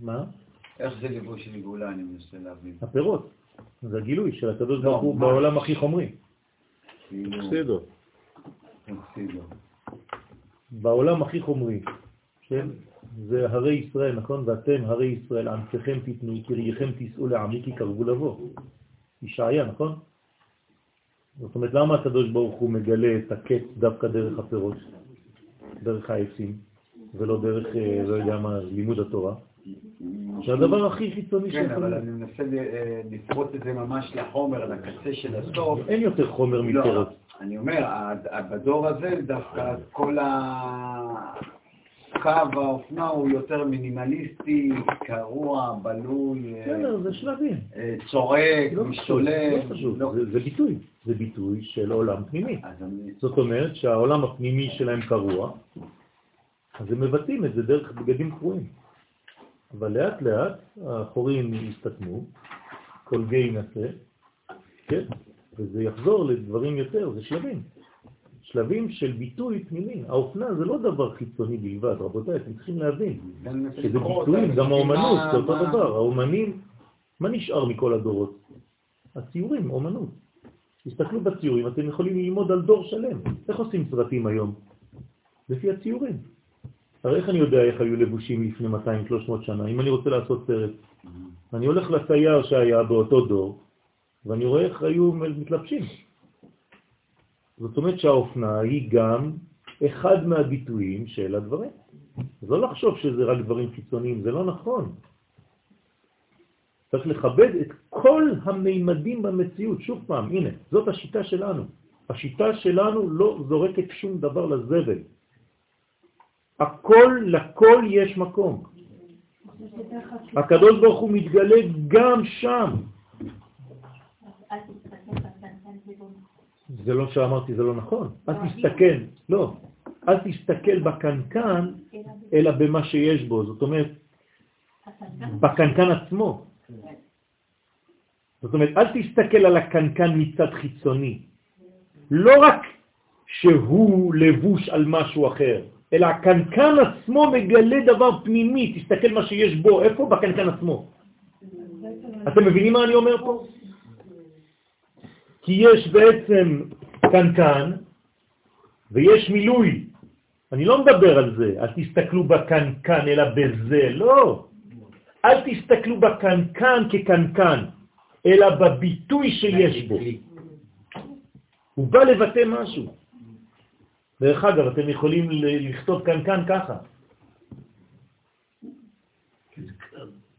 מה? איך זה לבוש של גאולה, אני מנסה להבין. הפירות. זה הגילוי של הקדוש ברוך הוא בעולם הכי חומרי. אקסידו. אקסידו. בעולם הכי חומרי, כן? זה הרי ישראל, נכון? ואתם הרי ישראל, ענציכם תיתנו, קרייכם תיסעו לעמי כי קרבו לבוא. ישעיה, נכון? זאת אומרת, למה הקדוש ברוך הוא מגלה את הקץ דווקא דרך הפירות, דרך העצים, ולא דרך, אה, לא יודע מה, לימוד התורה? זה הדבר הכי חיצוני כן, אבל אני מנסה אה, לפרוט את זה ממש לחומר, לקצה של הסוף. אין יותר חומר לא, מפירות. אני אומר, בדור הזה דווקא כל קו האופנה הוא יותר מינימליסטי, קרוע, בלוי, בסדר, זה שלבים. אה, צורק, לא משתולל. לא זה ביטוי. זה ביטוי של עולם פנימי. זאת אומרת שהעולם הפנימי שלהם קרוע, אז הם מבטאים את זה דרך בגדים קרועים. אבל לאט לאט החורים יסתתמו, כל גיא ינסה, כן? וזה יחזור לדברים יותר, זה שלבים. שלבים של ביטוי פנימי. האופנה זה לא דבר חיצוני בלבד, רבותיי, אתם צריכים להבין. שזה ביטויים, גם האומנות, זה אותו דבר. האומנים, מה נשאר מכל הדורות? הציורים, אומנות. תסתכלו בציורים, אתם יכולים ללמוד על דור שלם. איך עושים סרטים היום? לפי הציורים. הרי איך אני יודע איך היו לבושים לפני 200-300 שנה? אם אני רוצה לעשות סרט, אני הולך לצייר שהיה באותו דור, ואני רואה איך היו מתלבשים. זאת אומרת שהאופנה היא גם אחד מהביטויים של הדברים. אז לא לחשוב שזה רק דברים חיצוניים, זה לא נכון. צריך לכבד את כל המימדים במציאות. שוב פעם, הנה, זאת השיטה שלנו. השיטה שלנו לא זורקת שום דבר לזבל. הכל, לכל יש מקום. הקדוש ברוך הוא מתגלה גם שם. זה לא שאמרתי, זה לא נכון. אל תסתכל, לא. אל תסתכל בקנקן, אלא במה שיש בו. זאת אומרת, בקנקן עצמו. זאת אומרת, אל תסתכל על הקנקן מצד חיצוני. לא רק שהוא לבוש על משהו אחר, אלא הקנקן עצמו מגלה דבר פנימי, תסתכל מה שיש בו, איפה? בקנקן עצמו. אתם מבינים מה אני אומר פה? כי יש בעצם קנקן ויש מילוי. אני לא מדבר על זה, אל תסתכלו בקנקן אלא בזה, לא. אל תסתכלו בקנקן כקנקן, אלא בביטוי שיש בו. הוא בא לבטא משהו. דרך אגב, אתם יכולים לכתוב קנקן ככה.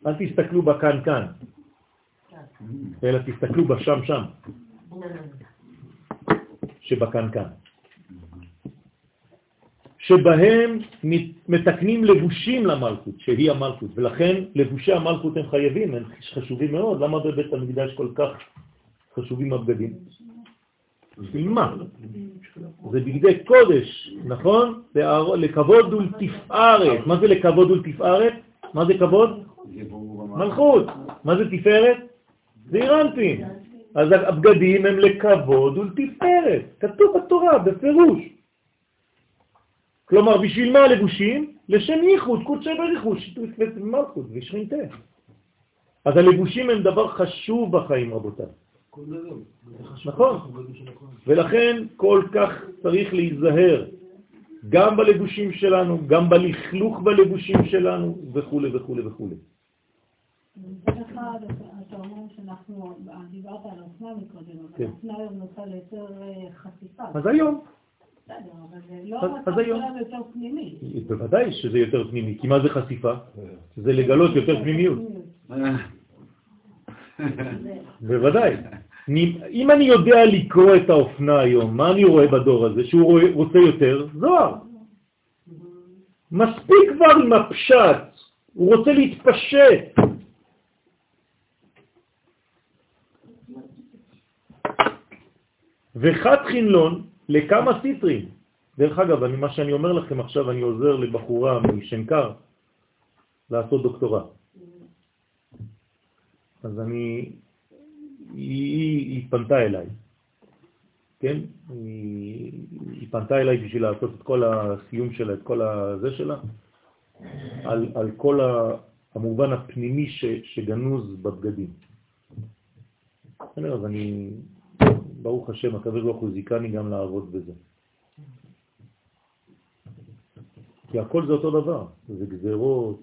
אל תסתכלו בקנקן, אלא תסתכלו בשם שם, שבקנקן. שבהם מתקנים לבושים למלכות, שהיא המלכות, ולכן לבושי המלכות הם חייבים, הם חשובים מאוד. למה בבית המקדש כל כך חשובים הבגדים? בשביל מה? זה בגדי קודש, נכון? לכבוד ולתפארת. מה זה לכבוד ולתפארת? מה זה כבוד? מלכות. מה זה תפארת? זה אירנטים. אז הבגדים הם לכבוד ולתפארת. כתוב בתורה, בפירוש. כלומר, בשביל מה הלבושים? לשם ייחוד, קודשי בריחוד, שיתוף מלכות ושכינתה. אז הלבושים הם דבר חשוב בחיים, רבותיי. נכון, ולכן כל כך צריך להיזהר, גם בלבושים שלנו, גם בלכלוך בלבושים שלנו, וכו' וכו' וכו'. מצד אחד, אתה אומר שאנחנו, דיברת על אופנה מקודם, אבל כן. אופנה היום נוטה ליותר אה, חשיפה. אז היום. בסדר, אבל זה לא אז- היום. שלנו יותר פנימי. בוודאי שזה יותר פנימי, כי מה זה חשיפה? זה לגלות יותר פנימיות. בוודאי. אם אני יודע לקרוא את האופנה היום, מה אני רואה בדור הזה? שהוא רואה, רוצה יותר? זוהר. מספיק כבר עם הפשט, הוא רוצה להתפשט. וחד חינלון לכמה סיטרים. דרך אגב, אני, מה שאני אומר לכם עכשיו, אני עוזר לבחורה משנקר לעשות דוקטורט. אז אני, היא, היא, פנתה אליי, כן? היא, היא פנתה אליי בשביל לעשות את כל הסיום שלה, את כל הזה שלה, על, על כל המובן הפנימי ש, שגנוז בבגדים. בסדר, אז אני, ברוך השם, הקדוש ברוך הוא זיכני גם לעבוד בזה. כי הכל זה אותו דבר, זה גזרות,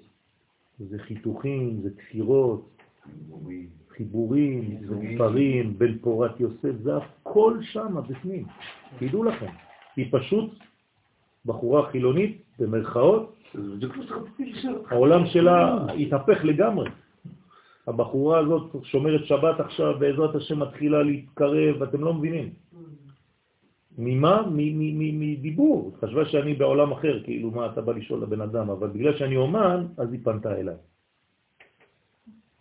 זה חיתוכים, זה תפירות, חיבורים, זה ספרים, בן פורת יוסף, זה הכל שם בפנים, תדעו לכם. היא פשוט בחורה חילונית, במרכאות, העולם שלה התהפך לגמרי. הבחורה הזאת שומרת שבת עכשיו, בעזרת השם מתחילה להתקרב, אתם לא מבינים. ממה? מ- מ- מ- מדיבור. חשבה שאני בעולם אחר, כאילו מה אתה בא לשאול לבן אדם, אבל בגלל שאני אומן, אז היא פנתה אליי.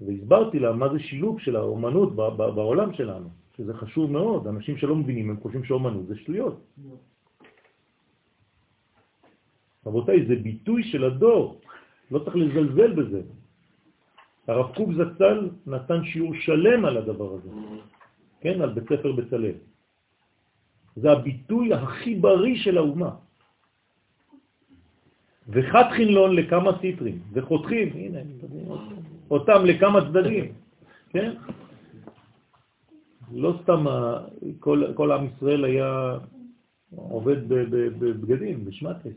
והסברתי לה מה זה שילוב של האומנות בעולם שלנו, שזה חשוב מאוד. אנשים שלא מבינים, הם חושבים שאומנות זה שטויות. רבותיי, זה ביטוי של הדור, לא צריך לזלזל בזה. הרב קוק זצ"ל נתן שיעור שלם על הדבר הזה, כן, על בית ספר בצלאל. זה הביטוי הכי בריא של האומה. וחת חינלון לכמה סיטרים, וחותכים, הנה, אותם לכמה צדדים, כן? לא סתם כל, כל עם ישראל היה עובד בבגדים, בשמטס.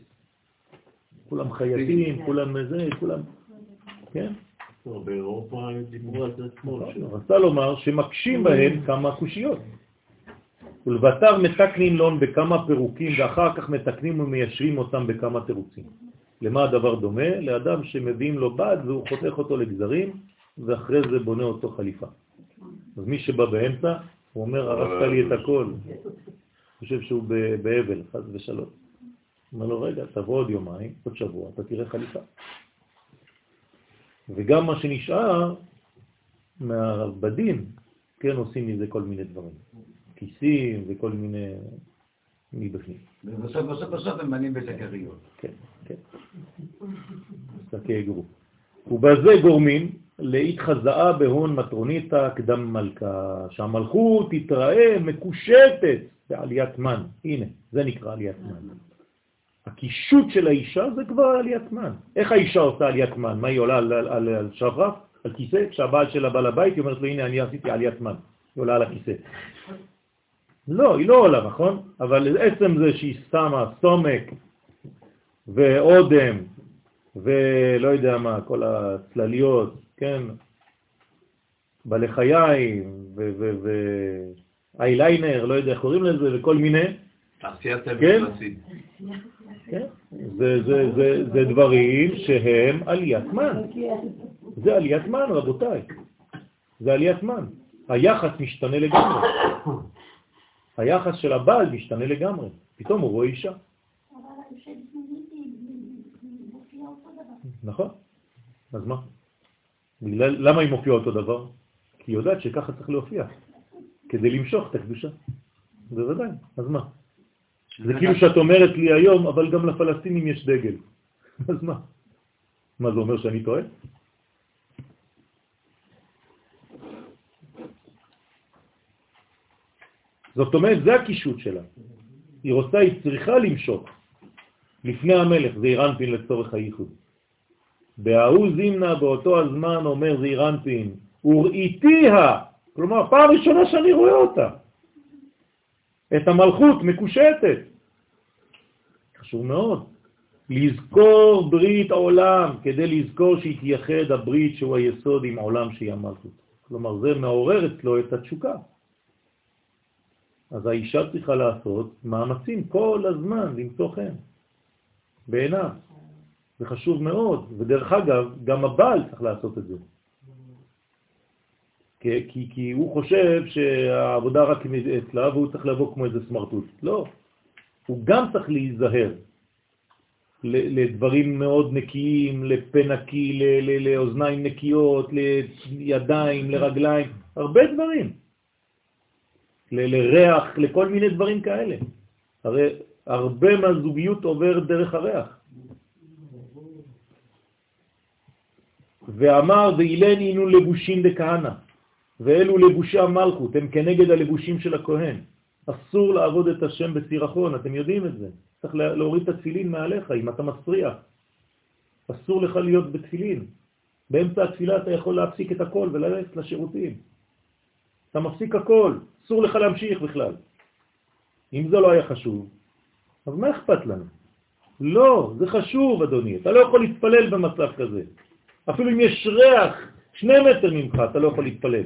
כולם חייטים, כולם זה, כולם, כן? באירופה דיברו על זה אתמול. רצה לומר שמקשים בהם כמה קושיות. ולבטר מתקנים לון בכמה פירוקים ואחר כך מתקנים ומיישרים אותם בכמה תירוצים. למה הדבר דומה? לאדם שמביאים לו בד והוא חותך אותו לגזרים ואחרי זה בונה אותו חליפה. אז מי שבא באמצע, הוא אומר, הרסת לי את הכל. חושב שהוא באבל, חס ושלום. אומר לו, רגע, תבוא עוד יומיים, עוד שבוע, אתה תראה חליפה. וגם מה שנשאר מהבדים, כן, עושים מזה כל מיני דברים. כיסים וכל מיני מבפנים. ובסוף בסוף בסוף הם בנים בזכריות. כן, כן. שקי אגרו. ובזה גורמים להתחזאה בהון מטרוניתא קדם מלכה, שהמלכות תתראה מקושטת בעליית מן. הנה, זה נקרא עליית מן. הקישוט של האישה זה כבר עליית מן. איך האישה עושה עליית מן? מה היא עולה על, על, על, על שרף, על כיסא? כשהבעל של הבעל הבית, היא אומרת לו, הנה, אני עשיתי עליית מן. היא עולה על הכיסא. לא, היא לא עולה, נכון? אבל עצם זה שהיא שמה סומק ואודם ולא יודע מה, כל הצלליות, כן, בלחיים ואייליינר, לא יודע איך קוראים לזה, וכל מיני. תעשיית כן? כן, זה, זה, זה, זה דברים שהם עליית מן. זה עליית מן, רבותיי. זה עליית מן. היחס משתנה לגמרי. היחס של הבעל משתנה לגמרי. פתאום הוא רואה אישה. נכון. אז מה? למה היא מופיעה אותו דבר? כי היא יודעת שככה צריך להופיע, כדי למשוך את הקדושה. בוודאי, אז מה? זה כאילו שאת אומרת לי היום, אבל גם לפלסטינים יש דגל. אז מה? מה זה אומר שאני טועה? זאת אומרת, זה הקישוט שלה. היא רוצה, היא צריכה למשוך לפני המלך, זה אירנפין לצורך הייחוד. בהאו זימנה באותו הזמן אומר זעירנפין, וראיתיה, כלומר פעם ראשונה שאני רואה אותה, את המלכות מקושטת. חשוב מאוד. לזכור ברית העולם, כדי לזכור שהתייחד הברית שהוא היסוד עם העולם שהיא המלכות. כלומר, זה מעורר אצלו את התשוקה. אז האישה צריכה לעשות מאמצים כל הזמן למצוא חן בעיניו. זה חשוב מאוד, ודרך אגב, גם הבעל צריך לעשות את זה. כי, כי, כי הוא חושב שהעבודה רק אצלה והוא צריך לבוא כמו איזה סמרטוט. לא, הוא גם צריך להיזהר לדברים מאוד נקיים, לפה נקי, לאוזניים נקיות, לידיים, לרגליים, הרבה דברים. לריח, לכל מיני דברים כאלה. הרי הרבה מהזוגיות עובר דרך הריח. ואמר ואילן אינו לבושים דכהנא, ואלו לבושי המלכות, הם כנגד הלבושים של הכהן. אסור לעבוד את השם בסירחון, אתם יודעים את זה. צריך להוריד את התפילין מעליך אם אתה מסריח. אסור לך להיות בתפילין. באמצע התפילה אתה יכול להפסיק את הכל וללכת לשירותים. אתה מפסיק הכל, אסור לך להמשיך בכלל. אם זה לא היה חשוב, אז מה אכפת לנו? לא, זה חשוב, אדוני. אתה לא יכול להתפלל במצב כזה. אפילו אם יש ריח שני מטר ממך, אתה לא יכול להתפלל.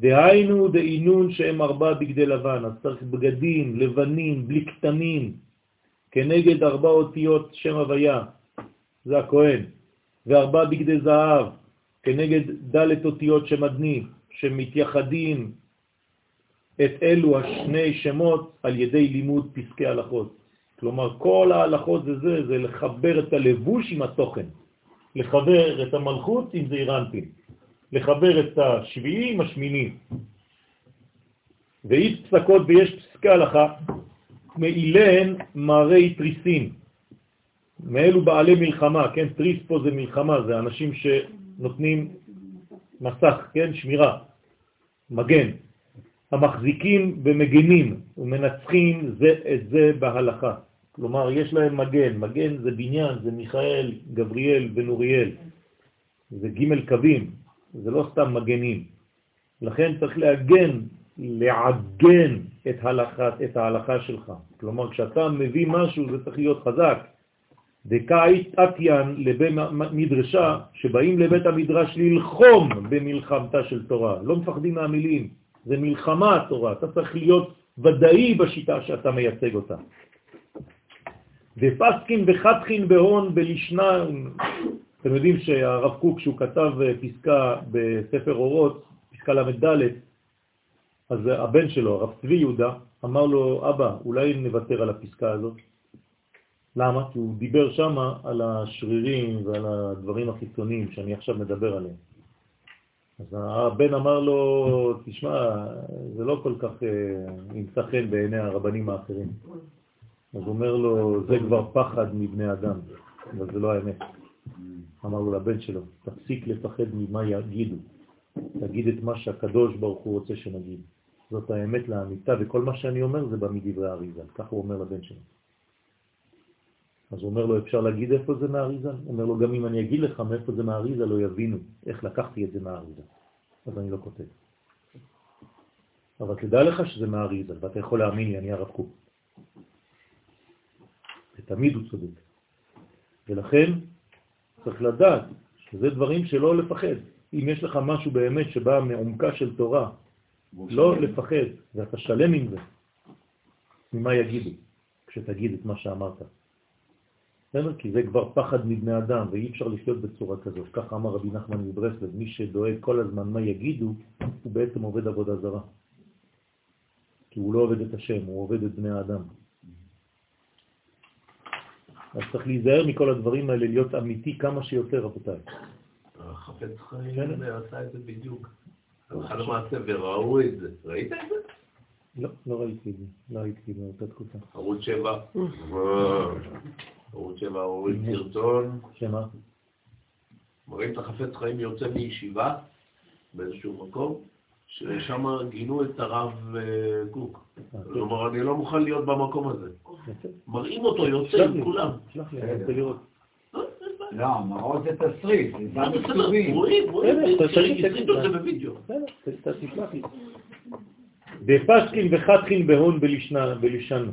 דהיינו דאינון שהם ארבע בגדי לבן, אז צריך בגדים לבנים, בלי קטנים, כנגד ארבע אותיות שם הוויה, זה הכהן, וארבע בגדי זהב, כנגד דלת אותיות שמדני, שמתייחדים את אלו השני שמות על ידי לימוד פסקי הלכות. כלומר, כל ההלכות זה זה, זה לחבר את הלבוש עם התוכן, לחבר את המלכות עם זעירנטים, לחבר את השביעי עם השמיני. ואיש פסקות ויש פסקי הלכה, מאילן מראי תריסין, מאלו בעלי מלחמה, כן, תריס פה זה מלחמה, זה אנשים שנותנים מסך, כן, שמירה, מגן. המחזיקים ומגנים ומנצחים זה את זה בהלכה. כלומר, יש להם מגן, מגן זה בניין, זה מיכאל, גבריאל ונוריאל, זה ג' קווים, זה לא סתם מגנים. לכן צריך להגן, לעגן את, הלכה, את ההלכה שלך. כלומר, כשאתה מביא משהו זה צריך להיות חזק. דקאית אטיין לבית מדרשה, שבאים לבית המדרש ללחום במלחמתה של תורה. לא מפחדים מהמילים, זה מלחמה התורה, אתה צריך להיות ודאי בשיטה שאתה מייצג אותה. ופסקין וחתכין בהון בלשנה, אתם יודעים שהרב קוק, כשהוא כתב פסקה בספר אורות, פסקה ל"ד, אז הבן שלו, הרב צבי יהודה, אמר לו, אבא, אולי נוותר על הפסקה הזאת? למה? כי הוא דיבר שם על השרירים ועל הדברים החיצוניים שאני עכשיו מדבר עליהם. אז הבן אמר לו, תשמע, זה לא כל כך ימצא אה, חן בעיני הרבנים האחרים. אז אומר לו, זה כבר פחד מבני אדם, אבל זה לא האמת. אמר לו לבן שלו, תפסיק לפחד ממה יגידו, תגיד את מה שהקדוש ברוך הוא רוצה שנגיד. זאת האמת לאמיתה, וכל מה שאני אומר זה בא מדברי האריזה, כך הוא אומר לבן שלו. אז הוא אומר לו, אפשר להגיד איפה זה מהאריזה? הוא אומר לו, גם אם אני אגיד לך מאיפה זה מהאריזה, לא יבינו איך לקחתי את זה מהאריזה. אז אני לא כותב. אבל תדע לך שזה מהאריזה, ואתה יכול להאמין לי, אני הרב קוק. ותמיד הוא צודק. ולכן צריך לדעת שזה דברים שלא לפחד. אם יש לך משהו באמת שבא מעומקה של תורה, לא לפחד, ואתה שלם עם זה, ממה יגידו כשתגיד את מה שאמרת. בסדר? כי זה כבר פחד מבני אדם, ואי אפשר לחיות בצורה כזאת. ככה אמר רבי נחמן מברסלב, מי שדואג כל הזמן מה יגידו, הוא בעצם עובד עבודה זרה. כי הוא לא עובד את השם, הוא עובד את בני האדם. אז צריך להיזהר מכל הדברים האלה, להיות אמיתי כמה שיותר, רבותיי. החפץ חיים עשה את זה בדיוק. הלכה למעשה וראו את זה. ראית את זה? לא, לא ראיתי את זה. לא הייתי באותה תקופה. ערוץ 7. ערוץ 7 הוריד סרטון. שמה? מראים את החפץ חיים יוצא מישיבה באיזשהו מקום, ששם גינו את הרב אה, קוק. כלומר, אני לא מוכן להיות במקום הזה. מראים אותו יוצא עם כולם. שלח לי, אני רוצה לראות. לא, מראות זה תסריט, זה מה בכתובים. רואים, רואים, הסריטו את זה בווידאו. בסדר, תשלח לי. בפסקין וחתכין בהון בלשנו.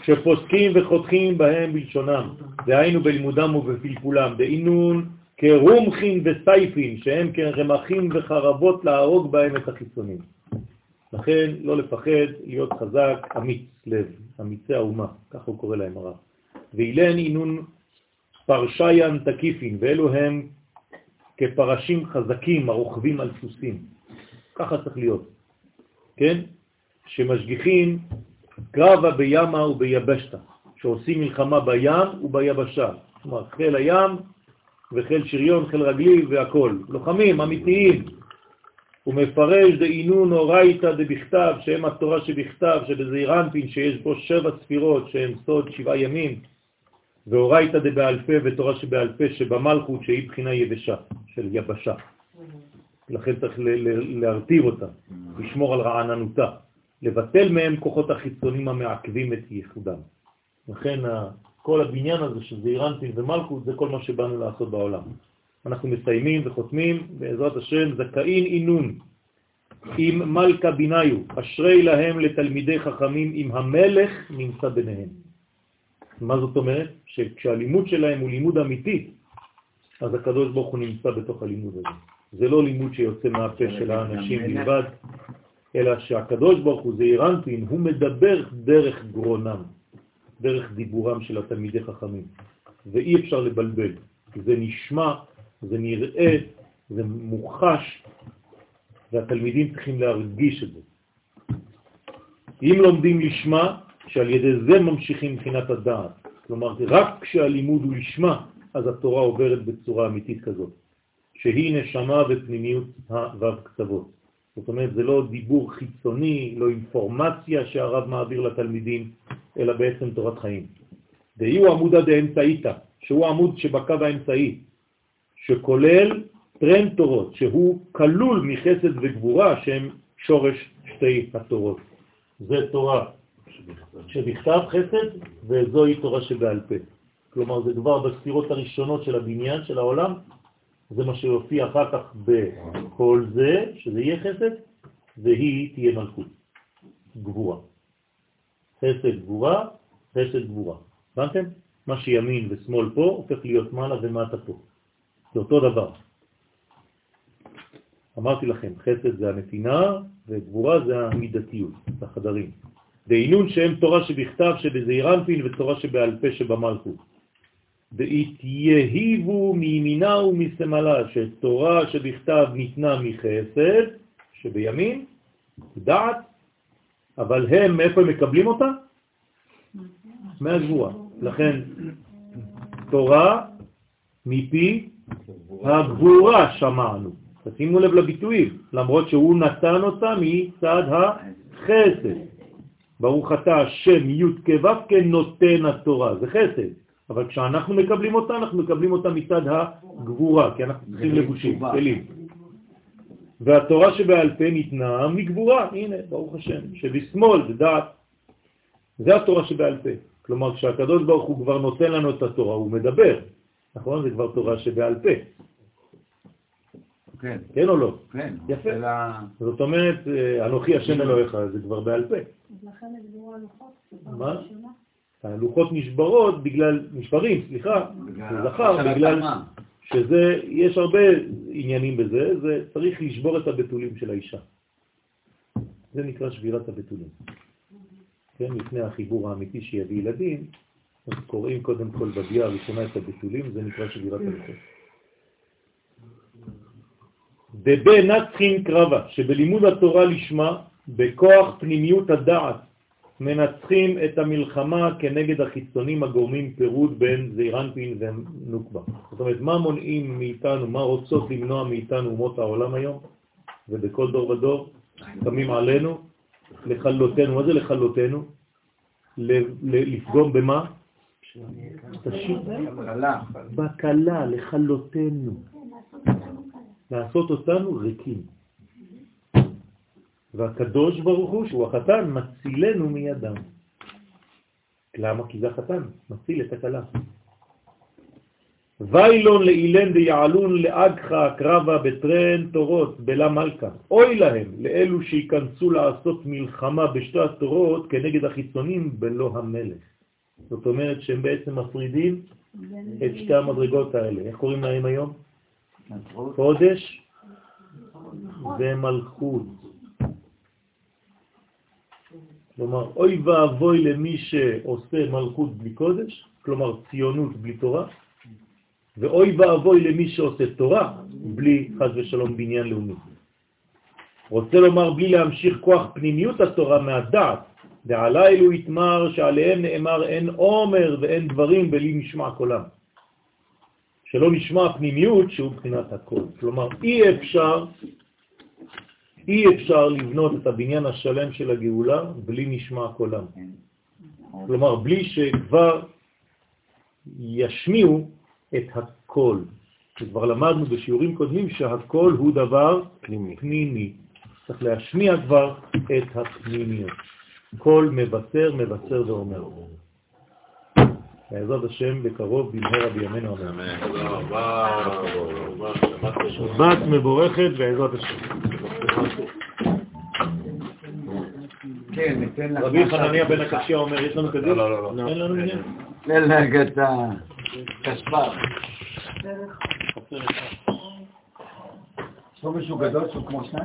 כשפוסקים וחותכים בהם בלשונם, דהיינו בלימודם ובפלפולם, דהינון כרומחין וסייפין, שהם כרמחים וחרבות להרוג בהם את החיצונים. לכן לא לפחד, להיות חזק, אמיץ לב, אמיצי האומה, ככה הוא קורא להם הרב. ואילן אינון פרשיין תקיפין, ואלו הם כפרשים חזקים הרוכבים על סוסים. ככה צריך להיות, כן? שמשגיחים קרבה בימה וביבשתה, שעושים מלחמה בים וביבשה. כלומר, חיל הים וחיל שריון, חיל רגלי והכל. לוחמים אמיתיים. הוא מפרש דאינון אורייתא דבכתב, שהם התורה שבכתב, שבזעירנפין, שיש בו שבע ספירות, שהם סוד שבעה ימים, ואורייתא דבעל פה ותורה שבעל פה שבמלכות שהיא בחינה יבשה, של יבשה. לכן צריך להרטיב אותה, לשמור על רעננותה. לבטל מהם כוחות החיצונים המעכבים את ייחודם. לכן כל הבניין הזה של זעירנטין ומלכות זה כל מה שבאנו לעשות בעולם. אנחנו מסיימים וחותמים, בעזרת השם, זכאין אינון עם מלכה ביניו, אשרי להם לתלמידי חכמים אם המלך נמצא ביניהם. מה זאת אומרת? שכשהלימוד שלהם הוא לימוד אמיתי, אז הקדוש ברוך הוא נמצא בתוך הלימוד הזה. זה לא לימוד שיוצא מהפה של האנשים בלבד, אלא שהקדוש ברוך הוא זה אירנטין, הוא מדבר דרך גרונם, דרך דיבורם של התלמידי חכמים, ואי אפשר לבלבל, זה נשמע, זה נראה, זה מוחש, והתלמידים צריכים להרגיש את זה. אם לומדים לשמה, שעל ידי זה ממשיכים מבחינת הדעת, כלומר רק כשהלימוד הוא לשמה, אז התורה עוברת בצורה אמיתית כזאת, שהיא נשמה ופנימיות הו"ב קצוות. זאת אומרת, זה לא דיבור חיצוני, לא אינפורמציה שהרב מעביר לתלמידים, אלא בעצם תורת חיים. דהיו עמודה דאמצעיתא, שהוא עמוד שבקו האמצעי, שכולל טרן תורות, שהוא כלול מחסד וגבורה, שהם שורש שתי התורות. זה תורה שבכתב חסד, וזוהי תורה שבעל פה. כלומר, זה כבר בספירות הראשונות של הבניין, של העולם, זה מה שיופיע אחר כך בכל זה, שזה יהיה חסד, והיא תהיה מלכות, גבורה. חסד גבורה, חסד גבורה. הבנתם? מה שימין ושמאל פה הופך להיות מעלה ומטה פה. זה אותו דבר. אמרתי לכם, חסד זה הנתינה וגבורה זה המידתיות, זה החדרים. דהינון שהם תורה שבכתב שבזעירנפין ותורה שבעל פה שבמלכות. והתייהיבו מימינה ומסמלה, שתורה שבכתב ניתנה מחסד, שבימין, דעת, אבל הם, מאיפה הם מקבלים אותה? מהגבורה. לכן, תורה מפי הגבורה שמענו. תשימו לב לביטויים, למרות שהוא נתן אותה מצד החסד. ברוך אתה השם י' כו' כנותן התורה, זה חסד. אבל כשאנחנו מקבלים אותה, אנחנו מקבלים אותה מצד הגבורה, כי אנחנו צריכים לבושים, כלים. והתורה שבעל פה ניתנה מגבורה, הנה, ברוך השם, שבשמאל זה דעת. זה התורה שבעל פה. כלומר, כשהקדוש ברוך הוא כבר נותן לנו את התורה, הוא מדבר, נכון? זה כבר תורה שבעל פה. כן. כן או לא? כן. יפה. זאת אומרת, אה, אנוכי השם אלוהיך, זה כבר בעל פה. אז לכן נגמרו הלוחות. מה? הלוחות נשברות בגלל, נשברים, סליחה, זכר, בגלל שזה, יש הרבה עניינים בזה, זה צריך לשבור את הבתולים של האישה. זה נקרא שבירת הבתולים. כן, לפני החיבור האמיתי שיביא ילדים, אז קוראים קודם כל בביאה הראשונה את הבתולים, זה נקרא שבירת הלוחות. דבי נצחין קרבה, שבלימוד התורה לשמה, בכוח פנימיות הדעת, מנצחים את המלחמה כנגד החיצונים הגורמים פירוד בין זעירנפין ונוקבה. זאת אומרת, מה מונעים מאיתנו, מה רוצות למנוע מאיתנו אומות העולם היום, ובכל דור ודור, שמים עלינו, לחלותנו, מה זה לחלותנו? לפגום במה? בקלה, לחלותנו. לעשות אותנו ריקים. והקדוש ברוך הוא, שהוא החתן, מצילנו מידם. למה? כי זה החתן, מציל את הכלה. ויילון לאילן דיעלון לאגחה קרבה בטרן תורות בלה מלכה. אוי להם, לאלו שיכנסו לעשות מלחמה בשתי התורות כנגד החיצונים בלא המלך. זאת אומרת שהם בעצם מפרידים את שתי המדרגות האלה. איך קוראים להם היום? קודש ומלכות. כלומר, אוי ואבוי למי שעושה מלכות בלי קודש, כלומר ציונות בלי תורה, ואוי ואבוי למי שעושה תורה בלי חז ושלום בניין לאומי. רוצה לומר בלי להמשיך כוח פנימיות התורה מהדעת, ועלה אלו יתמר שעליהם נאמר אין עומר ואין דברים בלי נשמע קולם. שלא נשמע פנימיות שהוא מבחינת הכל. כלומר, אי אפשר אי אפשר לבנות את הבניין השלם של הגאולה בלי נשמע קולם. כלומר, בלי שכבר ישמיעו את הכל. כבר למדנו בשיעורים קודמים שהכל הוא דבר פנימי. פנימי. צריך להשמיע כבר את הפנימיות. כל מבשר, מבשר ואומר. בעזרת השם בקרוב במהרה בימינו אמן. שבת מבורכת בעזרת השם. כן. רבי חנניה בן הקשיא אומר, יש לנו כזה? לא, לא, לא. אין לנו עניין? תן לך את הכספר. יש מישהו גדול שהוא כמו שניים?